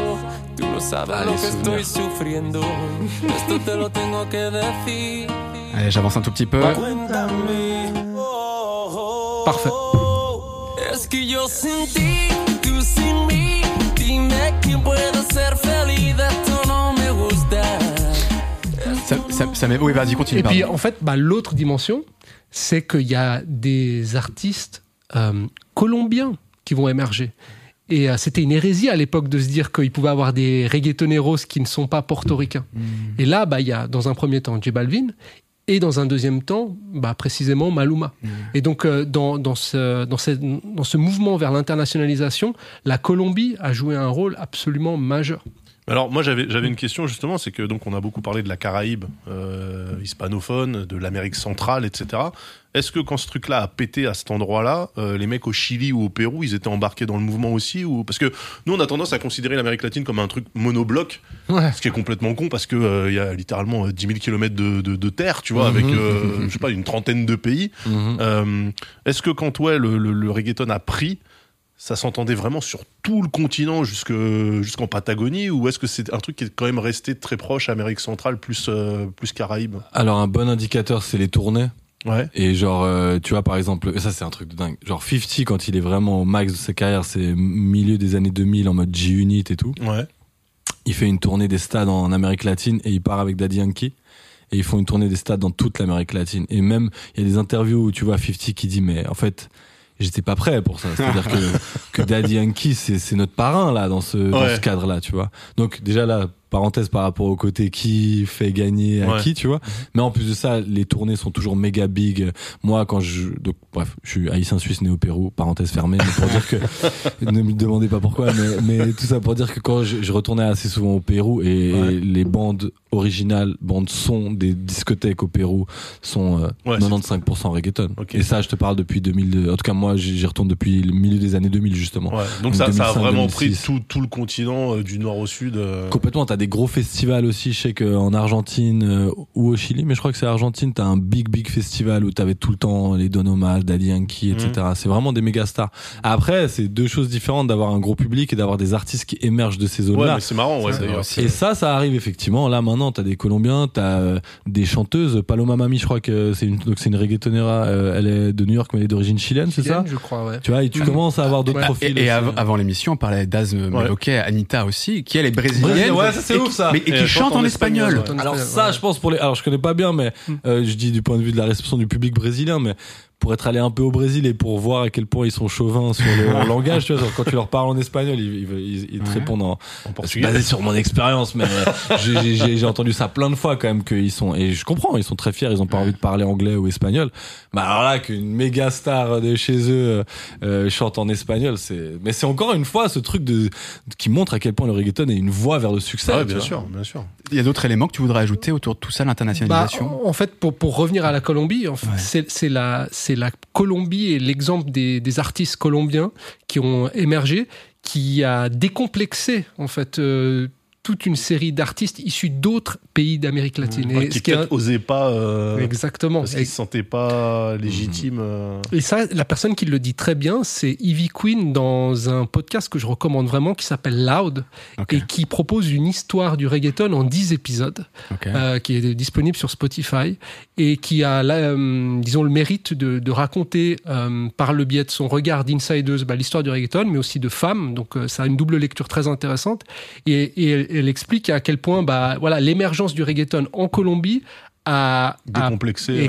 Tú no sabes Allez, lo que souvenir. estoy sufriendo. Esto te lo tengo que decir. Allez, j'avance un tout petit peu. Cuéntame. Oh, oh, Parfait. Es que yo sin ti, tú sin mí. Dime quién puede ser feliz. Esto no me gusta. Ça, ça, ça met- Oui, vas-y, continue. Et puis, en fait, bah, l'autre dimension, c'est qu'il y a des artistes euh, colombiens qui vont émerger. Et euh, c'était une hérésie à l'époque de se dire qu'il pouvait avoir des reggaetoneros qui ne sont pas portoricains. Et là, bah, il y a dans un premier temps J Balvin et dans un deuxième temps, bah, précisément Maluma. Et donc, euh, dans, dans, ce, dans, ce, dans ce mouvement vers l'internationalisation, la Colombie a joué un rôle absolument majeur. Alors moi j'avais j'avais une question justement, c'est que donc on a beaucoup parlé de la Caraïbe euh, hispanophone, de l'Amérique centrale, etc. Est-ce que quand ce truc-là a pété à cet endroit-là, euh, les mecs au Chili ou au Pérou, ils étaient embarqués dans le mouvement aussi ou parce que nous on a tendance à considérer l'Amérique latine comme un truc monobloc, Ouais. ce qui est complètement con parce que euh, il y a littéralement euh, 10 000 kilomètres de, de, de terre, tu vois, avec euh, je sais pas une trentaine de pays. Mhm. Euh, Est-ce que quand ouais le, le, le reggaeton a pris, ça s'entendait vraiment sur tout le continent jusque jusqu'en Patagonie ou est-ce que c'est un truc qui est quand même resté très proche Amérique centrale plus euh, plus Caraïbes? Alors, un bon indicateur, c'est les tournées. Ouais. Et genre, euh, tu vois, par exemple, ça c'est un truc de dingue. Genre 50, quand il est vraiment au max de sa carrière, c'est milieu des années 2000 en mode G-Unit et tout. Ouais. Il fait une tournée des stades en Amérique latine et il part avec Daddy Yankee. Et ils font une tournée des stades dans toute l'Amérique latine. Et même, il y a des interviews où tu vois 50 qui dit, mais en fait, j'étais pas prêt pour ça. C'est-à-dire que, que Daddy Yankee, c'est, notre parrain, là, dans ce, dans ce cadre-là, tu vois. Donc, déjà là, parenthèse par rapport au côté qui fait gagner à Ouais. qui, tu vois. Mais en plus de ça, les tournées sont toujours méga big. Moi, quand je, donc, bref, je suis haïtien suisse né au Pérou, parenthèse fermée, mais pour dire que, ne me demandez pas pourquoi, mais, mais tout ça pour dire que quand je, je retournais assez souvent au Pérou et Ouais. les bandes originales, bandes son des discothèques au Pérou sont euh, Ouais, 95% reggaeton. Ok. Et ça, je te parle depuis 2002. En tout cas, moi, j'y retourne depuis le milieu des années 2000, justement. Donc ça, ça a 2005, vraiment pris 2006. tout, tout le continent euh, du nord au sud. euh. Complètement, t'as des gros festivals aussi, je sais qu'en Argentine euh, ou au Chili, mais je crois que c'est Argentine, t'as un big big festival où t'avais tout le temps les Don Omar, Daddy Yankee, etc. Mhm. C'est vraiment des méga stars. Après, c'est deux choses différentes d'avoir un gros public et d'avoir des artistes qui émergent de ces Ouais, zones-là. mais c'est marrant, ouais, Ça, d'ailleurs. aussi. Et ça, ça arrive effectivement. Là, maintenant, t'as des Colombiens, t'as euh, des chanteuses. Paloma Mami, je crois que c'est une, donc c'est une reggaetonera. euh, elle est de New York, mais elle est d'origine chilienne, c'est ça? Je crois, ouais. Tu vois, et tu Mhm. commences à avoir d'autres Ouais. profils. Et, et aussi. av- avant l'émission, on parlait d'Az me- m'évoquait Anita aussi, qui elle est brésilienne. Brésilienne, ouais, ça, c'est et ouf, qui- ça. Mais, et Et qui chante en espagnol. ouais. Alors Ouais. ça, je pense pour les. Alors je connais pas bien, mais Mm. euh, je dis du point de vue de la réception du public brésilien, mais pour être allé un peu au Brésil et pour voir à quel point ils sont chauvins sur le langage, tu vois, genre, quand tu leur parles en espagnol, ils, ils, ils- te Ouais. répondent en, En portugais. basé sur mon expérience, mais euh, j'ai- j'ai j'ai- j'ai entendu ça plein de fois quand même qu'ils sont et je comprends, ils sont très fiers, ils ont pas envie de parler anglais ou espagnol. Mais alors là, qu'une méga star de chez eux euh, euh, chante en espagnol, c'est. Mais c'est encore une fois ce truc de qui montre à quel point le reggaeton est une voie vers le succès. Ah ouais, bien vois. sûr, bien sûr. Il y a d'autres éléments que tu voudrais ajouter autour de tout ça, Bah, l'internationalisation? en fait, pour, pour revenir à la Colombie, en fait, Ouais. c'est, c'est la, c'est la Colombie et l'exemple des, artistes colombiens qui ont émergé, qui a décomplexé en fait euh, toute une série d'artistes issus d'autres pays d'Amérique latine. Ouais, Et qui ce qui est peut-être osaient pas, euh, exactement. parce qu'ils Et, se sentaient pas légitimes. euh. et ça, la personne qui le dit très bien, c'est Ivy Queen dans un podcast que je recommande vraiment qui s'appelle Loud et qui propose une histoire du reggaeton en 10 épisodes. euh, qui est disponible sur Spotify et qui a, euh, disons, le mérite de, de raconter par le biais de son regard d'insideuse bah, l'histoire du reggaeton, mais aussi de femmes. Donc, ça a une double lecture très intéressante. Et, et elle, explique à quel point, bah, voilà, l'émergence du reggaeton en Colombie a, a décomplexés.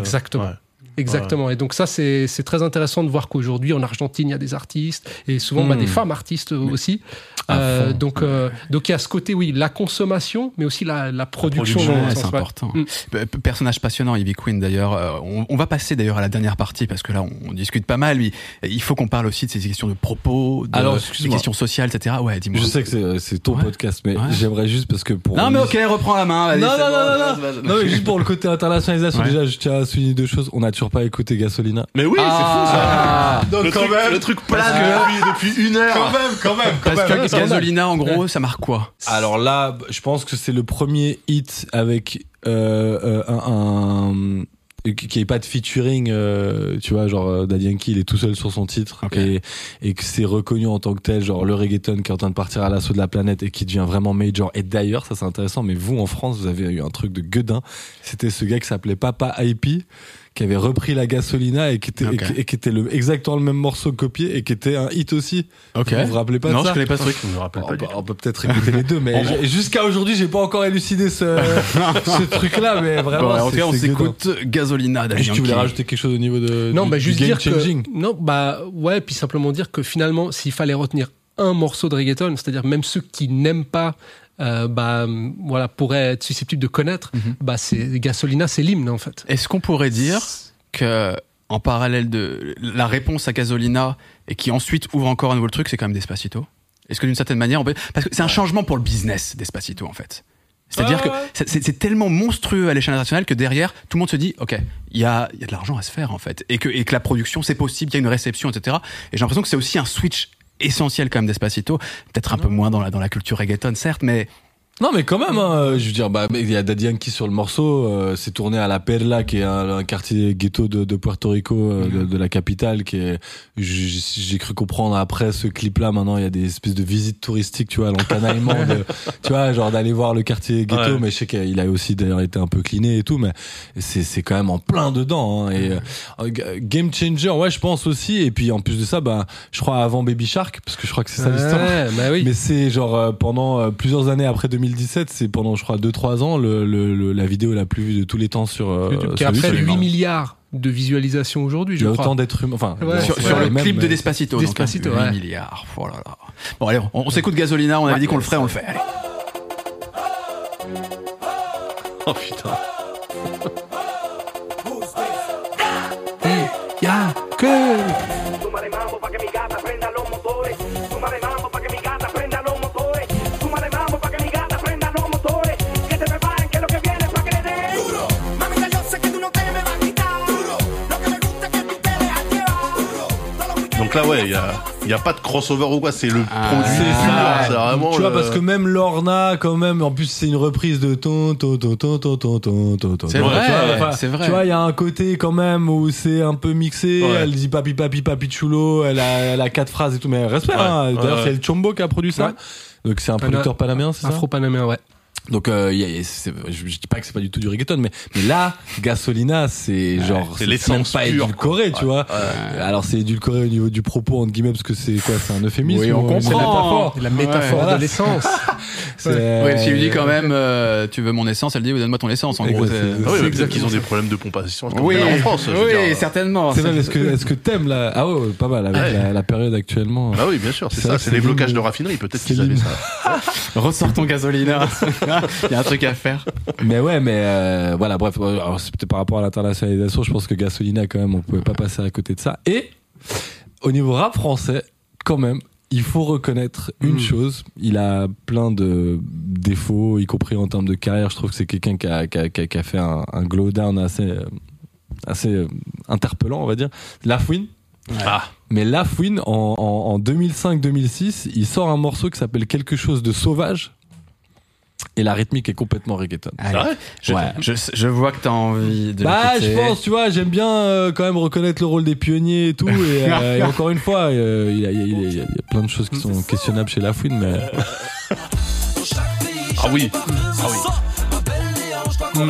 euh, Exactement. ouais. Et donc ça, c'est c'est très intéressant de voir qu'aujourd'hui, en Argentine, il y a des artistes et souvent bah, des femmes artistes aussi. À Euh, donc, euh, donc il y a ce côté, oui, la consommation, mais aussi la, la production. production, Ouais, c'est important. Mm. P- Personnage passionnant, Ivy Queen d'ailleurs. Euh, on, on va passer d'ailleurs à la dernière partie parce que là on, on discute pas mal. Lui, il faut qu'on parle aussi de ces questions de propos, de, Alors, des questions sociales, etc. Ouais, dis-moi. Je sais que c'est- c'est ton Ouais. podcast, mais Ouais. j'aimerais juste parce que pour. Non mais ok, reprends la main. Non, non, bon, non, non, vas-y. Non, mais juste pour le côté internationalisation, Ouais. déjà, je tiens à souligner deux choses. On toujours pas écouté Gasolina. Mais oui, Ah. c'est fou ça. le, truc, le truc plane depuis, depuis une heure. même, quand même, Parce que Gasolina, en gros, ça marque quoi Alors là, je pense que c'est le premier hit avec euh, euh, un, un- qui est pas de featuring, euh, tu vois, genre Daddy Yankee, il est tout seul sur son titre et que c'est reconnu en tant que tel, genre le reggaeton qui est en train de partir à l'assaut de la planète et qui devient vraiment major. Et d'ailleurs, ça c'est intéressant, mais vous en France, vous avez eu un truc de gueudin. C'était ce gars qui s'appelait Papa IP qui avait repris la Gasolina et qui était, et, qui- et qui était le, exactement le même morceau copié et qui était un hit aussi. Ok. Vous vous rappelez pas non, de ça je connais pas ce truc. Je me rappelle on, pas tout. on peut peut-être écouter les deux, mais jusqu'à aujourd'hui, j'ai pas encore élucidé ce, ce truc-là, mais vraiment. Bon, en tout c'est- cas, on s'écoute Gasolina. que tu voulais rajouter quelque chose au niveau de Non, du, bah du juste game dire changing que non, bah ouais, puis simplement dire que finalement, s'il fallait retenir un morceau de reggaeton, c'est-à-dire même ceux qui n'aiment pas, euh, bah voilà, pourraient être susceptibles de connaître, Mhm. bah c'est Gasolina, c'est l'hymne en fait. Est-ce qu'on pourrait dire que en parallèle de la réponse à Gasolina et qui ensuite ouvre encore un nouveau truc, c'est quand même Despacito? Est-ce que d'une certaine manière, on peut... parce que c'est un changement pour le business Despacito en fait. C'est-à-dire Ouais, que c'est- tellement monstrueux à l'échelle internationale que derrière, tout le monde se dit, ok, il y a, il y a de l'argent à se faire en fait, et que, et que la production c'est possible, qu'il y a une réception, etc. Et j'ai l'impression que c'est aussi un switch essentiel quand même Despacito, peut-être un peu moins dans la dans la culture reggaeton certes, mais Non, mais quand même, hein, je veux dire, bah, il y a Daddy Yankee sur le morceau, euh, c'est tourné à La Perla, qui est un, un quartier ghetto de, de Puerto Rico, euh, de, de la capitale, qui est, j'ai cru comprendre après ce clip-là, maintenant, il y a des espèces de visites touristiques, tu vois, l'encanaillement tu vois, genre d'aller voir le quartier ghetto, Ouais. mais je sais qu'il a aussi d'ailleurs été un peu cliné et tout, mais c'est, c'est quand même en plein dedans, hein, et, euh, g- game changer, ouais, je pense aussi, et puis en plus de ça, bah, je crois avant Baby Shark, parce que je crois que c'est ça l'histoire. Ouais, bah oui. Mais c'est genre euh, pendant euh, plusieurs années après 2017, c'est pendant je crois 2-3 ans le, le, le- la vidéo la plus vue de tous les temps sur, euh, YouTube, qui a près de YouTube. 8 milliards de visualisations aujourd'hui, Il y je a crois. autant d'êtres humains. Enfin, Ouais, sur, ouais, sur le même, clip de Despacito, Despacito, donc, hein, 8 ouais. milliards. Oh là là. Bon allez, on, on s'écoute Gasolina, on avait dit qu'on le ferait, on le fait. Allez. Oh putain. Que Donc là, ouais, il a, y a pas de crossover ou quoi, c'est le ah, produit. C'est ça, vraiment. Tu le... vois, parce que même Lorna, quand même, en plus, c'est une reprise de ton, ton, ton, ton, ton, ton, ton, ton. C'est vrai, c'est vrai. Tu vois, il y a un côté quand même où c'est un peu mixé. Ouais. Elle dit papi, papi, papi chulo. Elle a, elle a quatre phrases et tout, mais respect. Ouais. Hein. D'ailleurs, ouais. c'est El Chombo qui a produit ça. Donc c'est un producteur panaméen, c'est ça? Afro-panaméen, ouais. Donc euh, y a- y a- c'est- je, je dis pas que c'est pas du tout du reggaeton, mais, mais là, Gasolina, c'est genre c'est même l'essence pas pure, édulcoré, tu vois. Alors c'est édulcoré au niveau du propos entre guillemets parce que c'est quoi, c'est un euphémisme. Oui, on ou une comprend. métaphore La métaphore de l'essence. Oui, si lui dit quand même, euh, tu veux mon essence, elle dit, oui, donne-moi ton essence, en gros. Ah oui, peut-être qu'ils ont des problèmes de pompation Oui, en France. je veux oui, dire. certainement. C'est vrai, est-ce que, est-ce que t'aimes là Ah ouais, ouais, pas mal avec Ouais. la, la période actuellement. Bah oui, bien sûr, c'est ça, c'est les blocages de raffinerie, peut-être qu'ils avaient ça. Ressors ton gasolina. Il y a un truc à faire. Mais ouais, mais euh, voilà, bref, euh, alors c'est peut-être par rapport à l'internationalisation, je pense que Gasolina quand même, on pouvait pas passer à côté de ça. Et au niveau rap français, quand même, il faut reconnaître une Mm. chose, il a plein de défauts, y compris en termes de carrière. Je trouve que c'est quelqu'un qui a, qui, a, qui a- qui a fait un, un glow down assez, assez euh, interpellant, on va dire. Lafouine. Ah, Mais Lafouine, en, en, en 2005-2006, il sort un morceau qui s'appelle Quelque chose de sauvage. Et la rythmique est complètement reggaeton. Vrai je, Ouais. je, je vois que t'as envie de Bah, je pense, tu vois, j'aime bien euh, quand même reconnaître le rôle des pionniers et tout. Et, euh, et encore une fois, euh, il y, a, il y a- il y a- il y a plein de choses qui sont questionnables chez Lafouine, mais ah oui, ah oui.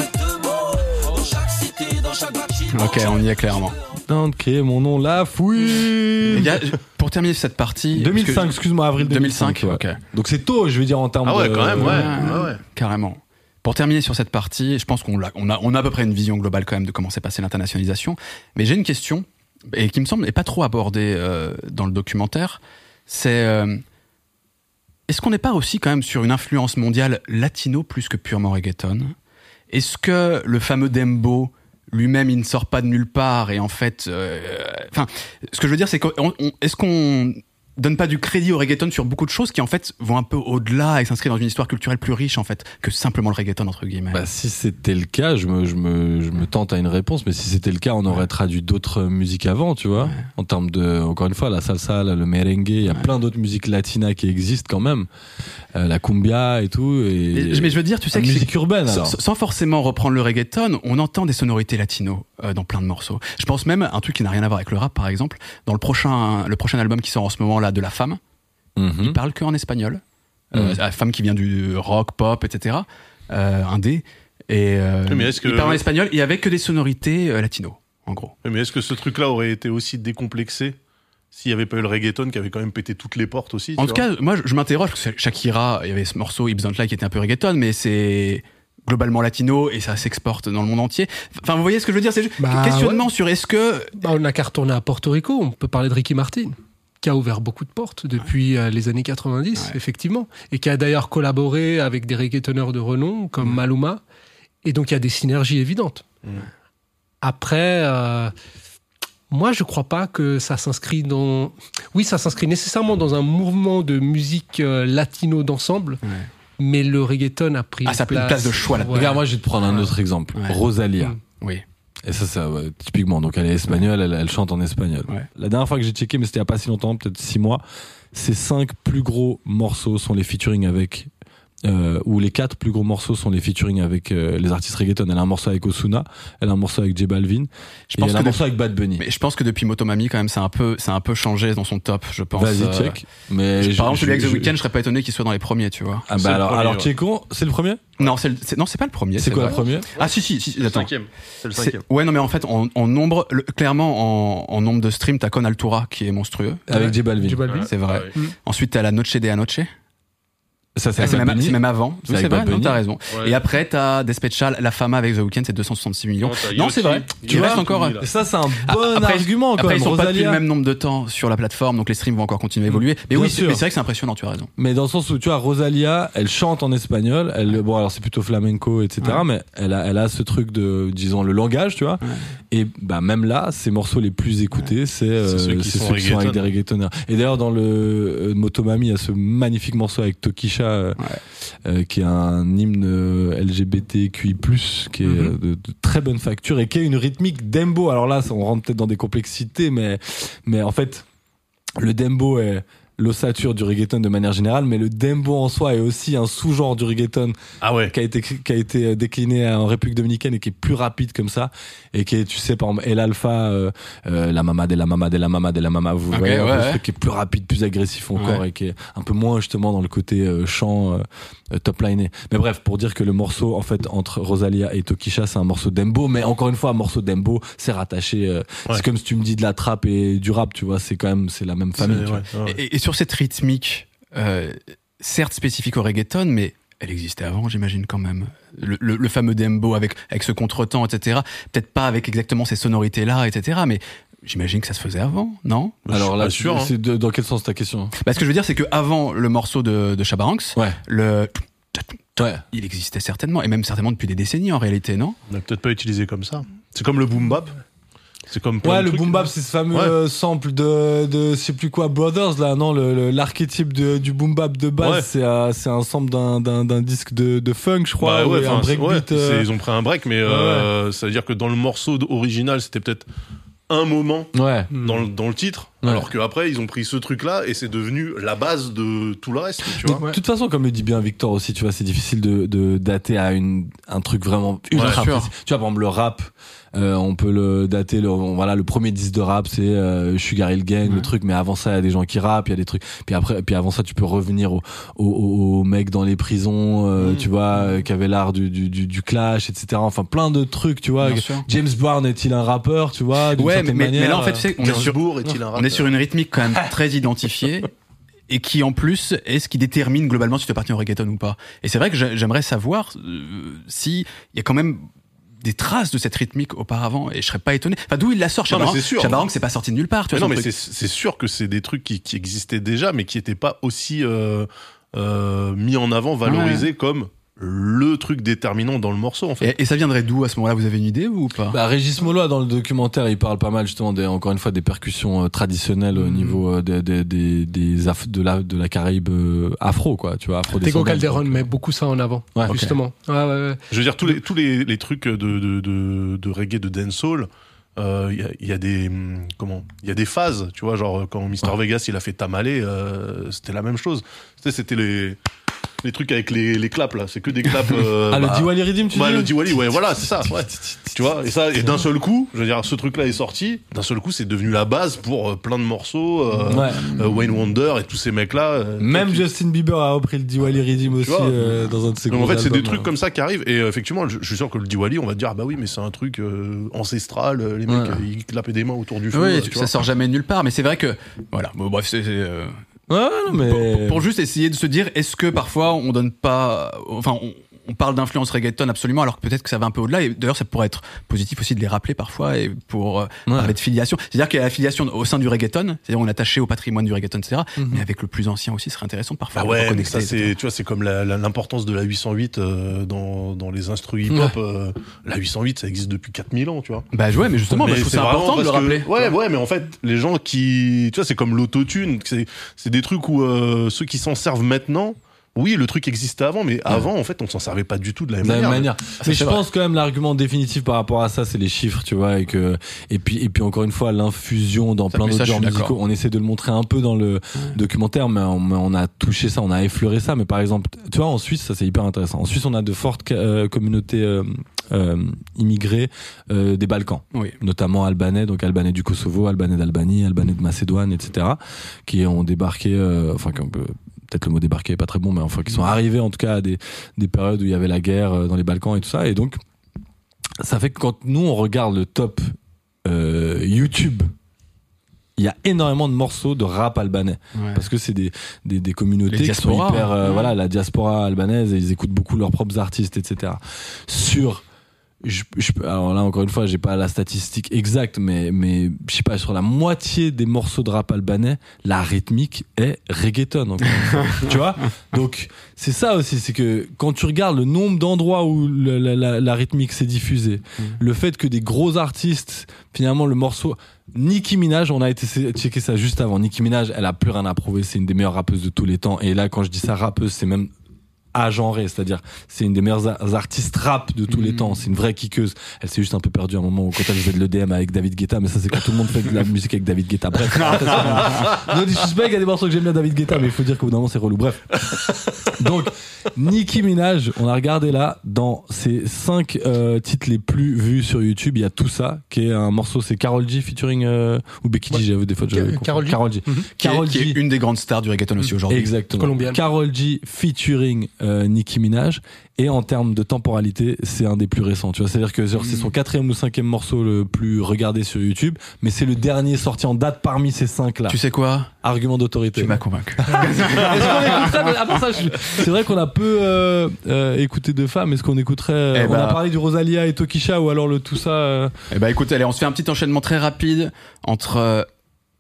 Ok, on y est clairement. Ok, mon nom Lafouine. Les gars, je- pour terminer cette partie. 2005, parce que- excuse-moi, avril 2005. 2005, ouais. ok. Donc c'est tôt, je veux dire en termes Ah ouais, de. quand même, ouais. Ouais, ouais, ouais. Carrément. Pour terminer sur cette partie, je pense qu'on a, on a, on a à peu près une vision globale quand même de comment s'est passée l'internationalisation. Mais j'ai une question, et qui me semble n'est pas trop abordée euh, dans le documentaire. C'est euh, est-ce qu'on n'est pas aussi quand même sur une influence mondiale latino plus que purement reggaeton? Est-ce que le fameux Dembo lui-même, il ne sort pas de nulle part et en fait, euh, enfin, ce que je veux dire, c'est qu'on, on- est-ce qu'on donne pas du crédit au reggaeton sur beaucoup de choses qui en fait vont un peu au-delà et s'inscrivent dans une histoire culturelle plus riche en fait que simplement le reggaeton entre guillemets. Bah, si c'était le cas, je me, je, me, je me tente à une réponse, mais si c'était le cas, on aurait traduit d'autres musiques avant, tu vois. En termes de, encore une fois, la salsa, le merengue, il y a plein d'autres musiques latinas qui existent quand même. Euh, la cumbia et tout. Et, mais, mais je veux dire, tu sais que musique urbaine, sans, alors. sans forcément reprendre le reggaeton, on entend des sonorités latino euh, dans plein de morceaux. Je pense même à un truc qui n'a rien à voir avec le rap, par exemple, dans le prochain, le prochain album qui sort en ce moment de La Femme, il parle que en espagnol. Euh, Mhm. La femme qui vient du rock, pop, etc. Euh, indé. Et euh, mais que- il parle en espagnol et avec que des sonorités euh, latino, en gros. Mais est-ce que ce truc-là aurait été aussi décomplexé s'il n'y avait pas eu le reggaeton qui avait quand même pété toutes les portes aussi En tout vois? cas, moi, je, m'interroge parce que Shakira, il y avait ce morceau Hips Don't Lie qui était un peu reggaeton, mais c'est globalement latino et ça s'exporte dans le monde entier. Enfin, vous voyez ce que je veux dire? C'est juste Bah, questionnement sur est-ce que Bah, on n'a qu'à retourner à Porto Rico. On peut parler de Ricky Martin, qui a ouvert beaucoup de portes depuis euh, les années 90, Ouais. effectivement, et qui a d'ailleurs collaboré avec des reggaetonneurs de renom comme Maluma. Et donc, il y a des synergies évidentes. Après, euh, moi, je crois pas que ça s'inscrit dans. Oui, ça s'inscrit nécessairement dans un mouvement de musique euh, latino d'ensemble. Ouais. Mais le reggaeton a pris Ah, ça a pris une place de choix là-dedans. Regarde, moi, je vais te prendre un autre exemple. Ouais. Rosalia. Oui, Et ça, ça, ouais, typiquement. Donc, elle est espagnole, elle, elle chante en espagnol. Ouais. La dernière fois que j'ai checké, mais c'était il y a pas si longtemps, peut-être six mois, ses cinq plus gros morceaux sont les featuring avec, euh, ou les quatre plus gros morceaux sont les featuring avec euh, les artistes reggaeton. Elle a un morceau avec Osuna, elle a un morceau avec J Balvin, je et pense elle a un de- morceau avec Bad Bunny. mais je pense que depuis Motomami quand même, c'est un peu, c'est un peu changé dans son top, je pense. Vas-y, euh, check. Mais je- je- par exemple, celui avec The Weeknd, je serais pas étonné qu'il soit dans les premiers, tu vois. Ah bah alors, premier, alors ouais. checkons, c'est le premier? Non, c'est, le- c'est- non, c'est pas le premier. C'est quoi le premier? Ah si si, si C'est le attends. cinquième. C'est le C'est- cinquième. Ouais, non, mais en fait, en, en nombre, le- clairement, en, en nombre de streams, t'as Con Altura qui est monstrueux. Avec J Balvin. J Balvin. C'est vrai. Ah oui. Ensuite, t'as la Noche de Anoche. Ça, c'est Ah, même, même avant. C'est Oui, c'est vrai, t'as raison. Ouais. Et après, t'as Despechal, La Fama avec The Weeknd, c'est 266 millions. Non, c'est vrai. il Tu tout encore. Et ça, c'est un Ah, bon après, argument, quand Après, même. ils sont pas depuis le même nombre de temps sur la plateforme, donc les streams vont encore continuer à évoluer. Mais Bien oui, c'est sûr. mais c'est vrai que c'est impressionnant, tu as raison. Mais dans le sens où, tu vois, Rosalia, elle chante en espagnol. Elle, bon, alors c'est plutôt flamenco, etc. Ouais. Mais elle a, elle a ce truc de, disons, le langage, tu vois. Et bah, même là, ses morceaux les plus écoutés, c'est euh, ceux qui c'est sont ceux qui sont avec reggaeton. des reggaetoners. Et d'ailleurs, dans le euh, Motomami, il y a ce magnifique morceau avec Tokisha, euh, euh, qui est un hymne euh, LGBTQI+, qui est Mhm. de, de très bonne facture et qui est une rythmique dembo. Alors là, ça, on rentre peut-être dans des complexités, mais, mais en fait, le dembo est l'ossature du reggaeton de manière générale, mais le dembo en soi est aussi un sous-genre du reggaeton Ah ouais. qui a été qui a été euh, décliné en République dominicaine et qui est plus rapide comme ça et qui est tu sais par exemple El Alpha euh, euh, la mama de la mama de la mama de la mama vous voyez ouais, ouais. qui est plus rapide plus agressif encore Ouais. et qui est un peu moins justement dans le côté euh, chant euh, top liné mais bref pour dire que le morceau en fait entre Rosalia et Tokisha c'est un morceau dembo mais encore une fois un morceau dembo c'est rattaché euh, c'est comme si tu me dis de la trappe et du rap tu vois c'est quand même c'est la même famille tu vois. Et, et sur cette rythmique, euh, certes spécifique au reggaeton, mais elle existait avant, j'imagine quand même. Le, le- le fameux dembo avec avec ce contretemps, etc. Peut-être pas avec exactement ces sonorités-là, etc. Mais j'imagine que ça se faisait avant, non? Alors là sûr, hein. c'est dans quel sens ta question bah, Ce que je veux dire, c'est que avant le morceau de, de Chabaranx, ouais le ouais il existait certainement, et même certainement depuis des décennies en réalité, non? On n'a peut-être pas utilisé comme ça. C'est comme le boom bap. C'est comme Ouais, le boom bap, c'est ce fameux Ouais. euh, sample de, de, je sais plus quoi, Brothers, là, non, le- le- l'archétype du boom bap de base, Ouais. c'est, euh, c'est un sample d'un, d'un, d'un disque de, de funk, je crois, Bah ou ouais, un c'est- euh, c'est- ils ont pris un break, mais euh, ça veut dire que dans le morceau original, c'était peut-être un moment Ouais. dans le, dans le titre, Ouais. alors qu'après, ils ont pris ce truc-là et c'est devenu la base de tout le reste, tu vois. De toute façon, comme le dit bien Victor aussi, tu vois, c'est difficile de, de dater à une, un truc vraiment ultra. Tu vois, par exemple, le rap, euh, on peut le dater, le, voilà, le premier disque de rap, c'est euh, Sugar Hill Gang, le truc, mais avant ça, il y a des gens qui rappent, il y a des trucs. Puis après, puis avant ça, tu peux revenir aux au, au, aux mecs dans les prisons, euh, Mm. tu vois, euh, qui avaient l'art du, du, du, du clash, etc. Enfin, plein de trucs, tu vois. Bien sûr. James Brown est-il un rappeur, tu vois Ouais, mais, manière, là en fait, tu sais, on est sur, un on est rappeur sur une rythmique quand même très identifiée. Et qui en plus est ce qui détermine globalement si tu appartiens au reggaeton ou pas. Et c'est vrai que j'ai- j'aimerais savoir euh, si il y a quand même des traces de cette rythmique auparavant et je serais pas étonné. Enfin d'où il la sort mais Chabarangs c'est pas sorti de nulle part, tu Mais vois. non, mais c'est sûr que c'est des trucs qui, qui existaient déjà, mais qui n'étaient pas aussi euh, euh, mis en avant, valorisés comme le truc déterminant dans le morceau, en fait. Et, et ça viendrait d'où à ce moment-là? Vous avez une idée ou pas? Bah, Régis Molo, dans le documentaire, il parle pas mal justement des, encore une fois des percussions euh, traditionnelles au niveau euh, des, des, des, des Af- de la de la Caraïbe euh, afro quoi, tu vois, afro Tego Calderon met beaucoup ça en avant, Ouais, justement. Ouais, ouais, ouais. Je veux dire, tous les, tous les, les trucs de, de, de, de reggae, de dancehall, euh, il y, a, il y a des hum, comment il y a des phases tu vois genre quand Mr Vegas il a fait Tamalé euh, c'était la même chose. Tu sais, c'était les les trucs avec les, les claps là c'est que des claps euh, Ah, bah, le Diwali Rhythm, tu bah, dis le Diwali ouais voilà c'est ça ouais tu vois et ça et d'un seul coup je veux dire ce truc là est sorti d'un seul coup c'est devenu la base pour euh, plein de morceaux euh, Ouais. euh, Wayne Wonder et tous ces mecs là Même Justin Bieber a repris le Diwali Rhythm aussi vois euh, dans un de ses donc en fait, c'est des trucs euh. comme ça qui arrivent. Et euh, effectivement, je, je suis sûr que le Diwali, on va te dire, ah bah oui, mais c'est un truc euh, ancestral. Les mecs, Ouais. ils clapaient des mains autour du feu. Oui, ça vois. sort jamais de nulle part, mais c'est vrai que voilà. Bon, bref, c'est c'est, euh, Ouais, non, mais pour, juste essayer de se dire, est-ce que parfois on donne pas, enfin, on, on parle d'influence reggaeton absolument, alors que peut-être que ça va un peu au-delà. Et d'ailleurs, ça pourrait être positif aussi de les rappeler parfois et pour euh, Ouais. parler de filiation. C'est-à-dire qu'il y a la filiation au sein du reggaeton, c'est-à-dire on est attaché au patrimoine du reggaeton, etc. Mais avec le plus ancien aussi, ce serait intéressant de parfois Bah de ouais, mais ça c'est, tu vois, c'est comme l'importance de la 808 euh, dans, dans les instruments hip-hop. euh, la 808, ça existe depuis 4000 ans, tu vois. Bah ouais, mais justement, bah, Mais je trouve c'est important de le que- rappeler. Ouais, ouais, mais en fait, les gens qui, tu vois, c'est comme l'autotune. C'est, c'est des trucs où euh, ceux qui s'en servent maintenant. Oui, le truc existait avant, mais avant, en fait, on s'en servait pas du tout de la même de la même manière. manière. Mais je vrai. pense quand même l'argument définitif par rapport à ça, c'est les chiffres, tu vois, et que et puis et puis encore une fois l'infusion dans Ça, plein d'autres genres musicaux. On essaie de le montrer un peu dans le documentaire, mais on, mais on a touché ça, on a effleuré ça. Mais par exemple, tu vois, en Suisse, ça c'est hyper intéressant. En Suisse, on a de fortes euh, communautés euh, euh, immigrées euh, des Balkans Oui. notamment albanais, donc albanais du Kosovo, albanais d'Albanie, albanais de Macédoine, etc., qui ont débarqué, euh, enfin, qui ont, euh, peut-être le mot débarqué est pas très bon, mais enfin, qui sont arrivés en tout cas à des, des périodes où il y avait la guerre euh, dans les Balkans et tout ça, et donc, ça fait que quand nous on regarde le top euh, YouTube il y a énormément de morceaux de rap albanais Ouais. parce que c'est des, des, des communautés qui sont hyper euh, hein. voilà la diaspora albanaise et ils écoutent beaucoup leurs propres artistes etc sur je, je, alors là encore une fois j'ai pas la statistique exacte mais mais je sais pas sur la moitié des morceaux de rap albanais la rythmique est reggaeton encore tu vois? Donc c'est ça aussi c'est que quand tu regardes le nombre d'endroits où la, la- la rythmique s'est diffusée le fait que des gros artistes finalement le morceau Nicki Minaj, on a été checker ça juste avant. Nicki Minaj, elle a plus rien à prouver, c'est une des meilleures rappeuses de tous les temps. Et là, quand je dis ça rappeuse, c'est même agenré, c'est-à-dire c'est une des meilleures artistes rap de tous les temps. C'est une vraie kickeuse. Elle s'est juste un peu perdue à un moment où quand elle faisait de l'EDM avec David Guetta, mais ça c'est quand tout le monde fait de la musique avec David Guetta. Bref, non disrespect, il y a des morceaux que j'aime bien David Guetta, mais il faut dire qu'au bout d'un moment c'est relou. Bref. Donc, Nicki Minaj, on a regardé là, dans ses cinq euh, titres les plus vus sur YouTube, il y a tout ça, qui est un morceau, c'est Carol G featuring, euh, ou Becky G, j'avais des fois, j'avais Ca- confondu. Karol G. Carol G. Qui est, Carol qui est G. une des grandes stars du reggaeton aussi aujourd'hui. Exactement. Colombienne. Carol G featuring euh, Nicki Minaj. Et en termes de temporalité, c'est un des plus récents. Tu vois, c'est-à-dire que genre, c'est son quatrième ou cinquième morceau le plus regardé sur YouTube, mais c'est le dernier sorti en date parmi ces cinq là. Tu sais quoi? Argument d'autorité. Tu m'as convaincu. Est-ce qu'on écouterait, à part ça, je- c'est vrai qu'on a peu euh, euh, écouté de femmes. Est-ce qu'on écouterait euh, Eh On a bah. parlé du Rosalia et Tokisha ou alors le tout ça. Eh ben écoute, allez, on se fait un petit enchaînement très rapide entre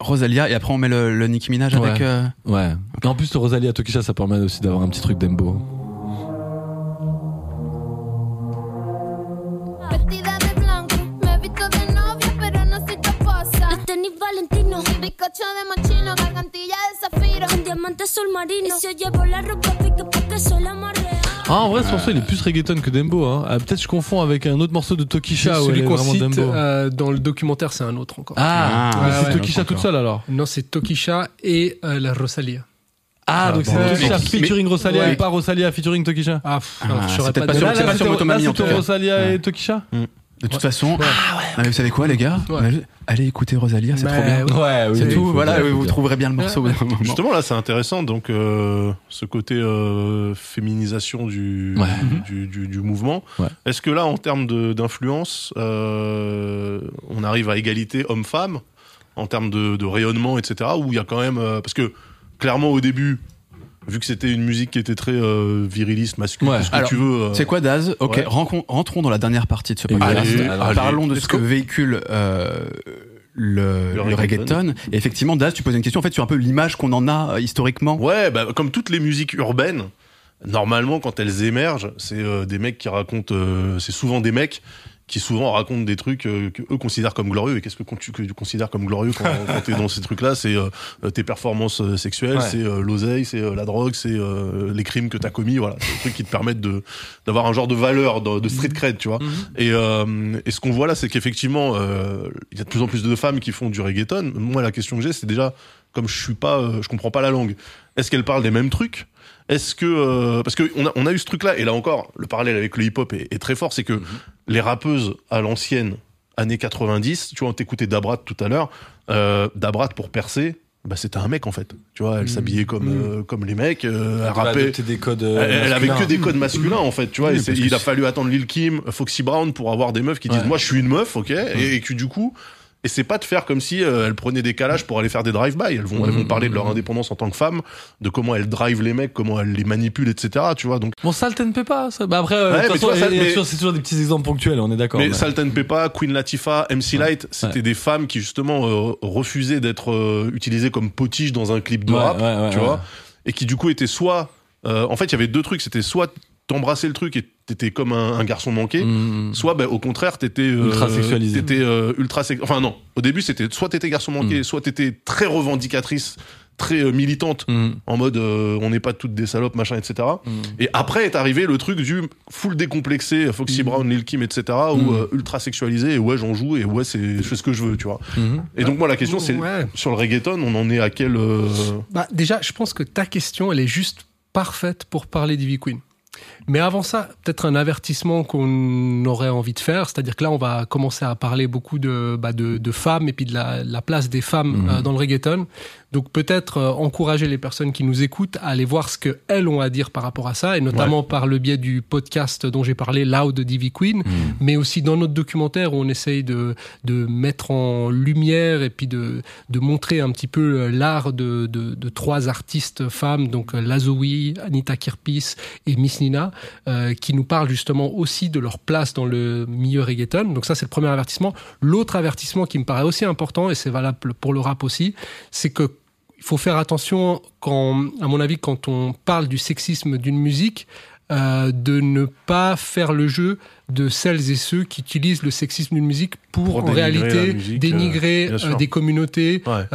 Rosalia et après on met le, le Nicki Minaj Ouais. avec. euh, Ouais. Et en plus, le Rosalia Tokisha, ça permet aussi d'avoir un petit truc d'embo. Vestida de blanco, me he visto de novia, pero no soy tu esposa. Los tenis Valentino, bizcocho de mochino, gargantilla de zafiro, con diamante azul marino. Y si yo llevo la ropa pique porque soy la. Ah, en vrai, ce morceau, il est plus reggaeton que Dembo. Hein. Ah, Peut-être je confonds avec un autre morceau de Tokisha Celui est qu'on vraiment cite Dembo. euh, dans le documentaire, c'est un autre encore. Ah, Ah, ouais, c'est ouais, Tokisha toute seule alors. Non, c'est Tokisha et euh, la Rosalia. Ah, donc bon, c'est. Tokisha featuring Rosalia Ouais. et pas Rosalia featuring Tokisha. Ah, Ah, je peut-être pas sur Motomami, en tout cas. Rosalia et Tokisha? De toute façon, ah mais vous savez quoi les gars? Ouais. Allez- écouter Rosalia, c'est Mais trop bien. ouais. C'est oui, tout, voilà, vous trouverez bien le morceau. Justement, là, c'est intéressant. Donc, euh, ce côté euh, féminisation du, Ouais. du, du, du mouvement. Ouais. Est-ce que là, en termes de- d'influence, euh, on arrive à égalité homme-femme en termes de, de rayonnement, etc. Ou il y a quand même euh, parce que clairement au début, vu que c'était une musique qui était très euh, viriliste, masculine, Ouais. tout ce que Alors, tu veux. euh, C'est quoi Daz Ok, Ouais. rentrons, dans la dernière partie de ce podcast. allez. Parlons de ce que véhicule euh, le, Le le reggaeton. reggaeton. Et effectivement, Daz, tu poses une question en fait sur un peu l'image qu'on en a euh, historiquement. Ouais, bah, comme toutes les musiques urbaines, normalement, quand elles émergent, c'est euh, des mecs qui racontent. euh, c'est souvent des mecs qui souvent racontent des trucs euh, que eux considèrent comme glorieux. Et qu'est-ce que, tu, que tu considères comme glorieux quand, quand t'es dans ces trucs-là? C'est euh, tes performances euh, sexuelles, Ouais. c'est euh, l'oseille, c'est la drogue, c'est les crimes que t'as commis. Voilà, c'est des trucs qui te permettent de d'avoir un genre de valeur, de, de street cred, tu vois. Et, euh, et ce qu'on voit là, c'est qu'effectivement, il y a de plus en plus de femmes qui font du reggaeton. Moi, la question que j'ai, c'est déjà, comme je suis pas, je comprends pas la langue. Est-ce qu'elles parlent des mêmes trucs? Est-ce que euh, parce que on a, on a eu ce truc-là et là encore, le parallèle avec le hip-hop est, est très fort, c'est que les rappeuses à l'ancienne, années 90, tu vois, on t'écoutait Dabrat tout à l'heure, euh, Dabrat pour percer. Bah, c'était un mec en fait, tu vois, elle s'habillait comme euh, comme les mecs, euh, elle rappait, des codes. euh, elle, elle avait que des codes masculins en fait, tu vois. Oui, et il a fallu attendre Lil Kim, Foxy Brown pour avoir des meufs qui disent Ouais. moi je suis une meuf, ok, et, et que du coup. Et c'est pas de faire comme si euh, elles prenaient des calages pour aller faire des drive-by. Elles vont, elles vont parler de leur indépendance en tant que femmes, de comment elles drive les mecs, comment elles les manipulent, etc. Tu vois. Donc, Bon, Salt and Pepper, ça. Bah après, euh, Ouais, façon, vois, ça, mais- c'est toujours des petits exemples ponctuels, on est d'accord. mais mais- Salt and Peppa, Queen Latifah, MC Light, c'était Ouais. des femmes qui justement euh, refusaient d'être euh, utilisées comme potiches dans un clip de rap, tu vois, et qui du coup étaient soit, euh, en fait, il y avait deux trucs, c'était soit t'embrassais le truc et t'étais comme un, un garçon manqué, Mm, mm. soit bah, au contraire t'étais euh, Ultra sexualisé. t'étais euh, ultra sex- enfin non au début c'était soit t'étais garçon manqué Mm. soit t'étais très revendicatrice très euh, militante Mm, en mode euh, on n'est pas toutes des salopes machin etc mm. et après est arrivé le truc du full décomplexé Foxy Brown Lil Kim etc Mm. euh, ultra sexualisé et ouais j'en joue et ouais c'est je fais ce que je veux tu vois et donc moi la question c'est Ouais. sur le reggaeton on en est à quel euh, Bah, déjà, je pense que ta question, elle est juste parfaite pour parler d'Ivy Queen. Mais avant ça, peut-être un avertissement qu'on aurait envie de faire, c'est-à-dire que là, on va commencer à parler beaucoup de, bah, de, de femmes et puis de la, la place des femmes Mhm. euh, dans le reggaeton. Donc peut-être euh, encourager les personnes qui nous écoutent à aller voir ce que elles ont à dire par rapport à ça, et notamment par le biais du podcast dont j'ai parlé, Loud Divi Queen, mais aussi dans notre documentaire où on essaye de, de mettre en lumière et puis de, de montrer un petit peu euh, l'art de, de, de trois artistes femmes, donc euh, Lazoui, Anita Kirpis et Miss Nina, euh, qui nous parlent justement aussi de leur place dans le milieu reggaeton. Donc ça, c'est le premier avertissement. L'autre avertissement qui me paraît aussi important, et c'est valable pour le rap aussi, c'est que faut faire attention quand, à mon avis, quand on parle du sexisme d'une musique, euh, de ne pas faire le jeu de celles et ceux qui utilisent le sexisme d'une musique pour, Pour en dénigrer réalité musique, dénigrer euh, sûr. des communautés. Ouais.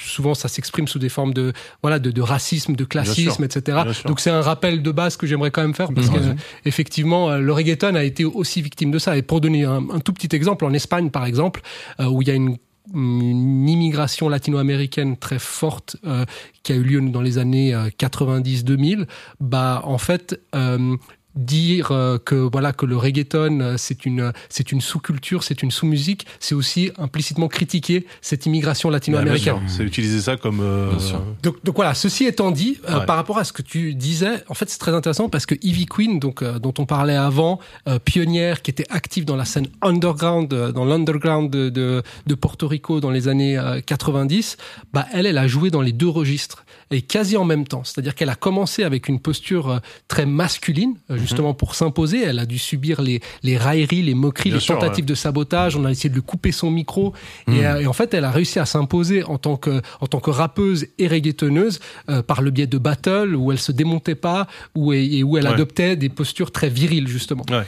Souvent, ça s'exprime sous des formes de voilà de, de racisme, de classisme, etc. Donc c'est un rappel de base que j'aimerais quand même faire parce Mmh. que effectivement, euh, le reggaeton a été aussi victime de ça. Et pour donner un, un tout petit exemple, en Espagne, par exemple, euh, où il y a une une immigration latino-américaine très forte euh, qui a eu lieu dans les années euh, 90-2000, bah en fait euh, dire euh, que voilà que le reggaeton euh, c'est une c'est une sous-culture, c'est une sous-musique, c'est aussi implicitement critiquer cette immigration Bah, bien latino-américaine. sûr, C'est utiliser ça comme. euh, Bien sûr. Donc, donc voilà, ceci étant dit, euh, par rapport à ce que tu disais, en fait c'est très intéressant parce que Ivy Queen, donc euh, dont on parlait avant, euh, pionnière qui était active dans la scène underground, euh, dans l'underground de, de, de Porto Rico dans les années euh, 90, bah elle, elle a joué dans les deux registres et quasi en même temps. C'est-à-dire qu'elle a commencé avec une posture euh, très masculine, euh, Mhm. justement pour s'imposer. Elle a dû subir les, les railleries, les moqueries, Bien les sûr, tentatives de sabotage. On a essayé de lui couper son micro. Et, euh, et en fait, elle a réussi à s'imposer en tant que en tant que rappeuse et reggaetonneuse euh, par le biais de battles où elle se démontait pas, où et, et où elle Ouais. adoptait des postures très viriles justement. Ouais.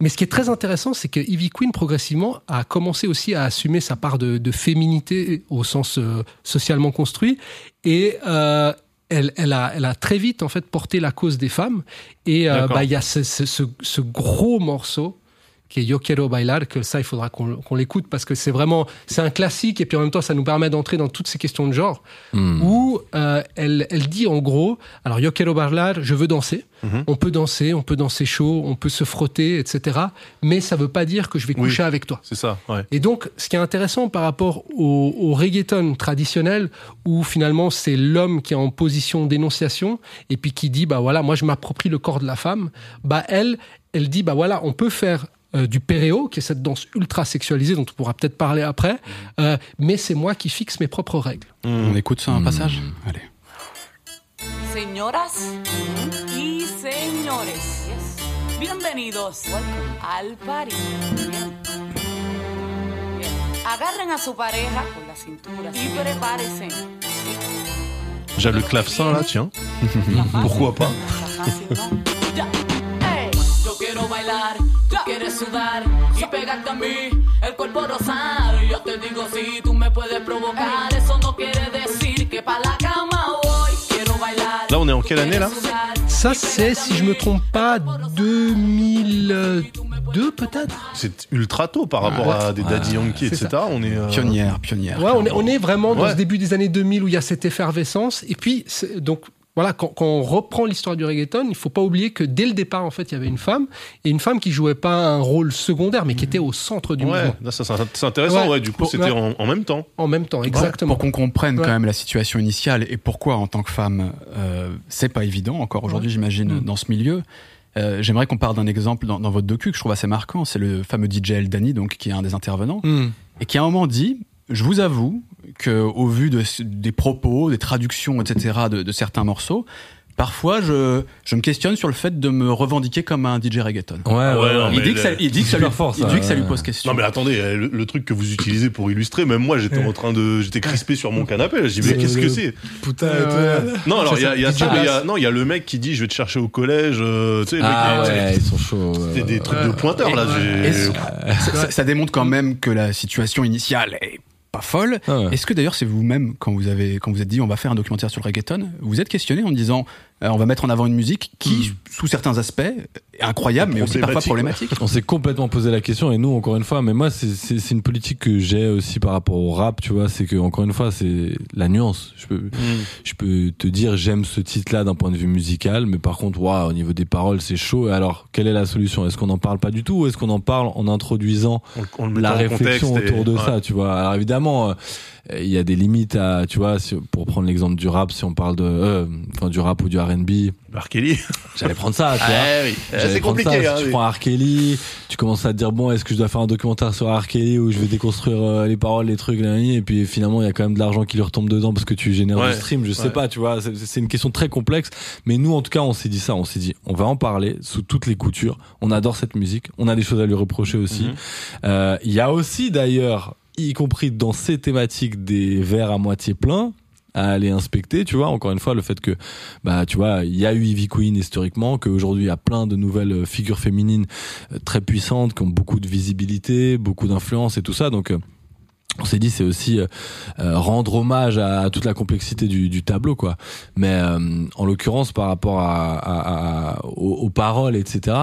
Mais ce qui est très intéressant, c'est que Ivy Queen, progressivement, a commencé aussi à assumer sa part de, de féminité au sens euh, socialement construit. Et euh, elle, elle, a, elle a très vite, en fait, porté la cause des femmes. Et euh, bah, il y a ce, ce, ce, ce gros morceau qui est Yo Quiero Bailar, que ça, il faudra qu'on qu'on l'écoute parce que c'est vraiment, c'est un classique et puis en même temps, ça nous permet d'entrer dans toutes ces questions de genre Hmm. où euh, elle, elle dit en gros, alors Yo quiero bailar, je veux danser. Mhm. On peut danser, on peut danser chaud, on peut se frotter, etc. Mais ça veut pas dire que je vais Oui. coucher avec toi. C'est ça, ouais. Et donc, ce qui est intéressant par rapport au, au reggaeton traditionnel, où finalement c'est l'homme qui est en position d'énonciation et puis qui dit bah voilà, moi je m'approprie le corps de la femme. Bah elle, elle dit bah voilà, on peut faire euh, du péréo, qui est cette danse ultra sexualisée dont on pourra peut-être parler après, euh, mais c'est moi qui fixe mes propres règles. Mm. On écoute ça un passage Allez. Señoras y señores, bienvenidos al party. Agarren a su pareja por la cintura y prepárense. J'ai le clavecin là, tiens. Pourquoi pas? Está fácil, ¿no? Ya. Ey. Yo quiero bailar, tú quieres sudar y pegarte a mí, el cuerpo rosar. Yo te digo si tú me puedes provocar, eso no quiere decir que pa la cama voy. Quiero bailar. Là, on est en quelle année là? Ça, c'est, si je me trompe pas, 2002 peut-être? C'est ultra tôt par rapport à des Daddy Yankee, etc. On est. euh, Pionnière, pionnière. Ouais, on est, on est vraiment dans Ouais. ce début des années 2000 où il y a cette effervescence. Et puis, donc, voilà, quand, quand on reprend l'histoire du reggaeton, il faut pas oublier que dès le départ, en fait, il y avait une femme, et une femme qui jouait pas un rôle secondaire, mais qui était au centre du Ouais, mouvement. là, ça, c'est intéressant, Ouais. ouais. Du coup, c'était ouais. en, en même temps. En même temps, exactement. Pour qu'on comprenne Ouais. quand même la situation initiale et pourquoi en tant que femme, euh, c'est pas évident encore aujourd'hui, j'imagine, Mm. dans ce milieu. Euh, J'aimerais qu'on parle d'un exemple dans, dans votre docu que je trouve assez marquant. C'est le fameux DJ El Dani, donc qui est un des intervenants, Hmm. et qui à un moment dit je vous avoue que au vu de, des propos, des traductions, etc. de, de certains morceaux, parfois je, je me questionne sur le fait de me revendiquer comme un DJ reggaeton. Ouais, ouais, Ouais, non, il, dit que ça, le- il dit que ça lui, fort, il dit que ça lui ouais. pose question. Non mais attendez, euh, le, le truc que vous utilisez pour illustrer, même moi j'étais en train de, j'étais crispé sur mon canapé. Je dis mais qu'est-ce que c'est Putain, Euh, Non alors il y a, il y a y a- non il y a le mec qui dit je vais te chercher au collège. euh, tu sais, Ah mec, ouais, ils sont chauds. ouais, des trucs de pointeur là. j'ai- ça- ça démontre quand même que la situation initiale est pas folle. Ah ouais. Est-ce que d'ailleurs c'est vous-même quand vous avez quand vous êtes dit on va faire un documentaire sur le reggaeton, vous êtes questionné en disant euh, on va mettre en avant une musique qui, sous certains aspects, est incroyable, mais aussi parfois problématique. On s'est complètement posé la question et nous encore une fois, mais moi c'est c'est c'est une politique que j'ai aussi par rapport au rap, tu vois, c'est que encore une fois c'est la nuance. Je peux je peux te dire j'aime ce titre-là d'un point de vue musical, mais par contre, waouh, au niveau des paroles c'est chaud. Et alors quelle est la solution? Est-ce qu'on n'en parle pas du tout ou est-ce qu'on en parle en introduisant On- on la réflexion et- autour de ouais. ça, tu vois? Alors évidemment. euh, il y a des limites à, tu vois, si- pour prendre l'exemple du rap, si on parle de, euh, enfin, du rap ou du R&B. R. Kelly. J'allais prendre ça, tu vois. Ah oui. J'allais C'est compliqué, ça. hein, Si tu oui. prends R. Kelly, tu commences à te dire bon, est-ce que je dois faire un documentaire sur R. Kelly où je vais déconstruire euh, les paroles, les trucs, là, et puis finalement il y a quand même de l'argent qui lui retombe dedans parce que tu génères Ouais. du stream. Je sais Ouais. pas, tu vois. C'est c'est une question très complexe, mais nous en tout cas on s'est dit ça. On s'est dit on va en parler sous toutes les coutures. On adore cette musique. On a des choses à lui reprocher aussi. Mhm. Euh, Il y a aussi d'ailleurs, y compris dans ces thématiques, des verres à moitié pleins à aller inspecter, tu vois. Encore une fois, le fait que, bah, tu vois, il y a eu Ivy Queen historiquement, qu'aujourd'hui il y a plein de nouvelles euh, figures féminines euh, très puissantes, qui ont beaucoup de visibilité, beaucoup d'influence et tout ça. Donc, euh, on s'est dit c'est aussi rendre hommage à, toute la complexité du, du tableau quoi mais euh, en l'occurrence par rapport à, à- aux paroles etc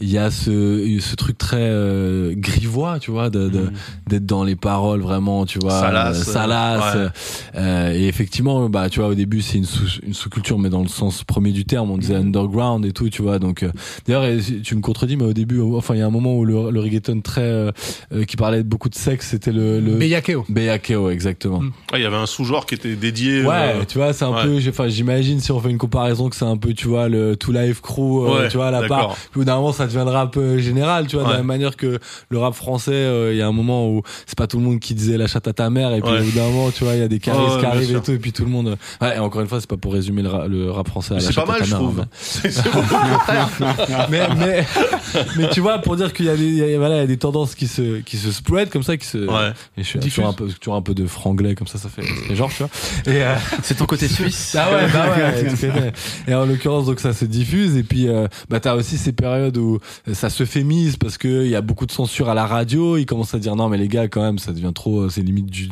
il y a ce, ce truc très euh, grivois tu vois de, de- d'être dans les paroles vraiment tu vois Salace, euh, salace ouais. euh, et effectivement bah tu vois au début c'est une sous une sous-culture mais dans le sens premier du terme on disait underground et tout tu vois donc euh, d'ailleurs tu me contredis mais au début enfin il y a un moment où le, le reggaeton très euh, euh, qui parlait beaucoup de sexe c'était le, le Beyakeo. Beyakeo exactement Ah, il y avait un sous-genre qui était dédié. Ouais, euh, tu vois, c'est un ouais. peu, j'ai- enfin, j'imagine si on fait une comparaison que c'est un peu, tu vois, le Two Life Crew, euh, Ouais, tu vois, à la d'accord. part. Puis au bout d'un moment, ça devient le rap général, tu vois, de Ouais. la même manière que le rap français, euh, il y a un moment où c'est pas tout le monde qui disait la chatte à ta mère, et puis Ouais. au bout d'un moment, tu vois, il y a des ouais, qui arrivent et tout, et puis tout le monde. Ouais, et encore une fois, c'est pas pour résumer le, ra- le rap français c'est pas chatte à mal, je trouve. hein, mais, mais, mais tu vois, pour dire qu'il y a des, y a- voilà, il y a des tendances qui se, qui se spread comme ça, qui se, Ouais. et je suis toujours un peu, toujours un peu de franglais comme ça, ça fait, ça fait genre, tu vois. Et, euh, C'est ton côté suisse. ah ouais, bah ouais. Et en l'occurrence, donc ça se diffuse. Et puis, euh, bah t'as aussi ces périodes où ça se fémise parce que il y a beaucoup de censure à la radio. Ils commencent à dire non, mais les gars, quand même, ça devient trop. euh, C'est limite du,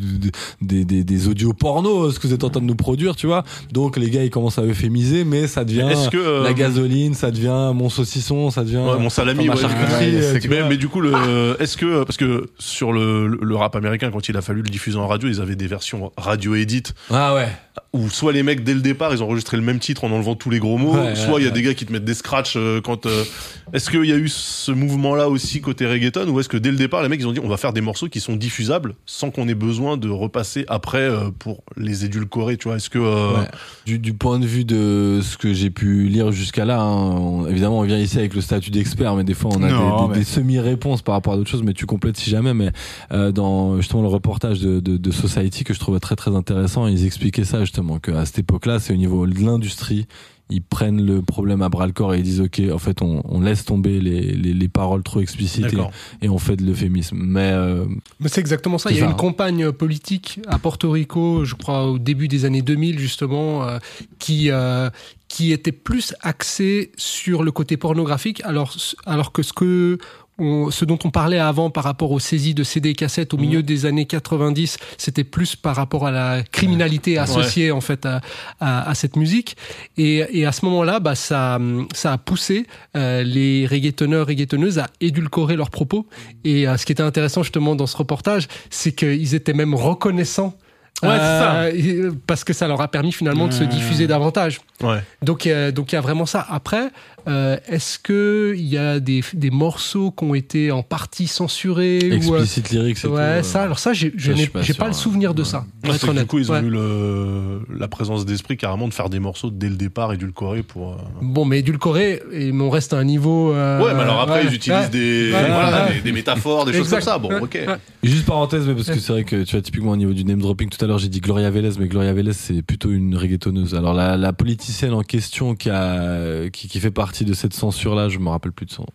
des, des, des audios porno ce que vous êtes en train de nous produire, tu vois. Donc les gars, ils commencent à euphémiser, mais ça devient que, euh, la gasoline, ça devient mon saucisson, ça devient Ouais, mon salami, ma ouais, charcuterie. ouais, euh, mais, du coup, le, est-ce que parce que sur le, le rap américain, quand il a fallu le diffuser en radio, ils avaient des versions radio edit Ah ouais. où soit les mecs dès le départ ils ont enregistré le même titre en enlevant tous les gros mots, soit il y a des gars qui te mettent des scratchs euh, quand. euh, Est-ce qu'il y a eu ce mouvement-là aussi côté reggaeton ou est-ce que dès le départ les mecs ils ont dit on va faire des morceaux qui sont diffusables sans qu'on ait besoin de repasser après euh, pour les édulcorer, tu vois? Est-ce que euh, Ouais. Du, du point de vue de ce que j'ai pu lire jusqu'à là, hein, on- évidemment, on vient ici avec le statut d'expert, mais des fois, on a Non, des, des- mais- des semi-réponses par rapport à d'autres choses, mais tu complètes si jamais. Mais euh, dans justement le reportage de, de, de Society que je trouvais très très intéressant, ils expliquaient ça justement qu'à cette époque-là, c'est au niveau de l'industrie. Ils prennent le problème à bras le corps et ils disent ok, en fait, on, on laisse tomber les, les, les paroles trop explicites et, et on fait de l'euphémisme. Mais euh, Mais c'est exactement ça. Il y a ça, une hein. campagne politique à Porto Rico, je crois au début des années 2000 justement, euh, qui euh, qui était plus axée sur le côté pornographique, alors alors que ce que on- ce dont on parlait avant par rapport aux saisies de CD et cassettes au milieu des années 90, c'était plus par rapport à la criminalité associée en fait à, à, à cette musique. Et, et à ce moment-là, bah, ça, ça a poussé euh, les reggaetonneurs, reggaetonneuses à édulcorer leurs propos. Et euh, ce qui était intéressant justement dans ce reportage, c'est qu'ils étaient même reconnaissants. Ouais, ça. euh, Parce que ça leur a permis finalement de se Ouais. diffuser davantage. ouais. Donc, euh, donc il y a vraiment ça. Après, euh, est-ce que il y a des, des morceaux qui ont été en partie censurés ou, euh, explicite lyrics, et tout, Ouais, euh, ça. Alors ça, j'ai, pas sûr, pas le souvenir de Ouais. ça. Pour être que du honnête. coup ils ont Ouais. eu le, la présence d'esprit carrément de faire des morceaux dès le départ édulcorés pour. euh, Bon, mais édulcoré, et mais on reste à un niveau. euh, Ouais, mais alors après ouais, ils utilisent ouais. des, Ouais, voilà, ouais. des, des métaphores, des choses comme ça. Bon, ok. ouais. Juste parenthèse, mais parce que c'est vrai que tu vois typiquement au niveau du name dropping tout à l'heure j'ai dit Gloria Vélez, mais Gloria Vélez c'est plutôt une reggaetonneuse. Alors la, la politicienne en question qui a qui, qui fait partie de cette censure là, je me rappelle plus de son.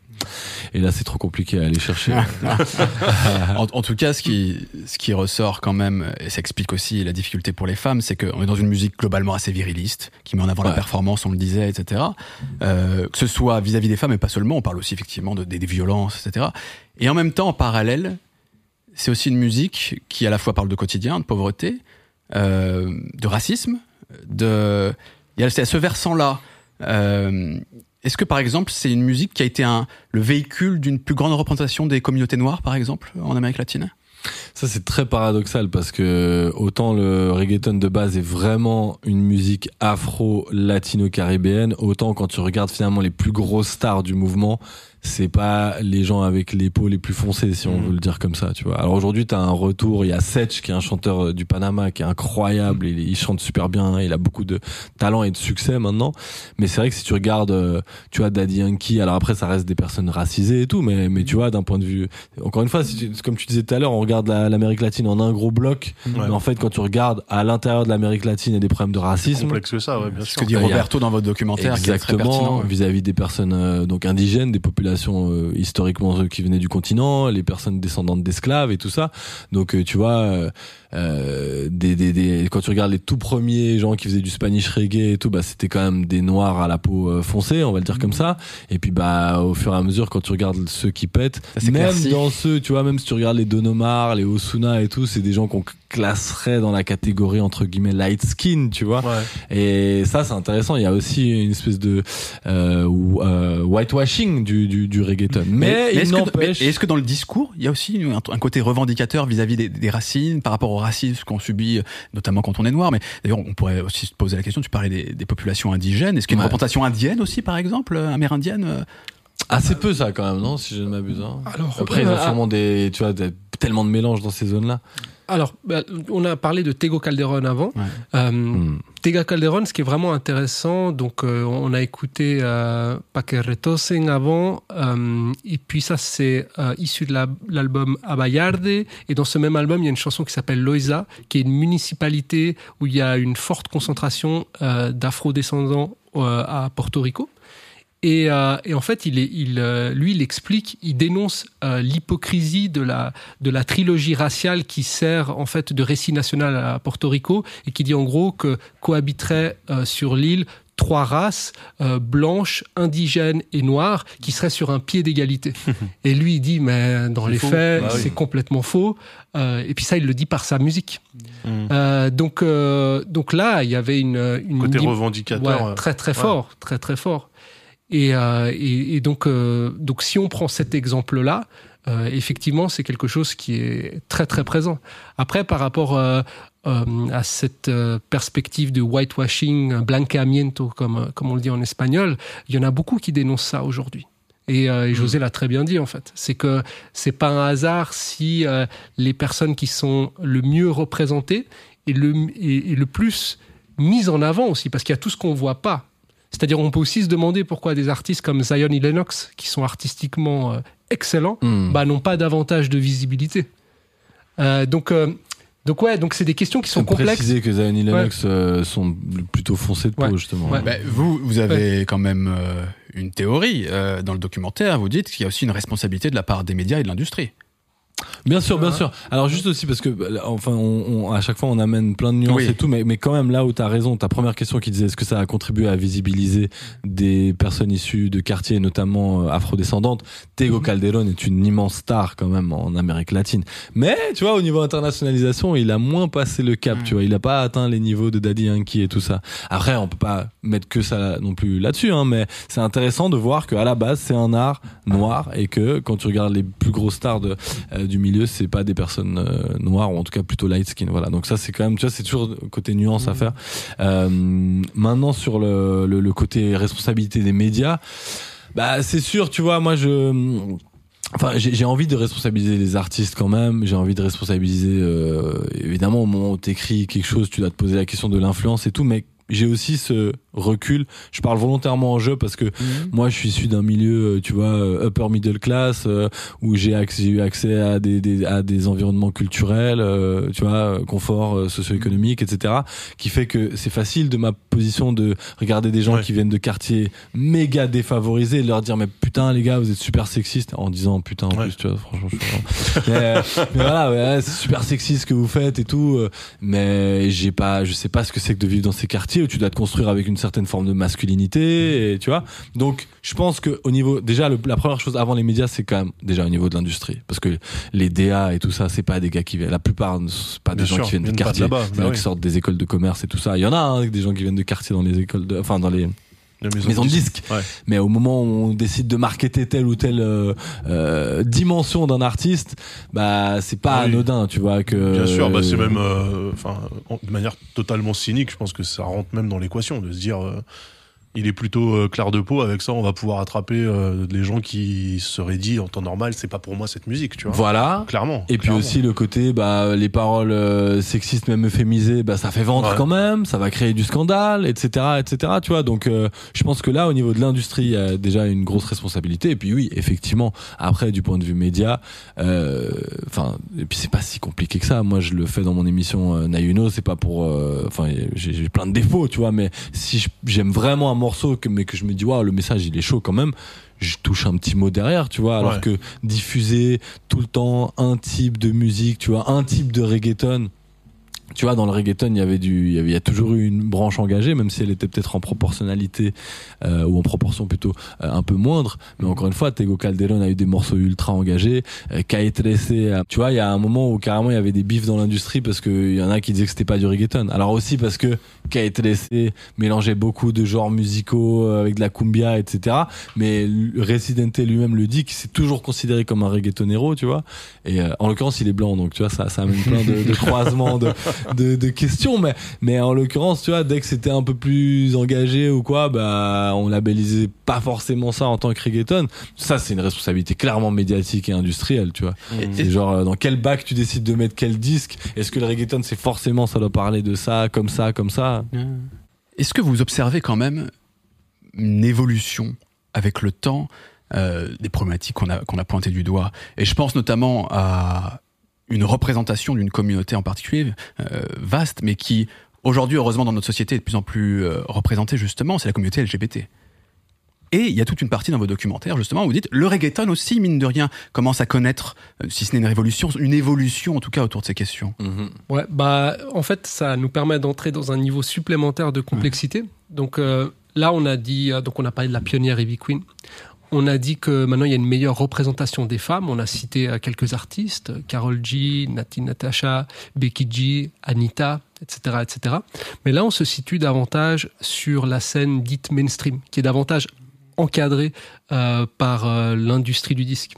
Et là c'est trop compliqué à aller chercher. en, en tout cas, ce qui, ce qui ressort quand même, et ça explique aussi la difficulté pour les femmes, c'est qu'on est dans une musique globalement assez viriliste, qui met en avant la performance, on le disait, etc. Euh, que ce soit vis-à-vis des femmes, mais pas seulement, on parle aussi effectivement de, des, des violences, etc. Et en même temps, en parallèle, c'est aussi une musique qui à la fois parle de quotidien, de pauvreté, euh, de racisme, de... Il y a ce versant-là Euh, Est-ce que par exemple c'est une musique qui a été un, le véhicule d'une plus grande représentation des communautés noires par exemple en Amérique latine? Ça c'est très paradoxal parce que autant le reggaeton de base est vraiment une musique afro-latino-caribéenne, autant quand tu regardes finalement les plus grosses stars du mouvement, c'est pas les gens avec les peaux les plus foncées si on Mhm. veut le dire comme ça, tu vois. Alors aujourd'hui, tu as un retour, il y a Setch qui est un chanteur euh, du Panama qui est incroyable, il, il chante super bien, il a beaucoup de talent et de succès maintenant, mais c'est vrai que si tu regardes euh, tu vois Daddy Yankee, alors après ça reste des personnes racisées et tout, mais mais tu vois d'un point de vue encore une fois, si tu- comme tu disais tout à l'heure, on regarde la- l'Amérique latine en un gros bloc, Ouais. mais en fait quand tu regardes à l'intérieur de l'Amérique latine, il y a des problèmes de C'est racisme. complexe que ça, ouais, bien Ce sûr. que dit Euh, a- Roberto dans votre documentaire Exactement, vis-à-vis des personnes euh, donc indigènes, des populations euh, historiquement euh, qui venaient du continent, les personnes descendantes d'esclaves et tout ça. Donc euh, tu vois, euh, des, des, des, quand tu regardes les tout premiers gens qui faisaient du Spanish reggae et tout, bah c'était quand même des noirs à la peau euh, foncée, on va le dire comme ça. Et puis bah au fur et à mesure, quand tu regardes ceux qui pètent, Ça même dans ceux, tu vois, même si tu regardes les Don Omar, les Osuna et tout, c'est des gens qu'on classerait dans la catégorie entre guillemets light skin, tu vois. Ouais. Et ça, c'est intéressant. Il y a aussi une espèce de euh, euh, whitewashing du, du, du reggaeton. Mais, est-ce que, dans le discours, il y a aussi un, un côté revendicateur vis-à-vis des, des racines, par rapport au racisme qu'on subit, notamment quand on est noir. Mais d'ailleurs, on pourrait aussi se poser la question. Tu parlais des, des populations indigènes. Est-ce qu'il y a une Ouais. représentation indienne aussi, par exemple, euh, amérindienne euh Assez peu ça quand même, non Si je ne m'abuse. hein. Alors, Après, ils euh, ont sûrement des, tu vois, des- tellement de mélanges dans ces zones-là. Alors, bah, on a parlé de Tego Calderon avant. Ouais. Euh, Hmm. Tego Calderon, ce qui est vraiment intéressant, donc euh, on a écouté euh, Paquerretosing avant, et puis ça c'est issu de la- l'album Abayarde, et dans ce même album il y a une chanson qui s'appelle Loiza, qui est une municipalité où il y a une forte concentration d'afro-descendants à Porto Rico. Et, euh, et en fait, il est, il, euh, lui, il explique, il dénonce euh, l'hypocrisie de la, de la trilogie raciale qui sert en fait de récit national à Porto Rico et qui dit en gros que cohabiteraient euh, sur l'île trois races euh, blanches, indigènes et noires qui seraient sur un pied d'égalité. et lui, il dit mais dans les faux. faits, Bah oui. c'est complètement faux. Euh, et puis ça, il le dit par sa musique. Mm. Euh, donc, euh, donc là, il y avait une, une Côté revendicateur. Ouais, très très ouais. fort, très très fort. Et, euh, et, donc, euh, donc si on prend cet exemple-là, euh, effectivement, c'est quelque chose qui est très très présent. Après, par rapport à cette perspective de whitewashing, blanqueamiento, comme comme on le dit en espagnol, il y en a beaucoup qui dénoncent ça aujourd'hui. Et, José l'a très bien dit en fait. C'est que c'est pas un hasard si les personnes qui sont le mieux représentées et le, et le plus mises en avant aussi, parce qu'il y a tout ce qu'on voit pas. C'est-à-dire, on peut aussi se demander pourquoi des artistes comme Zion et Lennox, qui sont artistiquement euh, excellents, Hmm. bah, n'ont pas davantage de visibilité. Euh, donc, euh, donc ouais, donc c'est des questions qui sont complexes. préciser que Zion et Lennox euh, sont plutôt foncés de peau, Ouais. justement. Ouais. Bah, vous, vous avez quand même euh, une théorie euh, dans le documentaire. Vous dites qu'il y a aussi une responsabilité de la part des médias et de l'industrie. Bien sûr, bien sûr. Alors juste aussi parce que enfin, on, on- à chaque fois on amène plein de nuances Oui. et tout, mais, mais quand même là où t'as raison, ta première question qui disait est-ce que ça a contribué à visibiliser des personnes issues de quartiers, notamment euh, afrodescendantes? Tego Calderon est une immense star quand même en Amérique latine. Mais tu vois, au niveau internationalisation, il a moins passé le cap. Tu vois, il a pas atteint les niveaux de Daddy Yankee et tout ça. Après, on peut pas mettre que ça non plus là-dessus, hein, mais c'est intéressant de voir que à la base c'est un art noir et que quand tu regardes les plus grosses stars de, euh, du milieu, c'est pas des personnes euh, noires ou en tout cas plutôt light skin. Voilà. Donc ça c'est quand même, tu vois, c'est toujours côté nuance à faire. Euh, maintenant sur le, le, le côté responsabilité des médias, bah c'est sûr, tu vois, moi je Enfin, j'ai j'ai envie de responsabiliser les artistes quand même. J'ai envie de responsabiliser, euh, évidemment, au moment où t'écris quelque chose, tu dois te poser la question de l'influence et tout. Mais j'ai aussi ce recul. Je parle volontairement en jeu parce que moi, je suis issu d'un milieu, euh, tu vois, euh, upper middle class, euh, où j'ai eu accès à des, des- à des environnements culturels, euh, tu vois, confort socio-économique, etc. Qui fait que c'est facile de ma position de regarder des gens Ouais. qui viennent de quartiers méga défavorisés et de leur dire mais putain les gars vous êtes super sexistes en disant putain en Ouais. plus tu vois franchement je suis mais, mais voilà ouais, c'est super sexiste ce que vous faites et tout mais j'ai pas je sais pas ce que c'est que de vivre dans ces quartiers où tu dois te construire avec une certaine forme de masculinité et tu vois. Donc je pense que au niveau déjà le- la première chose avant les médias c'est quand même déjà au niveau de l'industrie. Parce que les DA et tout ça c'est pas des gars qui viennent la plupart ne sont pas des Bien gens sûr, qui viennent de pas de c'est bah gens oui. qui sortent des écoles de commerce et tout ça. Il y en a hein, des gens qui viennent de quartiers dans les écoles de enfin dans les Maison de disques. Ouais. Mais au moment où on décide de marketer telle ou telle euh, euh, dimension d'un artiste, bah c'est pas Ah oui. anodin, tu vois que. Bien sûr, bah c'est même, euh, enfin, en- de manière totalement cynique, je pense que ça rentre même dans l'équation de se dire, euh, il est plutôt euh, clair de peau. Avec ça, on va pouvoir attraper euh, les gens qui se seraient dit en temps normal, c'est pas pour moi cette musique, tu vois. Voilà. Clairement. Et puis aussi le côté, bah, les paroles euh, sexistes, même euphémisées, bah, ça fait vendre Ouais. quand même, ça va créer du scandale, etc., etc. Tu vois, donc euh, je pense que là, au niveau de l'industrie, il y a déjà une grosse responsabilité. Et puis oui, effectivement, après, du point de vue média, euh, enfin, et puis c'est pas si compliqué que ça. Moi, je le fais dans mon émission euh, Nayuno, c'est pas pour, euh, enfin, j'ai plein de défauts, tu vois, mais si j'aime vraiment morceau, que, mais que je me dis, waouh, le message, il est chaud quand même. Je touche un petit mot derrière, tu vois, alors Ouais. que diffuser tout le temps un type de musique, tu vois, un type de reggaeton. Tu vois, dans le reggaeton, il y avait du, il y avait, il y a toujours eu une branche engagée, même si elle était peut-être en proportionnalité euh, ou en proportion plutôt euh, un peu moindre. Mais encore une fois, Tego Calderon a eu des morceaux ultra engagés. Euh, euh, tu vois, il y a un moment où carrément il y avait des bifs dans l'industrie parce qu'il y en a qui disaient que c'était pas du reggaeton. Alors aussi parce que K.E.T.R.C. mélangeait beaucoup de genres musicaux euh, avec de la cumbia, etc. Mais Residente lui-même le dit qu'il s'est toujours considéré comme un reggaetonero, tu vois. Et euh, en l'occurrence, il est blanc, donc tu vois, ça, ça amène plein de, de croisements, de, de, de questions. Mais, mais en l'occurrence, tu vois, dès que c'était un peu plus engagé ou quoi, bah, on labellisait pas forcément ça en tant que reggaeton. Ça, c'est une responsabilité clairement médiatique et industrielle, tu vois. C'est genre, euh, dans quel bac tu décides de mettre quel disque? Est-ce que le reggaeton, c'est forcément, ça doit parler de ça, comme ça, comme ça? Est-ce que vous observez quand même une évolution avec le temps euh, des problématiques qu'on a, qu'on a pointées du doigt? Et je pense notamment à une représentation d'une communauté en particulier euh, vaste, mais qui aujourd'hui, heureusement, dans notre société est de plus en plus euh, représentée justement, c'est la communauté LGBT. Et il y a toute une partie dans vos documentaires, justement, où vous dites le reggaeton aussi, mine de rien, commence à connaître, euh, si ce n'est une révolution, une évolution en tout cas autour de ces questions. Ouais, bah en fait, ça nous permet d'entrer dans un niveau supplémentaire de complexité. Donc euh, là, on a dit, euh, donc on a parlé de la pionnière Ivy Queen. On a dit que maintenant il y a une meilleure représentation des femmes. On a cité euh, quelques artistes, Carol G, Nati Natasha, Becky G, Anita, etc., etc. Mais là, on se situe davantage sur la scène dite mainstream, qui est davantage encadrée euh, par euh, l'industrie du disque.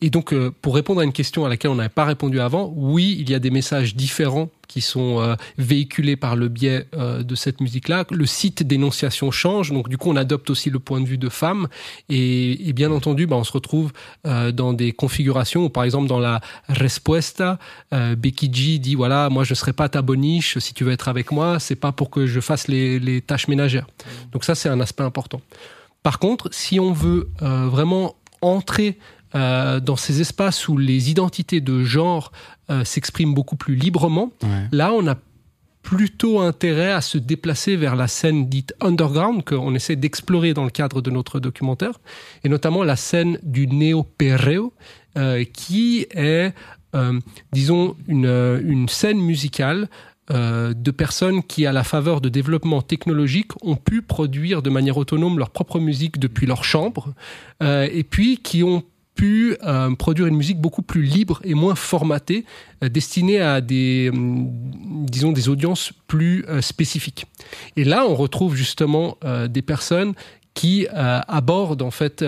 Et donc, euh, pour répondre à une question à laquelle on n'avait pas répondu avant, oui, il y a des messages différents qui sont euh, véhiculés par le biais euh, de cette musique-là. Le site d'énonciation change, donc du coup, on adopte aussi le point de vue de femmes. Et, et bien entendu, bah, on se retrouve euh, dans des configurations où, par exemple, dans la Respuesta, euh, Becky G dit voilà, moi, je serai pas ta boniche. Si tu veux être avec moi, c'est pas pour que je fasse les, les tâches ménagères. Donc ça, c'est un aspect important. Par contre, si on veut euh, vraiment entrer euh, dans ces espaces où les identités de genre euh, s'expriment beaucoup plus librement, là, on a plutôt intérêt à se déplacer vers la scène dite underground qu'on essaie d'explorer dans le cadre de notre documentaire, et notamment la scène du néo-perreo, euh, qui est, euh, disons, une, une scène musicale euh, de personnes qui, à la faveur de développement technologique, ont pu produire de manière autonome leur propre musique depuis leur chambre, et puis qui ont pu euh, produire une musique beaucoup plus libre et moins formatée, euh, destinée à des, hum, disons, des audiences plus euh, spécifiques. Et là, on retrouve justement des personnes qui abordent en fait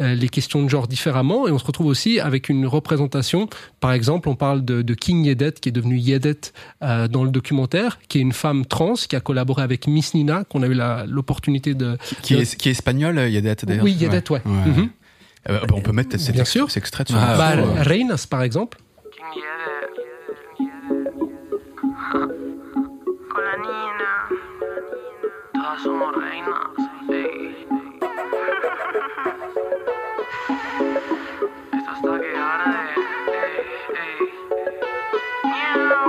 les questions de genre différemment. Et on se retrouve aussi avec une représentation. Par exemple on parle de, de King Yedet qui est devenue Yedet dans le documentaire qui est une femme trans qui a collaboré avec Miss Nina qu'on a eu l'opportunité de Qui est, qui est espagnol, Yedet d'ailleurs. Oui Yedet ouais, Mhm. Euh, bah, on peut mettre cet, Bien sûr. cet extrait de son Bah, morceau, euh. Reinas par exemple Con la Nina, todas somos reinas. ey. Esto hasta que arde. ey, ey. Miau.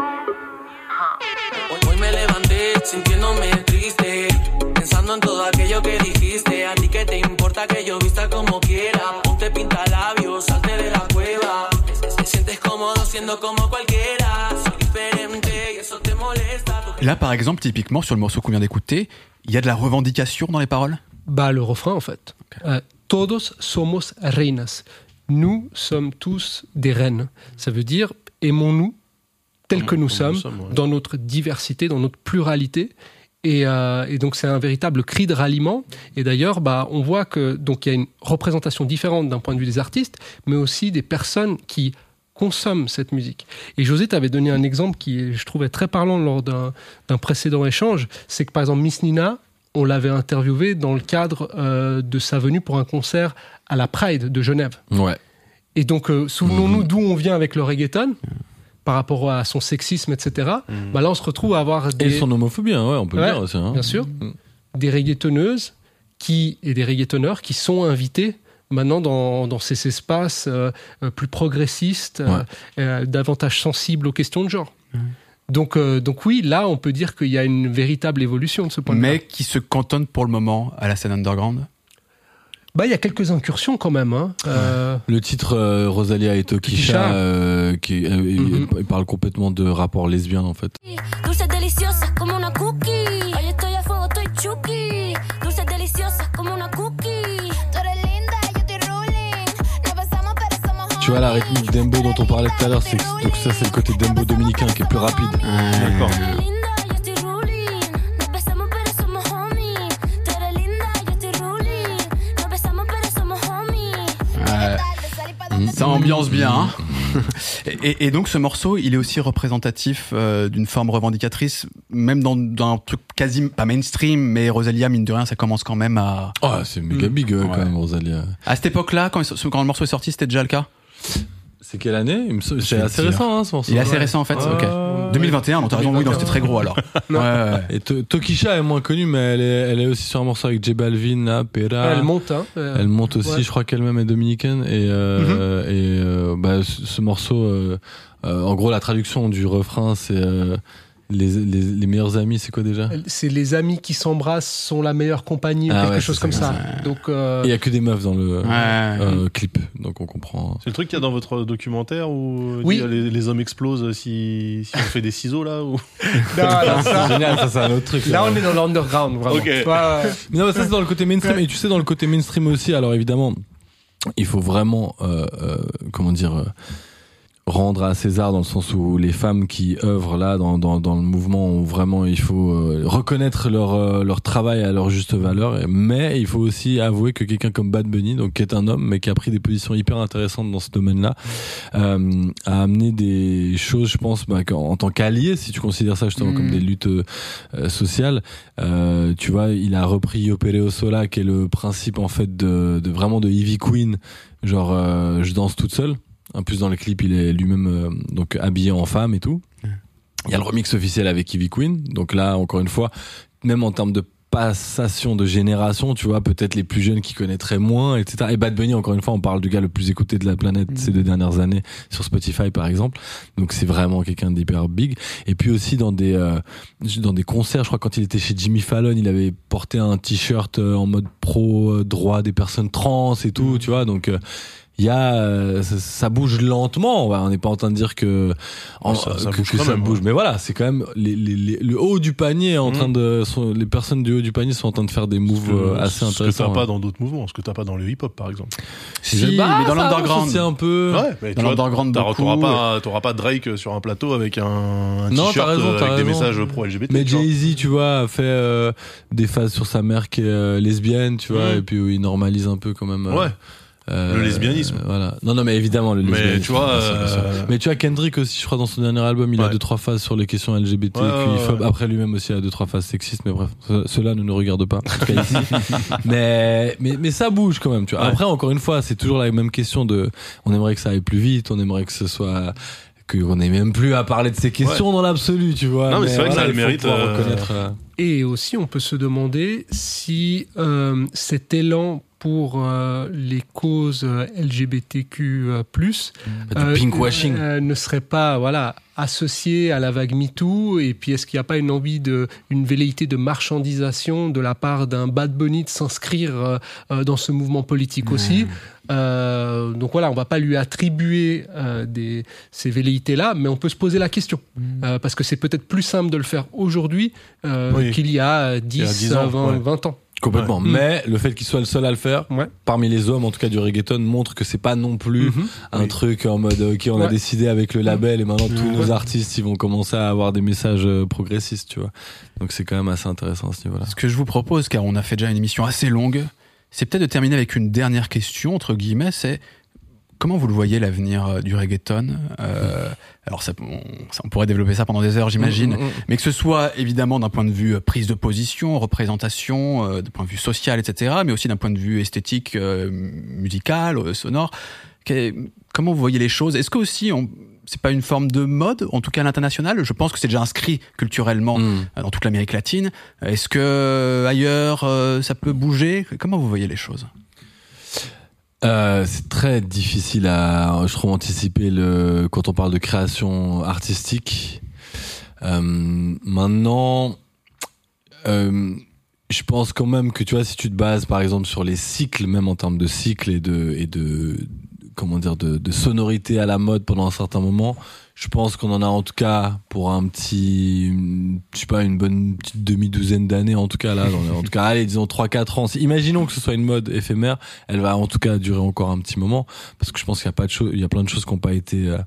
Hoy, hoy me levanté sintiéndome triste, pensando en todo aquello que dijiste. A ti que te importa que yo vista como siendo como cualquiera. Soy diferente y eso te molesta. Tú Là, par exemple, typiquement, sur le morceau qu'on vient d'écouter, il y a de la revendication dans les paroles? Bah, le refrain, en fait. Euh, Todos somos reinas. Nous sommes tous des reines. Ça veut dire aimons-nous tels que nous comme nous sommes, sommes, ouais. dans notre diversité, dans notre pluralité. Et, euh, et donc c'est un véritable cri de ralliement. Et d'ailleurs, bah, on voit que donc il y a une représentation différente d'un point de vue des artistes, mais aussi des personnes qui consomment cette musique. Et José t'avait donné un exemple qui, je trouvais très parlant lors d'un précédent échange, c'est que par exemple Miss Nina, on l'avait interviewée dans le cadre euh, de sa venue pour un concert à la Pride de Genève. Ouais. Et donc, euh, souvenons-nous d'où on vient avec le reggaeton par rapport à son sexisme, etc. Bah là, on se retrouve à avoir des... Et son homophobie, hein, ouais, on peut Ouais, le dire aussi. hein. Bien sûr. Des reggaetonneuses qui, et des reggaetonneurs qui sont invités maintenant dans, dans ces espaces euh, euh, plus progressistes, euh, euh, davantage sensibles aux questions de genre. Donc, euh, donc oui, là, on peut dire qu'il y a une véritable évolution de ce point de vue. Mais qui se cantonne pour le moment à la scène underground? Bah, il y a quelques incursions quand même. Hein. Euh, Le titre euh, Rosalia et Tokisha, euh, qui euh, il- Mhm. il parle complètement de rapport lesbien en fait. Tu vois la rythmique Dembo dont on parlait tout à l'heure, c'est donc ça c'est le côté Dembo dominicain qui est plus rapide. D'accord. Ça ambiance bien. hein. et, et donc ce morceau, il est aussi représentatif euh, d'une forme revendicatrice, même dans, dans un truc quasi pas mainstream, mais Rosalia mine de rien, ça commence quand même à. Oh, c'est méga big euh, quand Ouais. même Rosalia. À cette époque-là, quand le morceau est sorti, c'était déjà le cas? C'est quelle année? C'est assez récent hein, ce morceau. Il est assez Ouais. récent en fait. Ouais, ok. ouais, 2021, bon, t'as raison, oui, c'était très gros alors. Ouais, ouais, ouais. Et To- Tokisha est moins connue, mais elle est, elle est aussi sur un morceau avec J Balvin, là, Pera. Elle monte. Hein, euh, Elle monte aussi, ouais. je crois qu'elle-même est dominicaine. Et, euh, et euh, bah, ce, ce morceau, euh, euh, en gros, la traduction du refrain, c'est euh, les, les, les meilleurs amis, c'est quoi déjà C'est les amis qui s'embrassent sont la meilleure compagnie ou Ah quelque ouais, chose comme ça, ça. Donc, euh, Il y a que des meufs dans le Ouais. euh, clip, donc on comprend. C'est le truc qu'il y a dans votre documentaire où Oui. dit, les, les hommes explosent si, si on fait des ciseaux là ou... non, non, ça- C'est génial, ça c'est un autre truc. là, on est dans l'underground, vraiment. Euh, Mais non, mais ça c'est dans le côté mainstream. Et tu sais, dans le côté mainstream aussi, alors évidemment, il faut vraiment, euh, euh, comment dire, euh, rendre à César dans le sens où les femmes qui œuvrent là dans, dans, dans le mouvement ont vraiment, il faut euh, reconnaître leur, euh, leur travail à leur juste valeur. Mais il faut aussi avouer que quelqu'un comme Bad Bunny, donc qui est un homme, mais qui a pris des positions hyper intéressantes dans ce domaine-là, euh, a amené des choses, je pense, bah, en tant qu'allié, si tu considères ça justement Mm. comme des luttes euh, euh, sociales, euh, tu vois, il a repris Yo Pereo Sola, qui est le principe en fait de, de vraiment de Ivy Queen, genre euh, je danse toute seule. En plus dans le clip, il est lui-même euh, donc habillé en femme et tout. Il y a le remix officiel avec Ivy Queen. Donc là, encore une fois, même en termes de passation de génération, tu vois, peut-être les plus jeunes qui connaîtraient moins, etc. Et Bad Bunny, encore une fois, on parle du gars le plus écouté de la planète ces deux dernières années sur Spotify, par exemple. Donc c'est vraiment quelqu'un d'hyper big. Et puis aussi dans des euh, dans des concerts, je crois quand il était chez Jimmy Fallon, il avait porté un t-shirt euh, en mode pro euh, droit des personnes trans et tout, tu vois. Donc euh, il y a euh, ça, ça bouge lentement. ouais. on n'est pas en train de dire que en- Ça- ça que, bouge que ça même, bouge, ouais. mais voilà, c'est quand même les, les, les- le haut du panier est en Mhm. train de sont- les personnes du haut du panier sont en train de faire des moves euh, assez ce que intéressants. t'as pas ouais. dans d'autres mouvements, ce que t'as pas dans le hip-hop par exemple. Si, Bah, mais dans avance l'underground. aussi un peu. Ouais, mais Dans l'underground, t'auras- pas, t'auras pas Drake sur un plateau avec un, un t-shirt raison, euh, avec des raison. messages pro LGBT. Mais vois. Jay-Z, tu vois, a fait euh, des phases sur sa mère qui est euh, lesbienne, tu vois, Mhm. et puis où il normalise un peu quand même. euh, Ouais. Euh, Le lesbianisme. euh, voilà. Non, non, mais évidemment le Mais lesbianisme. tu vois, euh, Mais tu vois, Kendrick aussi, je crois, dans son dernier album, il a deux trois phases sur les questions LGBT, Ouais, ouais, ouais. Après lui-même aussi a deux trois phases sexistes, mais bref, ce- cela ne nous regarde pas. En tout cas ici. mais, mais mais ça bouge quand même. Tu vois. Ouais. Après, encore une fois, c'est toujours la même question de. On aimerait que ça aille plus vite, on aimerait que ce soit qu'on n'ait même plus à parler de ces questions dans l'absolu, tu vois. Non, mais c'est vrai que ça a il le mérite, euh, reconnaître. euh, Et aussi, on peut se demander si euh, cet élan pour euh, les causes euh, LGBTQ+, du euh, pinkwashing. euh, ne serait pas voilà associé à la vague MeToo et puis est-ce qu'il n'y a pas une envie de une velléité de marchandisation de la part d'un Bad Bunny de s'inscrire dans ce mouvement politique aussi Euh, donc voilà on va pas lui attribuer euh, des ces velléités là mais on peut se poser la question Euh, parce que c'est peut-être plus simple de le faire aujourd'hui Oui. qu'il y a 10, Il y a 10 ans, 20, ouais. 20 ans Complètement. Ouais. Mais le fait qu'il soit le seul à le faire, parmi les hommes, en tout cas du reggaeton, montre que c'est pas non plus Mhm. un truc en mode ok, on a décidé avec le label et maintenant tous nos artistes ils vont commencer à avoir des messages euh, progressistes, tu vois. Donc c'est quand même assez intéressant à ce niveau-là. Ce que je vous propose, car on a fait déjà une émission assez longue, c'est peut-être de terminer avec une dernière question, entre guillemets, c'est comment vous le voyez l'avenir euh, du reggaeton Euh, Alors ça, on, ça- on pourrait développer ça pendant des heures, j'imagine, Mm, mm, mm. mais que ce soit évidemment d'un point de vue euh, prise de position, représentation, euh, d'un point de vue social, etc., mais aussi d'un point de vue esthétique, euh, musical, euh, sonore. Que- comment vous voyez les choses? Est-ce que aussi on c'est pas une forme de mode, en tout cas à l'international? Je pense que c'est déjà inscrit culturellement dans toute l'Amérique latine. Est-ce que ailleurs ça peut bouger? Comment vous voyez les choses? Euh, c'est très difficile à, je trouve, anticiper le, quand on parle de création artistique. Euh, maintenant, euh, je pense quand même que tu vois, si tu te bases par exemple sur les cycles, même en termes de cycles et de, et de, comment dire, de, de sonorité à la mode pendant un certain moment, je pense qu'on en a en tout cas pour un petit, je sais pas, une bonne petite demi-douzaine d'années en tout cas là. En tout cas, allez, disons 3-4 ans. Imaginons que ce soit une mode éphémère, elle va en tout cas durer encore un petit moment parce que je pense qu'il y a pas de choses, il y a plein de choses qui n'ont pas été euh,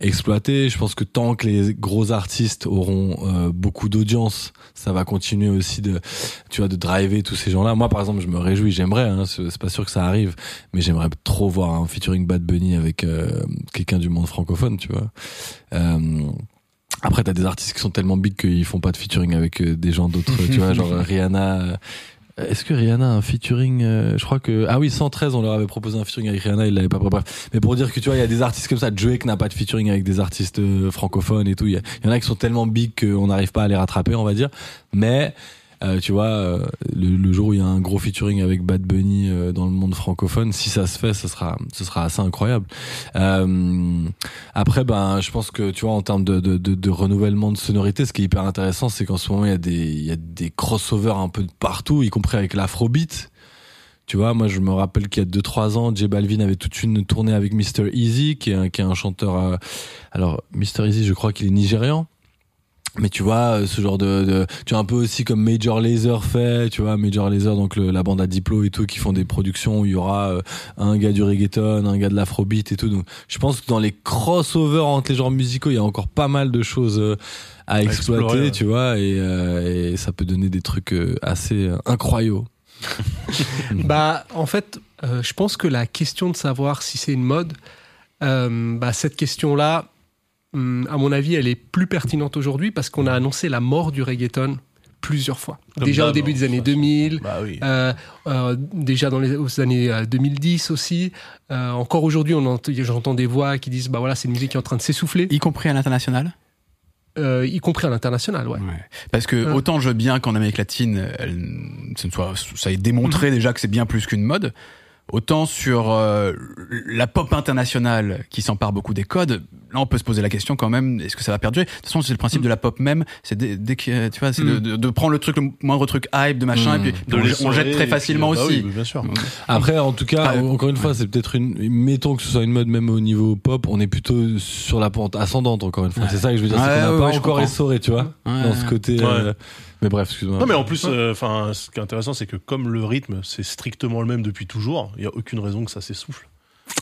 exploitées. Je pense que tant que les gros artistes auront euh, beaucoup d'audience, ça va continuer aussi de, tu vois, de driver tous ces gens-là. Moi, par exemple, je me réjouis, j'aimerais, hein, c'est pas sûr que ça arrive, mais j'aimerais trop voir un featuring Bad Bunny avec euh, quelqu'un du monde francophone, tu vois. Euh, après, t'as des artistes qui sont tellement big qu'ils font pas de featuring avec euh, des gens d'autres, tu vois, genre euh, Rihanna. euh, Est-ce que Rihanna a un featuring euh, Je crois que ah oui, 113, on leur avait proposé un featuring avec Rihanna, il l'avait pas. Bref, mais pour dire que tu vois, il y a des artistes comme ça. Drake n'a pas de featuring avec des artistes euh, francophones et tout. Il y en a qui sont tellement big qu'on n'arrive pas à les rattraper, on va dire. Mais euh, tu vois, euh, le, le jour où il y a un gros featuring avec Bad Bunny euh, dans le monde francophone, si ça se fait, ce sera, ce sera assez incroyable. Euh, après, ben, je pense que tu vois, en termes de, de, de, de renouvellement de sonorité, ce qui est hyper intéressant, c'est qu'en ce moment, il y a des, il y a des crossovers un peu partout, y compris avec l'afrobeat. Tu vois, moi, je me rappelle qu'il y a 2-3 ans, J Balvin avait toute une tournée avec Mr. Easy, qui est un, qui est un chanteur. euh, alors, Mr. Easy, je crois qu'il est nigérian. Mais tu vois, euh, ce genre de, de- tu vois un peu aussi comme Major Lazer fait, tu vois, Major Lazer, donc le- la bande à Diplo et tout, qui font des productions où il y aura euh, un gars du reggaeton, un gars de l'afrobeat et tout. Donc, je pense que dans les crossovers entre les genres musicaux, il y a encore pas mal de choses euh, à exploiter, explorer, ouais. tu vois, et, euh, et ça peut donner des trucs euh, assez euh, incroyables. Bah, en fait, euh, je pense que la question de savoir si c'est une mode, euh, bah, cette question-là, hum, à mon avis, elle est plus pertinente aujourd'hui parce qu'on a annoncé la mort du reggaeton plusieurs fois. Comme déjà au début hein, des années ça, 2000, Bah oui. euh, euh, déjà dans les aux années euh, 2010 aussi. Euh, encore aujourd'hui, on j'entends des voix qui disent bah voilà, c'est une musique qui est en train de s'essouffler, Y compris à l'international? Euh, y compris à l'international, ouais. Parce que Ouais. autant je veux bien qu'en Amérique latine, elle, soit, ça ait démontré déjà que c'est bien plus qu'une mode, autant sur euh, la pop internationale qui s'empare beaucoup des codes, là on peut se poser la question quand même, est-ce que ça va perdurer? De toute façon, c'est le principe de la pop même, c'est dès, dès que tu vois, c'est de, Mm. de, de prendre le truc, le moindre truc hype de machin, Mm. et puis, De on, jette très facilement puis, bah aussi. oui, bien sûr. Après, en tout cas, Ah, encore une fois, c'est peut-être une. Mettons que ce soit une mode même au niveau pop, on est plutôt sur la pente ascendante. Encore une fois, c'est ça que je veux dire, c'est qu'on n'a pas encore essoré, tu vois, dans ce côté. euh, Mais bref, excuse-moi. Non mais en plus, euh, enfin, ce qui est intéressant, c'est que comme le rythme, c'est strictement le même depuis toujours, il y a aucune raison que ça s'essouffle.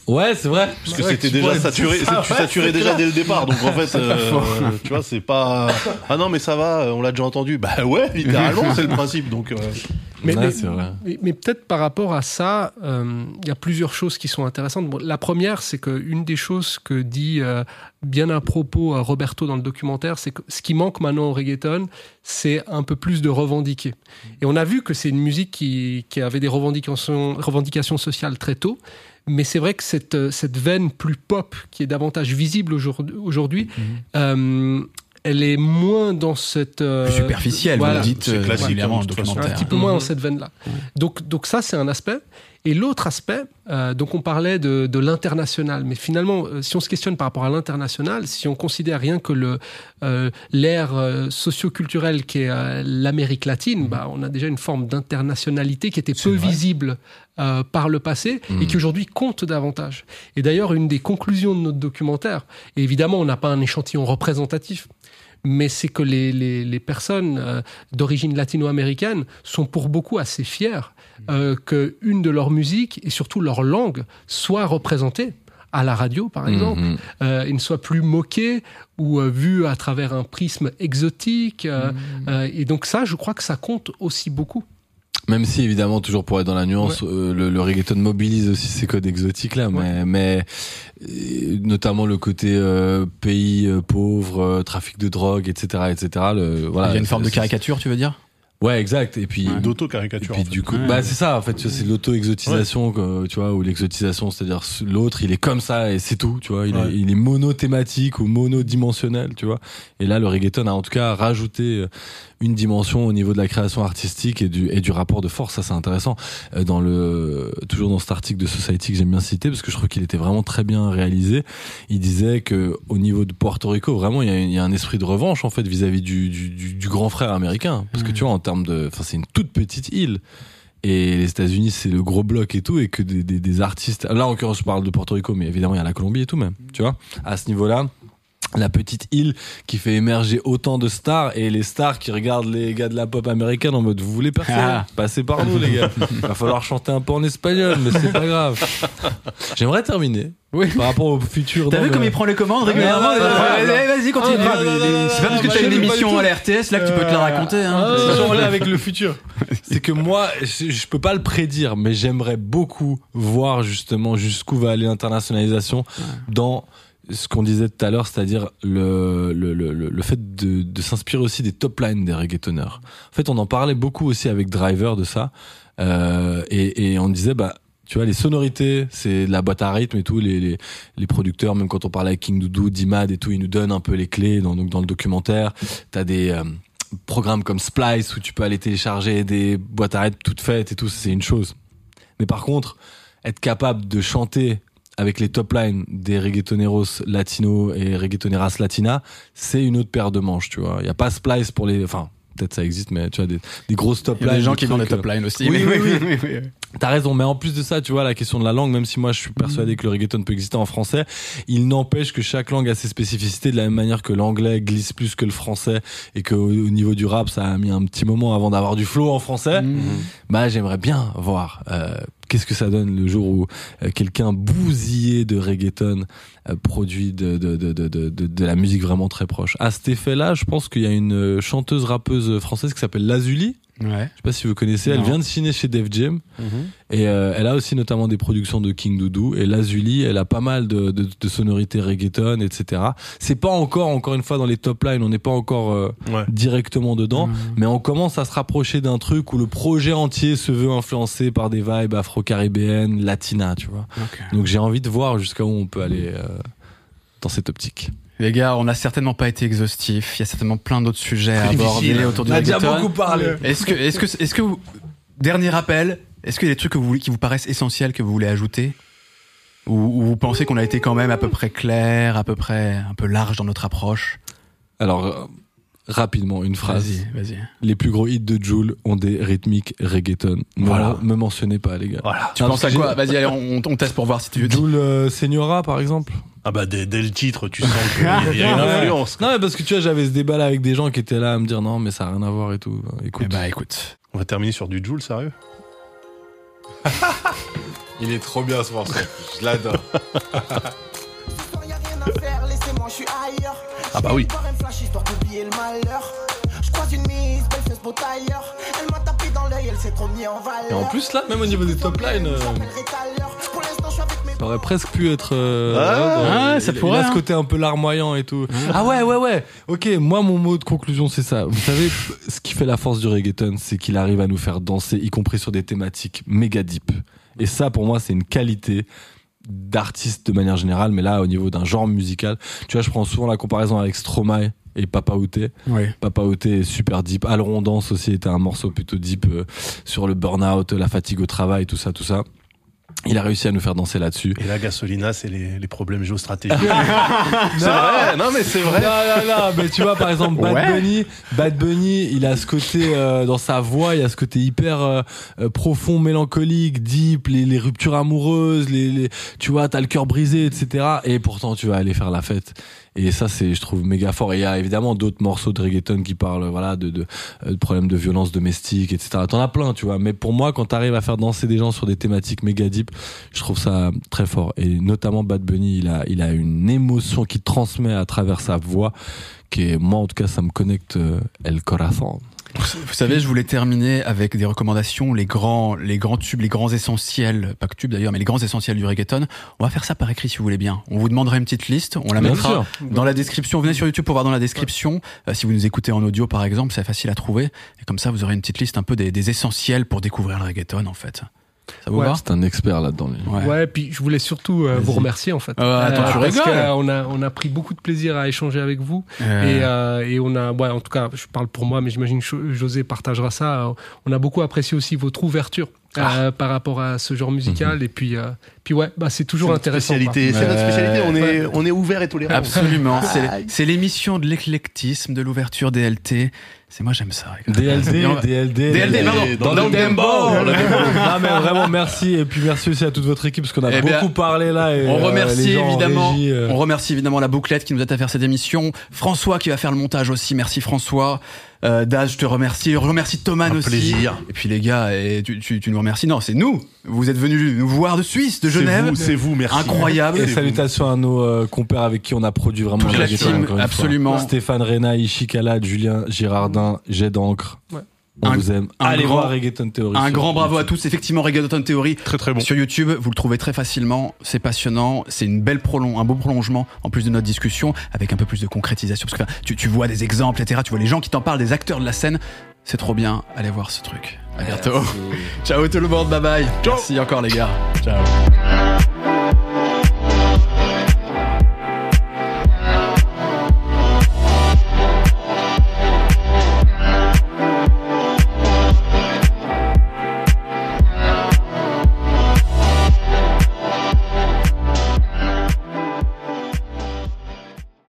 Ouais, c'est vrai. Parce que c'était déjà saturé, c'est- tu saturais déjà dès le départ, donc en fait, euh, tu vois, c'est pas. Ah non, mais ça va, on l'a déjà entendu. Bah ouais, littéralement, c'est le principe. Donc, euh, Mais, Ouais, peut-être par rapport à ça, euh, il y a plusieurs choses qui sont intéressantes. Bon, la première, c'est qu'une des choses que dit euh, bien à propos euh, Roberto dans le documentaire, c'est que ce qui manque maintenant au reggaeton, c'est un peu plus de revendiquer. Et on a vu que c'est une musique qui, qui avait des revendications, revendications sociales très tôt. Mais c'est vrai que cette, cette veine plus pop, qui est davantage visible aujourd'hui, aujourd'hui, euh, elle est moins dans cette... euh, Plus superficielle, voilà. vous le dites C'est euh, classique, le un petit peu moins Mhm. dans cette veine-là. Donc, donc ça, c'est un aspect. Et l'autre aspect, euh, donc on parlait de, de l'international, mais finalement, euh, si on se questionne par rapport à l'international, si on considère rien que le euh, l'ère euh, socio-culturelle qui est euh, l'Amérique latine, bah, on a déjà une forme d'internationalité qui était peu vrai. visible euh, par le passé et qui aujourd'hui compte davantage. Et d'ailleurs, une des conclusions de notre documentaire, et évidemment, on n'a pas un échantillon représentatif, mais c'est que les, les, les personnes euh, d'origine latino-américaine sont pour beaucoup assez fières euh, que une de leurs musiques et surtout leur langue soit représentée à la radio, par exemple, Mhm. euh, il ne soit plus moqué ou euh, vu à travers un prisme exotique. euh, euh, et donc ça, je crois que ça compte aussi beaucoup. Même si évidemment toujours pour être dans la nuance, euh, le, le reggaeton mobilise aussi ces codes exotiques là, mais, mais notamment le côté euh, pays euh, pauvre, euh, trafic de drogue, etc., etc. Le, voilà, Il y a une forme de caricature, tu veux dire? Ouais, exact. Et puis, D'auto-caricature. et puis en fait. du coup, Ouais. bah c'est ça en fait, tu vois, c'est l'auto-exotisation, que, tu vois, ou l'exotisation, c'est-à-dire l'autre il est comme ça et c'est tout, tu vois, il, Ouais. est, il est monothématique ou monodimensionnel, tu vois. Et là, le reggaeton a en tout cas rajouté euh, une dimension au niveau de la création artistique et du et du rapport de force. Ça, c'est intéressant. Euh, Dans le toujours dans cet article de Society que j'aime bien citer parce que je trouve qu'il était vraiment très bien réalisé. Il disait que au niveau de Porto Rico, vraiment, il y a, il y a un esprit de revanche en fait vis-à-vis du, du, du, du grand frère américain. Parce que tu vois, en termes de, enfin, c'est une toute petite île. Et les États-Unis, c'est le gros bloc et tout, et que des, des, des artistes. Là, en l'occurrence, je parle de Porto Rico, mais évidemment, il y a la Colombie et tout même. Tu vois, à ce niveau-là, la petite île qui fait émerger autant de stars et les stars qui regardent les gars de la pop américaine en mode vous voulez percer Ah. passez par nous les gars va falloir chanter un peu en espagnol mais c'est pas grave j'aimerais terminer Oui. par rapport au futur T'as vu comme il prend les commandes régulièrement allez, Vas-y, continue. Ah, C'est pas parce que t'as une émission à la RTS là que tu peux te la raconter. Hein. Ah, c'est en lien avec le futur. C'est que moi, je, je peux pas le prédire, mais j'aimerais beaucoup voir justement jusqu'où va aller l'internationalisation dans ce qu'on disait tout à l'heure, c'est-à-dire le, le, le, le fait de, de s'inspirer aussi des top lines des reggaetonneurs. En fait, on en parlait beaucoup aussi avec Driver de ça, euh, et, et on disait bah tu vois, les sonorités, c'est de la boîte à rythme et tout. Les, les, les producteurs, même quand on parlait avec King Doudou, Dimad et tout, ils nous donnent un peu les clés dans, donc dans le documentaire. T'as des euh, programmes comme Splice où tu peux aller télécharger des boîtes à rythme toutes faites et tout, c'est une chose. Mais par contre, être capable de chanter avec les top lines des reggaetoneros latinos et reggaetoneras latina, c'est une autre paire de manches, tu vois. Il y a pas Splice pour les, enfin, peut-être ça existe, mais tu vois, des, des grosses top Il y lines. a des gens qui vendent des top euh, lines aussi. Oui, mais oui, oui. T'as raison, mais en plus de ça, tu vois, la question de la langue, même si moi je suis persuadé que le reggaeton peut exister en français, il n'empêche que chaque langue a ses spécificités de la même manière que l'anglais glisse plus que le français et que au au niveau du rap, ça a mis un petit moment avant d'avoir du flow en français. Bah, j'aimerais bien voir euh, qu'est-ce que ça donne le jour où euh, quelqu'un bousillé de reggaeton euh, produit de, de, de, de, la musique vraiment très proche. À cet effet-là, je pense qu'il y a une chanteuse rappeuse française qui s'appelle Lazuli. Ouais. Je sais pas si vous connaissez, elle Non. vient de signer chez Def Jam. Et euh, elle a aussi notamment des productions de King Doudou. Et Lazuli, elle a pas mal de, de, de sonorités reggaeton, etc. C'est pas encore, encore une fois, dans les top lines, on n'est pas encore euh, Ouais. directement dedans, mais on commence à se rapprocher d'un truc où le projet entier se veut influencé par des vibes afro-caribéennes, latina, tu vois. Donc j'ai envie de voir jusqu'à où on peut aller euh, dans cette optique. Les gars, on n'a certainement pas été exhaustif. Il y a certainement plein d'autres sujets à aborder autour du On a déjà beaucoup parlé. Est-ce que, est-ce que, est-ce que vous, dernier rappel, est-ce qu'il y a des trucs que vous, voulez- qui vous paraissent essentiels que vous voulez ajouter? Ou, ou vous pensez qu'on a été quand même à peu près clair, à peu près un peu large dans notre approche? Alors, euh, rapidement, une phrase. Vas-y, vas-y. Les plus gros hits de Joule ont des rythmiques reggaeton. Ne Voilà. me mentionnez pas, les gars. Voilà. Tu Ah, penses à quoi? Vas-y, allez, on, on teste pour voir si tu Joule euh, Señora, par exemple Ah bah dès, dès le titre, tu sens qu'il y, a- il y a une influence. Non, mais parce que tu vois, j'avais ce débat là avec des gens qui étaient là à me dire non, mais ça a rien à voir et tout. Eh Écoute, bah, écoute. On va terminer sur du Joule, sérieux? Il est trop bien ce morceau. Je l'adore. suis ailleurs. Ah bah oui. Je vais boire un flash histoire d'oublier le malheur. Je croise une mise, belle fesse beau tailleur. Elle m'a tapé dans l'œil, elle s'est trop mis en valeur. Et en plus là, même au niveau des top lines, euh, ça aurait presque pu être. euh, Ah, euh, ça il- pourrait, Il a ce hein. côté un peu larmoyant et tout. Ah ouais, ouais, ouais. Ok, moi mon mot de conclusion c'est ça. Vous savez, ce qui fait la force du reggaeton, c'est qu'il arrive à nous faire danser, y compris sur des thématiques méga deep. Et ça, pour moi, c'est une qualité d'artiste de manière générale, mais là, au niveau d'un genre musical, tu vois, je prends souvent la comparaison avec Stromae et Papa Outé. Oui. Papa Outé est super deep. Aleron Danse aussi était un morceau plutôt deep euh, sur le burn-out, la fatigue au travail, tout ça, tout ça. Il a réussi à nous faire danser là-dessus. Et la gasolina, c'est les, les problèmes géostratégiques. c'est vrai, non mais c'est vrai. Non, non, non, mais tu vois, par exemple, Bad Ouais. Bunny, Bad Bunny, il a ce côté, euh, dans sa voix, il a ce côté hyper euh, euh, profond, mélancolique, deep, les, les ruptures amoureuses, les, les, tu vois, t'as le cœur brisé, etc. Et pourtant, tu vas aller faire la fête. Et ça, c'est, je trouve, méga fort. Et il y a évidemment d'autres morceaux de reggaeton qui parlent, voilà, de, de, euh, de problèmes de violence domestique, etc. T'en as plein, tu vois. Mais pour moi, quand t'arrives à faire danser des gens sur des thématiques méga deep, je trouve ça très fort. Et notamment Bad Bunny, il a, il a une émotion qui transmet à travers sa voix, qui est, moi, en tout cas, ça me connecte euh, el corazón. Vous savez, je voulais terminer avec des recommandations, les grands, les grands tubes, les grands essentiels, pas que tubes d'ailleurs, mais les grands essentiels du reggaeton. On va faire ça par écrit si vous voulez bien. On vous demandera une petite liste, on la Bien mettra sûr. dans la description. Venez sur YouTube pour voir dans la description. Euh, si vous nous écoutez en audio par exemple, c'est facile à trouver. Et comme ça, vous aurez une petite liste un peu des, des essentiels pour découvrir le reggaeton en fait. Ça vous Ouais. va C'est un expert là-dedans. Ouais. Ouais, puis je voulais surtout euh, vous remercier en fait. Euh, attends, tu parce rigoles qu'on a, on a, on a pris beaucoup de plaisir à échanger avec vous. Euh, Et, euh, et on a, ouais, en tout cas, je parle pour moi, mais j'imagine que José partagera ça. Euh, On a beaucoup apprécié aussi votre ouverture euh, par rapport à ce genre musical. Et puis, euh, puis ouais, bah, c'est toujours C'est notre intéressant. spécialité. C'est notre spécialité. On est, on est ouvert et tolérant. Absolument. C'est- Aïe. C'est l'émission de l'éclectisme, de l'ouverture DLT. C'est moi, j'aime ça. DLD, DLD, DLD, pardon. dans le le Dembo. non mais vraiment merci et puis merci aussi à toute votre équipe parce qu'on a Eh bien, beaucoup parlé là et On euh, remercie en évidemment, régie, euh, on remercie évidemment la bouclette qui nous aide à faire cette émission. François qui va faire le montage aussi. Merci François. Euh, Daz, je te remercie. Je remercie Thomas Un aussi. plaisir. Et puis les gars, et tu, tu, tu nous remercies. Non, c'est nous. Vous êtes venus nous voir de Suisse, de Genève. C'est vous, merci. Incroyable. et salutations à nos euh, compères avec qui on a produit vraiment Toute la reggaeton, team, fois. absolument. Stéphane Rena, Ishi Khalad, Julien Girardin, Jet d'encre. Ouais. On Un- vous aime. un Allez grand- voir Reggaeton Theory. Un grand bravo à tous. Effectivement, Reggaeton Theory Très très bon. sur YouTube, vous le trouvez très facilement. C'est passionnant. C'est une belle prolong, un beau prolongement en plus de notre discussion avec un peu plus de concrétisation. Parce que tu, tu vois des exemples, etc. Tu vois les gens qui t'en parlent, des acteurs de la scène. C'est trop bien. Allez voir ce truc. À bientôt. Ciao tout le monde. Bye bye. Merci encore les gars. Ciao.